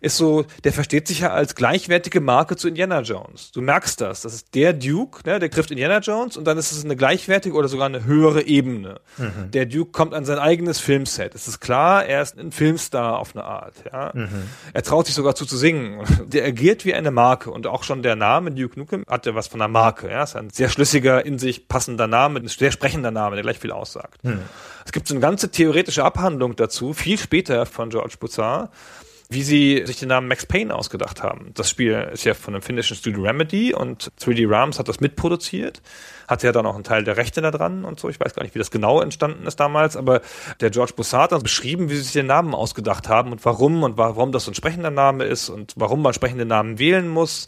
ist so, der versteht sich ja als gleichwertige Marke zu Indiana Jones. Du merkst das. Das ist der Duke, ne, der trifft Indiana Jones und dann ist es eine gleichwertige oder sogar eine höhere Ebene. Mhm. Der Duke kommt an sein eigenes Filmset. Es ist klar, er ist ein Filmstar auf eine Art. Ja. Mhm. Er traut sich sogar zu zu singen. Der agiert wie eine Marke und auch schon der Name Duke Nukem hat ja was von einer Marke. Ja. Ist ein sehr schlüssiger, in sich passender Name, ein sehr sprechender Name, der gleich viel aussagt. Mhm. Es gibt so eine ganze theoretische Abhandlung dazu, viel später von George Boussard, wie sie sich den Namen Max Payne ausgedacht haben. Das Spiel ist ja von einem finnischen Studio Remedy und 3D Rams hat das mitproduziert, hatte ja dann auch einen Teil der Rechte da dran und so. Ich weiß gar nicht, wie das genau entstanden ist damals, aber der George Bussard hat beschrieben, wie sie sich den Namen ausgedacht haben und warum und warum das so ein sprechender Name ist und warum man sprechende Namen wählen muss.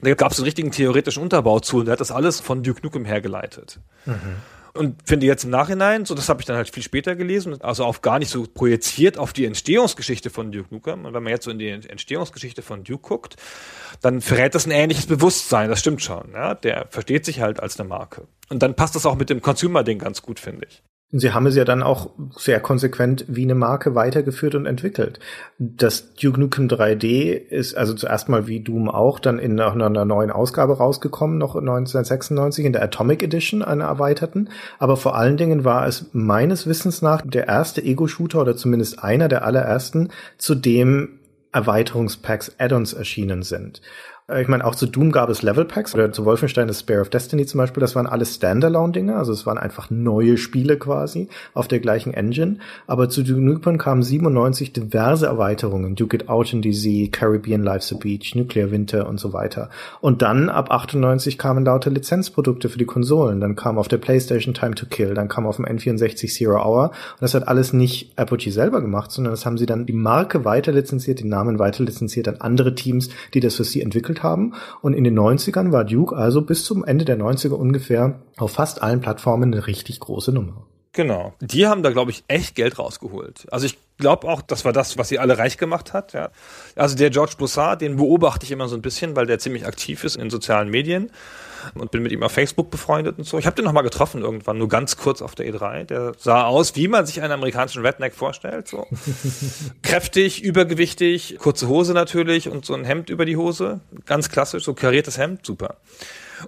Und da gab es einen richtigen theoretischen Unterbau zu und der hat das alles von Duke Nukem hergeleitet. Mhm. Und finde jetzt im Nachhinein, so das habe ich dann halt viel später gelesen, also auf gar nicht so projiziert auf die Entstehungsgeschichte von Duke Nukem. Und wenn man jetzt so in die Entstehungsgeschichte von Duke guckt, dann verrät das ein ähnliches Bewusstsein, das stimmt schon. Ja? Der versteht sich halt als eine Marke. Und dann passt das auch mit dem Consumer-Ding ganz gut, finde ich. Sie haben es ja dann auch sehr konsequent wie eine Marke weitergeführt und entwickelt. Das Duke Nukem 3D ist also zuerst mal wie Doom auch dann in einer neuen Ausgabe rausgekommen, noch 1996 in der Atomic Edition, einer erweiterten. Aber vor allen Dingen war es meines Wissens nach der erste Ego-Shooter oder zumindest einer der allerersten, zu dem Erweiterungspacks Add-ons erschienen sind. Äh, ich meine, auch zu Doom gab es Level Packs oder zu Wolfenstein das Spare of Destiny zum Beispiel. Das waren alles Standalone-Dinge, also es waren einfach neue Spiele quasi auf der gleichen Engine. Aber zu Duke Nukem kamen 97 diverse Erweiterungen. Duke It Out in DZ, Caribbean Life's a Beach, Nuclear Winter und so weiter. Und dann ab 98 kamen lauter Lizenzprodukte für die Konsolen. Dann kam auf der PlayStation Time to Kill, dann kam auf dem N64 Zero Hour. Und das hat alles nicht Apogee selber gemacht, sondern das haben sie dann die Marke weiter lizenziert, den Namen weiter lizenziert an andere Teams, die das für sie entwickelt entwickelt haben. Und in den 90ern war Duke also bis zum Ende der 90er ungefähr auf fast allen Plattformen eine richtig große Nummer. Genau. Die haben da, glaube ich, echt Geld rausgeholt. Also ich glaube auch, das war das, was sie alle reich gemacht hat. Ja. Also der George Broussard, den beobachte ich immer so ein bisschen, weil der ziemlich aktiv ist in sozialen Medien und bin mit ihm auf Facebook befreundet und so. Ich habe den noch mal getroffen irgendwann, nur ganz kurz auf der E3. Der sah aus, wie man sich einen amerikanischen Redneck vorstellt. So. Kräftig, übergewichtig, kurze Hose natürlich und so ein Hemd über die Hose. Ganz klassisch, so kariertes Hemd, super.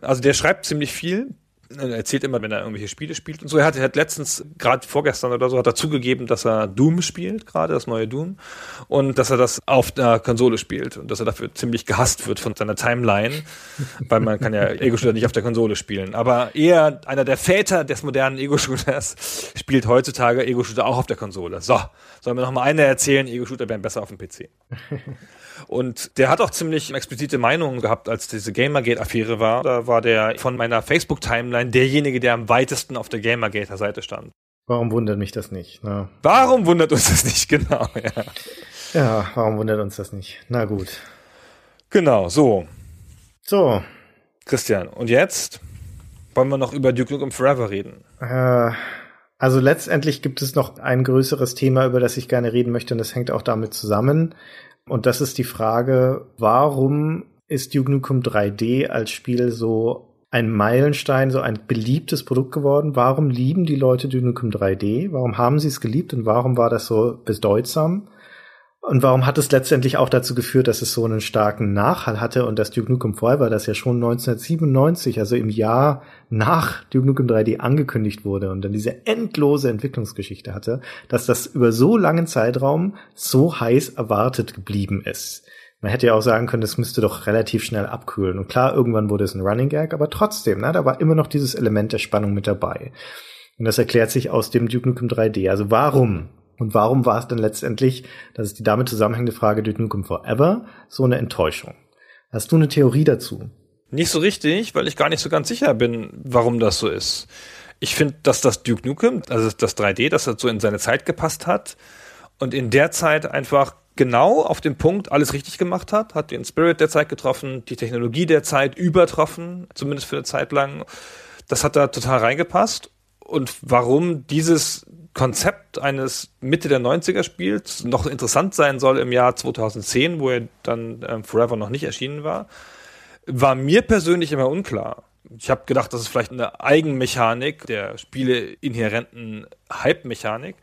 Also der schreibt ziemlich viel, er erzählt immer, wenn er irgendwelche Spiele spielt und so. Er hat, er hat letztens, gerade vorgestern oder so, hat er zugegeben, dass er Doom spielt, gerade das neue Doom, und dass er das auf der Konsole spielt und dass er dafür ziemlich gehasst wird von seiner Timeline, weil man kann ja Ego-Shooter nicht auf der Konsole spielen. Aber er, einer der Väter des modernen Ego-Shooters, spielt heutzutage Ego-Shooter auch auf der Konsole. So, sollen wir noch mal eine erzählen, Ego-Shooter wären besser auf dem PC. Und der hat auch ziemlich explizite Meinungen gehabt, als diese Gamergate-Affäre war. Da war der von meiner Facebook-Timeline derjenige, der am weitesten auf der Gamergate-Seite stand. Warum wundert mich das nicht? Na. Warum wundert uns das nicht? Genau, ja. Ja, warum wundert uns das nicht? Na gut. Genau, so. So. Christian, und jetzt wollen wir noch über Duke Nukem Forever reden. Äh, also letztendlich gibt es noch ein größeres Thema, über das ich gerne reden möchte, und das hängt auch damit zusammen. Und das ist die Frage, warum ist Duke Nukem 3D als Spiel so ein Meilenstein, so ein beliebtes Produkt geworden? Warum lieben die Leute Nukem 3D? Warum haben sie es geliebt und warum war das so bedeutsam? Und warum hat es letztendlich auch dazu geführt, dass es so einen starken Nachhall hatte und dass Duke Nukem Forever, das ja schon 1997, also im Jahr nach Duke Nukem 3D angekündigt wurde und dann diese endlose Entwicklungsgeschichte hatte, dass das über so langen Zeitraum so heiß erwartet geblieben ist. Man hätte ja auch sagen können, das müsste doch relativ schnell abkühlen. Und klar, irgendwann wurde es ein Running Gag, aber trotzdem, ne, da war immer noch dieses Element der Spannung mit dabei. Und das erklärt sich aus dem Duke Nukem 3D. Also warum und warum war es denn letztendlich, das ist die damit zusammenhängende Frage, Duke Nukem Forever, so eine Enttäuschung? Hast du eine Theorie dazu? Nicht so richtig, weil ich gar nicht so ganz sicher bin, warum das so ist. Ich finde, dass das Duke Nukem, also das 3D, dass das so in seine Zeit gepasst hat und in der Zeit einfach genau auf den Punkt alles richtig gemacht hat, hat den Spirit der Zeit getroffen, die Technologie der Zeit übertroffen, zumindest für eine Zeit lang. Das hat da total reingepasst. Und warum dieses Konzept eines Mitte der 90er Spiels noch interessant sein soll im Jahr 2010, wo er dann äh, Forever noch nicht erschienen war, war mir persönlich immer unklar. Ich habe gedacht, das ist vielleicht eine Eigenmechanik der Spiele inhärenten Hype-Mechanik.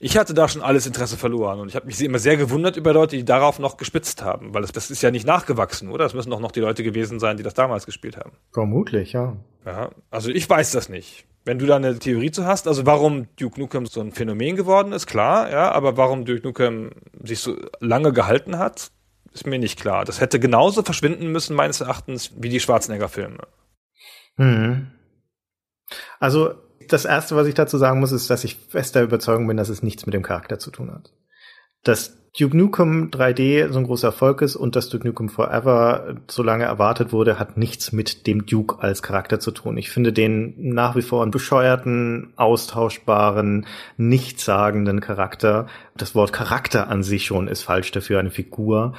Ich hatte da schon alles Interesse verloren und ich habe mich immer sehr gewundert über Leute, die darauf noch gespitzt haben, weil das, das ist ja nicht nachgewachsen, oder? Das müssen doch noch die Leute gewesen sein, die das damals gespielt haben. Vermutlich, ja. Ja, also ich weiß das nicht. Wenn du da eine Theorie zu hast, also warum Duke Nukem so ein Phänomen geworden ist, klar, ja, aber warum Duke Nukem sich so lange gehalten hat, ist mir nicht klar. Das hätte genauso verschwinden müssen, meines Erachtens, wie die Schwarzenegger-Filme. Mhm. Also, das erste, was ich dazu sagen muss, ist, dass ich fester Überzeugung bin, dass es nichts mit dem Charakter zu tun hat. Das Duke Nukem 3D so ein großer Erfolg ist und dass Duke Nukem Forever so lange erwartet wurde, hat nichts mit dem Duke als Charakter zu tun. Ich finde den nach wie vor einen bescheuerten, austauschbaren, nichtssagenden Charakter. Das Wort Charakter an sich schon ist falsch dafür, eine Figur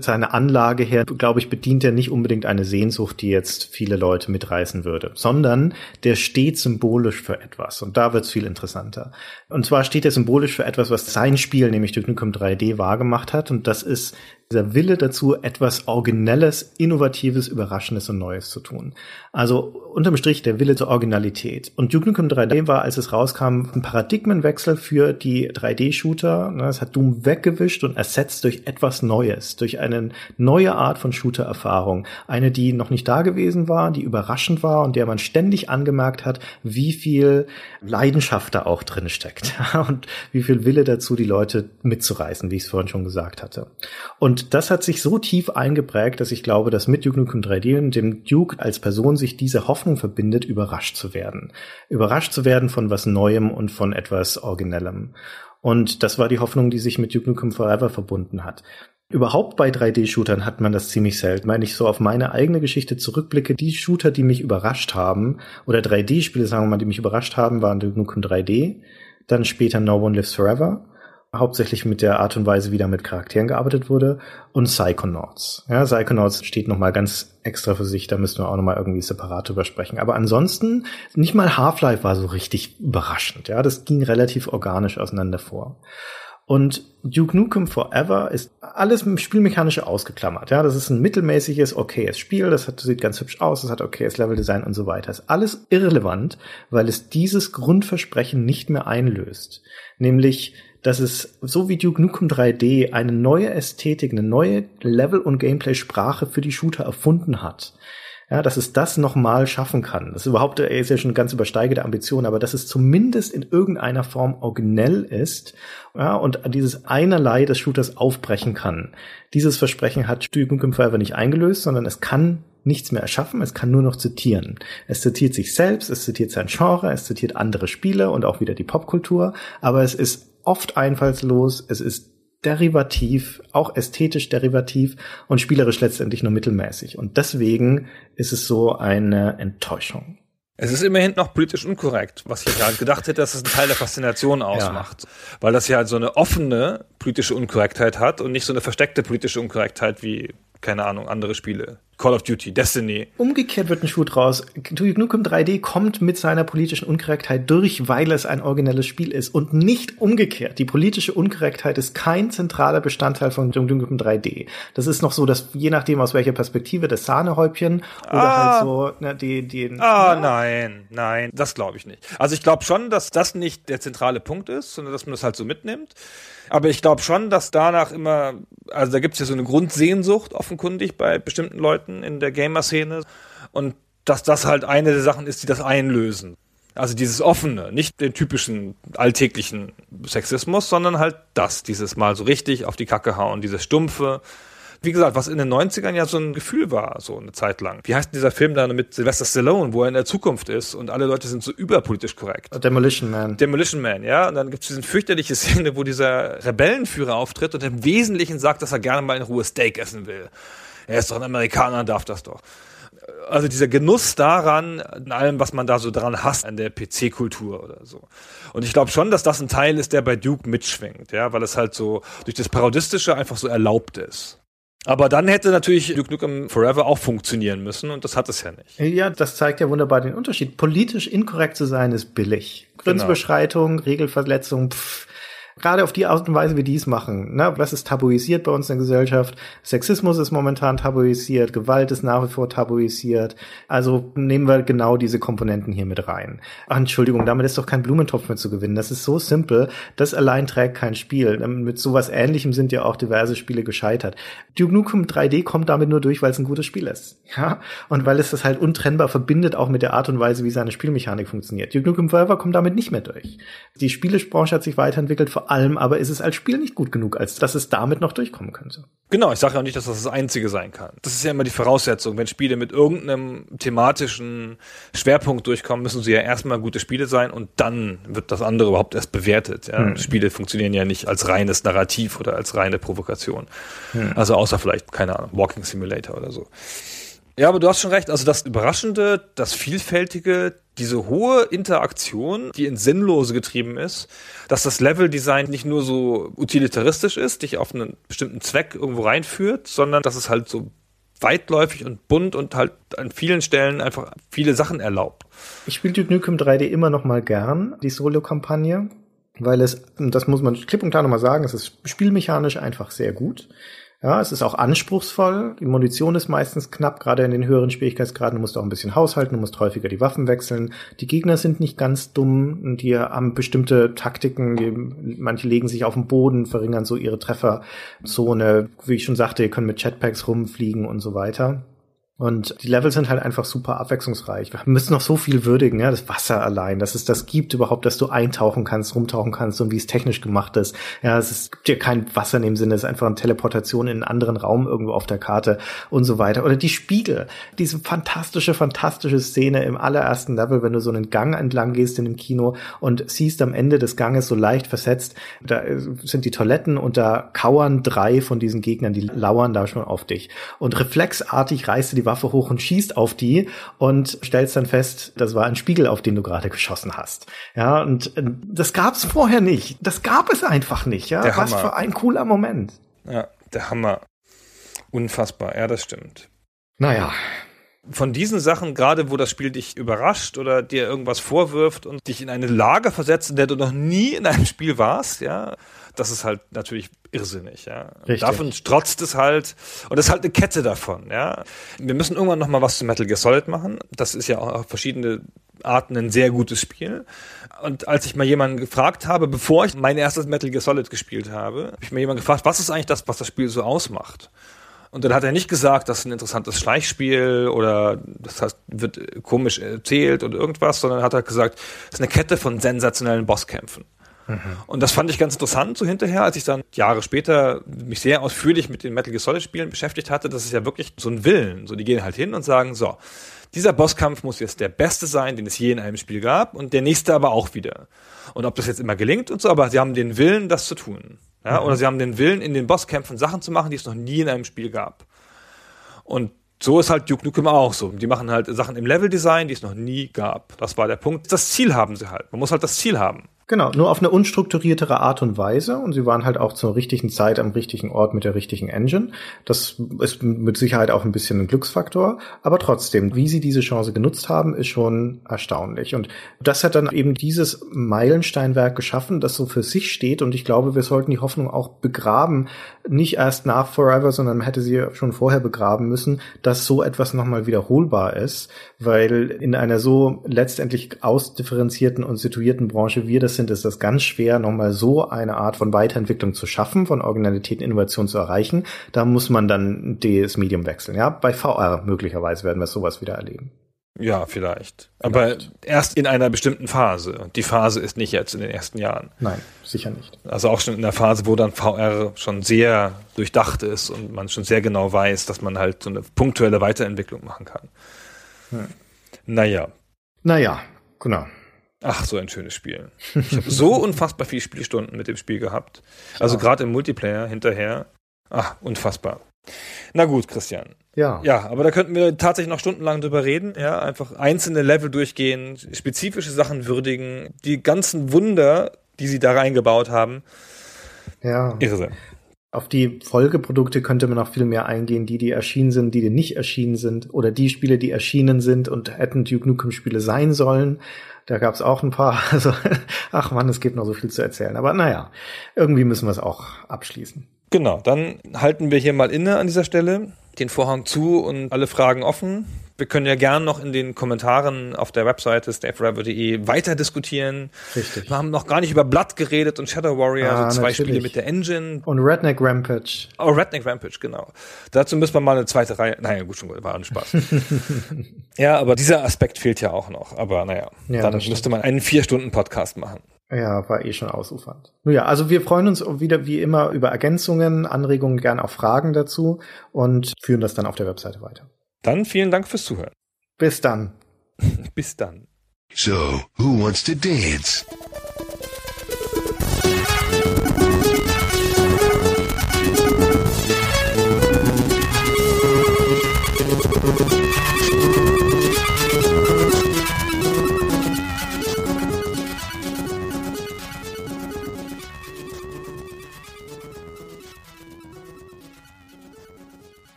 seine Anlage her, glaube ich, bedient er nicht unbedingt eine Sehnsucht, die jetzt viele Leute mitreißen würde, sondern der steht symbolisch für etwas. Und da wird es viel interessanter. Und zwar steht er symbolisch für etwas, was sein Spiel, nämlich Duke Nukem 3D, 3D wahrgemacht hat. Und das ist dieser Wille dazu, etwas Originelles, Innovatives, Überraschendes und Neues zu tun. Also unterm Strich der Wille zur Originalität. Und Duke Nukem 3D war, als es rauskam, ein Paradigmenwechsel für die 3D-Shooter. Ne, es hat Doom weggewischt und ersetzt durch etwas Neues, durch eine neue Art von Shooter-Erfahrung. Eine, die noch nicht da gewesen war, die überraschend war und der man ständig angemerkt hat, wie viel Leidenschaft da auch drin steckt und wie viel Wille dazu, die Leute mitzureißen, wie ich es vorhin schon gesagt hatte. Und und das hat sich so tief eingeprägt, dass ich glaube, dass mit Duke Nukem 3D und dem Duke als Person sich diese Hoffnung verbindet, überrascht zu werden. Überrascht zu werden von was Neuem und von etwas Originellem. Und das war die Hoffnung, die sich mit Duke Nukem Forever verbunden hat. Überhaupt bei 3D-Shootern hat man das ziemlich selten. Wenn ich so auf meine eigene Geschichte zurückblicke, die Shooter, die mich überrascht haben, oder 3D-Spiele, sagen wir mal, die mich überrascht haben, waren Duke Nukem 3D, dann später No One Lives Forever hauptsächlich mit der Art und Weise, wie da mit Charakteren gearbeitet wurde und Psychonauts. Ja, Psychonauts steht noch mal ganz extra für sich, da müssen wir auch noch mal irgendwie separat drüber sprechen. Aber ansonsten, nicht mal Half-Life war so richtig überraschend. Ja, das ging relativ organisch auseinander vor. Und Duke Nukem Forever ist alles spielmechanische ausgeklammert. Ja, das ist ein mittelmäßiges, okayes Spiel. Das hat, sieht ganz hübsch aus. Das hat okayes Leveldesign und so weiter. Ist alles irrelevant, weil es dieses Grundversprechen nicht mehr einlöst. Nämlich, dass es so wie Duke Nukem 3D eine neue Ästhetik, eine neue Level- und Gameplay-Sprache für die Shooter erfunden hat. Ja, dass es das nochmal schaffen kann. Das ist überhaupt, er ist ja schon ganz übersteigende Ambition, aber dass es zumindest in irgendeiner Form originell ist, ja, und dieses einerlei des Shooters aufbrechen kann. Dieses Versprechen hat Duke Nukem Forever nicht eingelöst, sondern es kann nichts mehr erschaffen, es kann nur noch zitieren. Es zitiert sich selbst, es zitiert sein Genre, es zitiert andere Spiele und auch wieder die Popkultur, aber es ist oft einfallslos, es ist derivativ, auch ästhetisch derivativ und spielerisch letztendlich nur mittelmäßig. Und deswegen ist es so eine Enttäuschung. Es ist immerhin noch politisch unkorrekt, was ich gerade gedacht hätte, dass es einen Teil der Faszination ausmacht. Ja. Weil das ja halt so eine offene politische Unkorrektheit hat und nicht so eine versteckte politische Unkorrektheit wie keine Ahnung, andere Spiele. Call of Duty, Destiny. Umgekehrt wird ein Schuh draus. Duke Nukem 3D kommt mit seiner politischen Unkorrektheit durch, weil es ein originelles Spiel ist und nicht umgekehrt. Die politische Unkorrektheit ist kein zentraler Bestandteil von Duke Nukem 3D. Das ist noch so, dass je nachdem aus welcher Perspektive das Sahnehäubchen oder ah, halt so ne, die die Ah, ja. nein, nein, das glaube ich nicht. Also ich glaube schon, dass das nicht der zentrale Punkt ist, sondern dass man das halt so mitnimmt. Aber ich glaube schon, dass danach immer, also da gibt es ja so eine Grundsehnsucht offenkundig bei bestimmten Leuten in der Gamer-Szene und dass das halt eine der Sachen ist, die das einlösen. Also dieses offene, nicht den typischen alltäglichen Sexismus, sondern halt das, dieses mal so richtig auf die Kacke hauen, dieses stumpfe, wie gesagt, was in den 90ern ja so ein Gefühl war, so eine Zeit lang. Wie heißt dieser Film da mit Sylvester Stallone, wo er in der Zukunft ist und alle Leute sind so überpolitisch korrekt? Demolition Man. Demolition Man, ja. Und dann gibt es diese fürchterliche Szene, wo dieser Rebellenführer auftritt und im Wesentlichen sagt, dass er gerne mal in Ruhe Steak essen will. Er ist doch ein Amerikaner, darf das doch also dieser Genuss daran, in allem, was man da so dran hasst, an der PC-Kultur oder so. Und ich glaube schon, dass das ein Teil ist, der bei Duke mitschwingt, ja, weil es halt so durch das Parodistische einfach so erlaubt ist. Aber dann hätte natürlich Duke Nukem Forever auch funktionieren müssen und das hat es ja nicht. Ja, das zeigt ja wunderbar den Unterschied. Politisch inkorrekt zu sein ist billig. Grenzüberschreitung, genau. Regelverletzung, pff, Gerade auf die Art und Weise, wie die es machen. Ne? Was ist tabuisiert bei uns in der Gesellschaft? Sexismus ist momentan tabuisiert, Gewalt ist nach wie vor tabuisiert. Also nehmen wir genau diese Komponenten hier mit rein. Ach, Entschuldigung, damit ist doch kein Blumentopf mehr zu gewinnen. Das ist so simpel. Das allein trägt kein Spiel. Mit sowas ähnlichem sind ja auch diverse Spiele gescheitert. Duke Nukem 3D kommt damit nur durch, weil es ein gutes Spiel ist. Ja? Und weil es das halt untrennbar verbindet, auch mit der Art und Weise, wie seine Spielmechanik funktioniert. Duke Nukem Forever kommt damit nicht mehr durch. Die Spielebranche hat sich weiterentwickelt, vor allem aber ist es als Spiel nicht gut genug, als dass es damit noch durchkommen könnte. Genau, ich sage ja auch nicht, dass das das Einzige sein kann. Das ist ja immer die Voraussetzung. Wenn Spiele mit irgendeinem thematischen Schwerpunkt durchkommen, müssen sie ja erstmal gute Spiele sein und dann wird das andere überhaupt erst bewertet. Ja? Hm. Spiele funktionieren ja nicht als reines Narrativ oder als reine Provokation. Hm. Also außer vielleicht, keine Ahnung, Walking Simulator oder so. Ja, aber du hast schon recht. Also das Überraschende, das Vielfältige, diese hohe Interaktion, die ins Sinnlose getrieben ist, dass das Leveldesign nicht nur so utilitaristisch ist, dich auf einen bestimmten Zweck irgendwo reinführt, sondern dass es halt so weitläufig und bunt und halt an vielen Stellen einfach viele Sachen erlaubt. Ich spiele Duke Nukem 3D immer noch mal gern, die Solo-Kampagne. weil es, das muss man klipp und klar nochmal sagen, es ist spielmechanisch einfach sehr gut. Ja, es ist auch anspruchsvoll. Die Munition ist meistens knapp, gerade in den höheren Schwierigkeitsgraden. Du musst auch ein bisschen haushalten, du musst häufiger die Waffen wechseln. Die Gegner sind nicht ganz dumm die haben bestimmte Taktiken. Die, manche legen sich auf den Boden, verringern so ihre Trefferzone. Wie ich schon sagte, ihr könnt mit Jetpacks rumfliegen und so weiter. Und die Level sind halt einfach super abwechslungsreich. Wir müssen noch so viel würdigen, ja, das Wasser allein, dass es das gibt überhaupt, dass du eintauchen kannst, rumtauchen kannst und wie es technisch gemacht ist. Ja, es ist, gibt ja kein Wasser in dem Sinne, es ist einfach eine Teleportation in einen anderen Raum irgendwo auf der Karte und so weiter. Oder die Spiegel, diese fantastische, fantastische Szene im allerersten Level, wenn du so einen Gang entlang gehst in dem Kino und siehst am Ende des Ganges so leicht versetzt, da sind die Toiletten und da kauern drei von diesen Gegnern, die lauern da schon auf dich. Und reflexartig reißt du die Waffe hoch und schießt auf die und stellst dann fest, das war ein Spiegel, auf den du gerade geschossen hast. Ja, und äh, das gab es vorher nicht. Das gab es einfach nicht. Ja, Der was Hammer. für ein cooler Moment. Ja, der Hammer. Unfassbar. Ja, das stimmt. Naja, Von diesen Sachen, gerade wo das Spiel dich überrascht oder dir irgendwas vorwirft und dich in eine Lage versetzt, in der du noch nie in einem Spiel warst, ja, das ist halt natürlich irrsinnig, ja. Davon trotzt es halt, und das ist halt eine Kette davon, ja. Wir müssen irgendwann noch mal was zu Metal Gear Solid machen. Das ist ja auch auf verschiedene Arten ein sehr gutes Spiel. Und als ich mal jemanden gefragt habe, bevor ich mein erstes Metal Gear Solid gespielt habe, habe ich mir jemanden gefragt, was ist eigentlich das, was das Spiel so ausmacht? Und dann hat er nicht gesagt, das ist ein interessantes Schleichspiel oder das heißt, wird komisch erzählt oder irgendwas, sondern hat er gesagt, es ist eine Kette von sensationellen Bosskämpfen. Und das fand ich ganz interessant so hinterher, als ich dann Jahre später mich sehr ausführlich mit den Metal Gear Solid Spielen beschäftigt hatte. Das ist ja wirklich so ein Willen. So, die gehen halt hin und sagen, so, dieser Bosskampf muss jetzt der beste sein, den es je in einem Spiel gab und der nächste aber auch wieder. Und ob das jetzt immer gelingt und so, aber sie haben den Willen, das zu tun. Ja, oder sie haben den Willen, in den Bosskämpfen Sachen zu machen, die es noch nie in einem Spiel gab. Und so ist halt Duke Nukem auch so. Die machen halt Sachen im Leveldesign, die es noch nie gab. Das war der Punkt. Das Ziel haben sie halt. Man muss halt das Ziel haben. Genau, nur auf eine unstrukturiertere Art und Weise. Und sie waren halt auch zur richtigen Zeit am richtigen Ort mit der richtigen Engine. Das ist mit Sicherheit auch ein bisschen ein Glücksfaktor, aber trotzdem, wie sie diese Chance genutzt haben, ist schon erstaunlich. Und das hat dann eben dieses Meilensteinwerk geschaffen, das so für sich steht. Und ich glaube, wir sollten die Hoffnung auch begraben, nicht erst nach Forever, sondern man hätte sie schon vorher begraben müssen, dass so etwas nochmal wiederholbar ist, weil in einer so letztendlich ausdifferenzierten und situierten Branche wir das sind, ist das ganz schwer, nochmal so eine Art von Weiterentwicklung zu schaffen, von Originalität und Innovation zu erreichen. Da muss man dann das Medium wechseln. Ja, bei VR möglicherweise werden wir sowas wieder erleben. Ja, vielleicht. Aber erst in einer bestimmten Phase. Und die Phase ist nicht jetzt in den ersten Jahren. Nein, sicher nicht. Also auch schon in der Phase, wo dann VR schon sehr durchdacht ist und man schon sehr genau weiß, dass man halt so eine punktuelle Weiterentwicklung machen kann. Hm. Naja. Naja, genau. Ach, so ein schönes Spiel. Ich habe so unfassbar viele Spielstunden mit dem Spiel gehabt. Also gerade im Multiplayer hinterher. Ach, unfassbar. Na gut, Christian. Ja. Ja, aber da könnten wir tatsächlich noch stundenlang drüber reden. Ja, einfach einzelne Level durchgehen, spezifische Sachen würdigen, die ganzen Wunder, die sie da reingebaut haben. Ja. Irre. Auf die Folgeprodukte könnte man noch viel mehr eingehen, die, die erschienen sind, die, die nicht erschienen sind, oder die Spiele, die erschienen sind und hätten Duke Nukem Spiele sein sollen. Da gab es auch ein paar. Also, ach man, es gibt noch so viel zu erzählen. Aber naja, irgendwie müssen wir es auch abschließen. Genau, dann halten wir hier mal inne an dieser Stelle, den Vorhang zu und alle Fragen offen. Wir können ja gern noch in den Kommentaren auf der Webseite stayforever.de weiter diskutieren. Richtig. Wir haben noch gar nicht über Blood geredet und Shadow Warrior, Ah, also zwei natürlich. Spiele mit der Engine. Und Redneck Rampage. Oh, Redneck Rampage, genau. Dazu müssen wir mal eine zweite Reihe. Naja, gut, schon gut, war ein Spaß. ja, aber dieser Aspekt fehlt ja auch noch. Aber naja, Ja, dann müsste man einen Vier-Stunden-Podcast machen. Ja, war eh schon ausufernd. Nun ja, also wir freuen uns wieder wie immer über Ergänzungen, Anregungen, gern auch Fragen dazu und führen das dann auf der Webseite weiter. Dann vielen Dank fürs Zuhören. Bis dann. Bis dann. So, who wants to dance?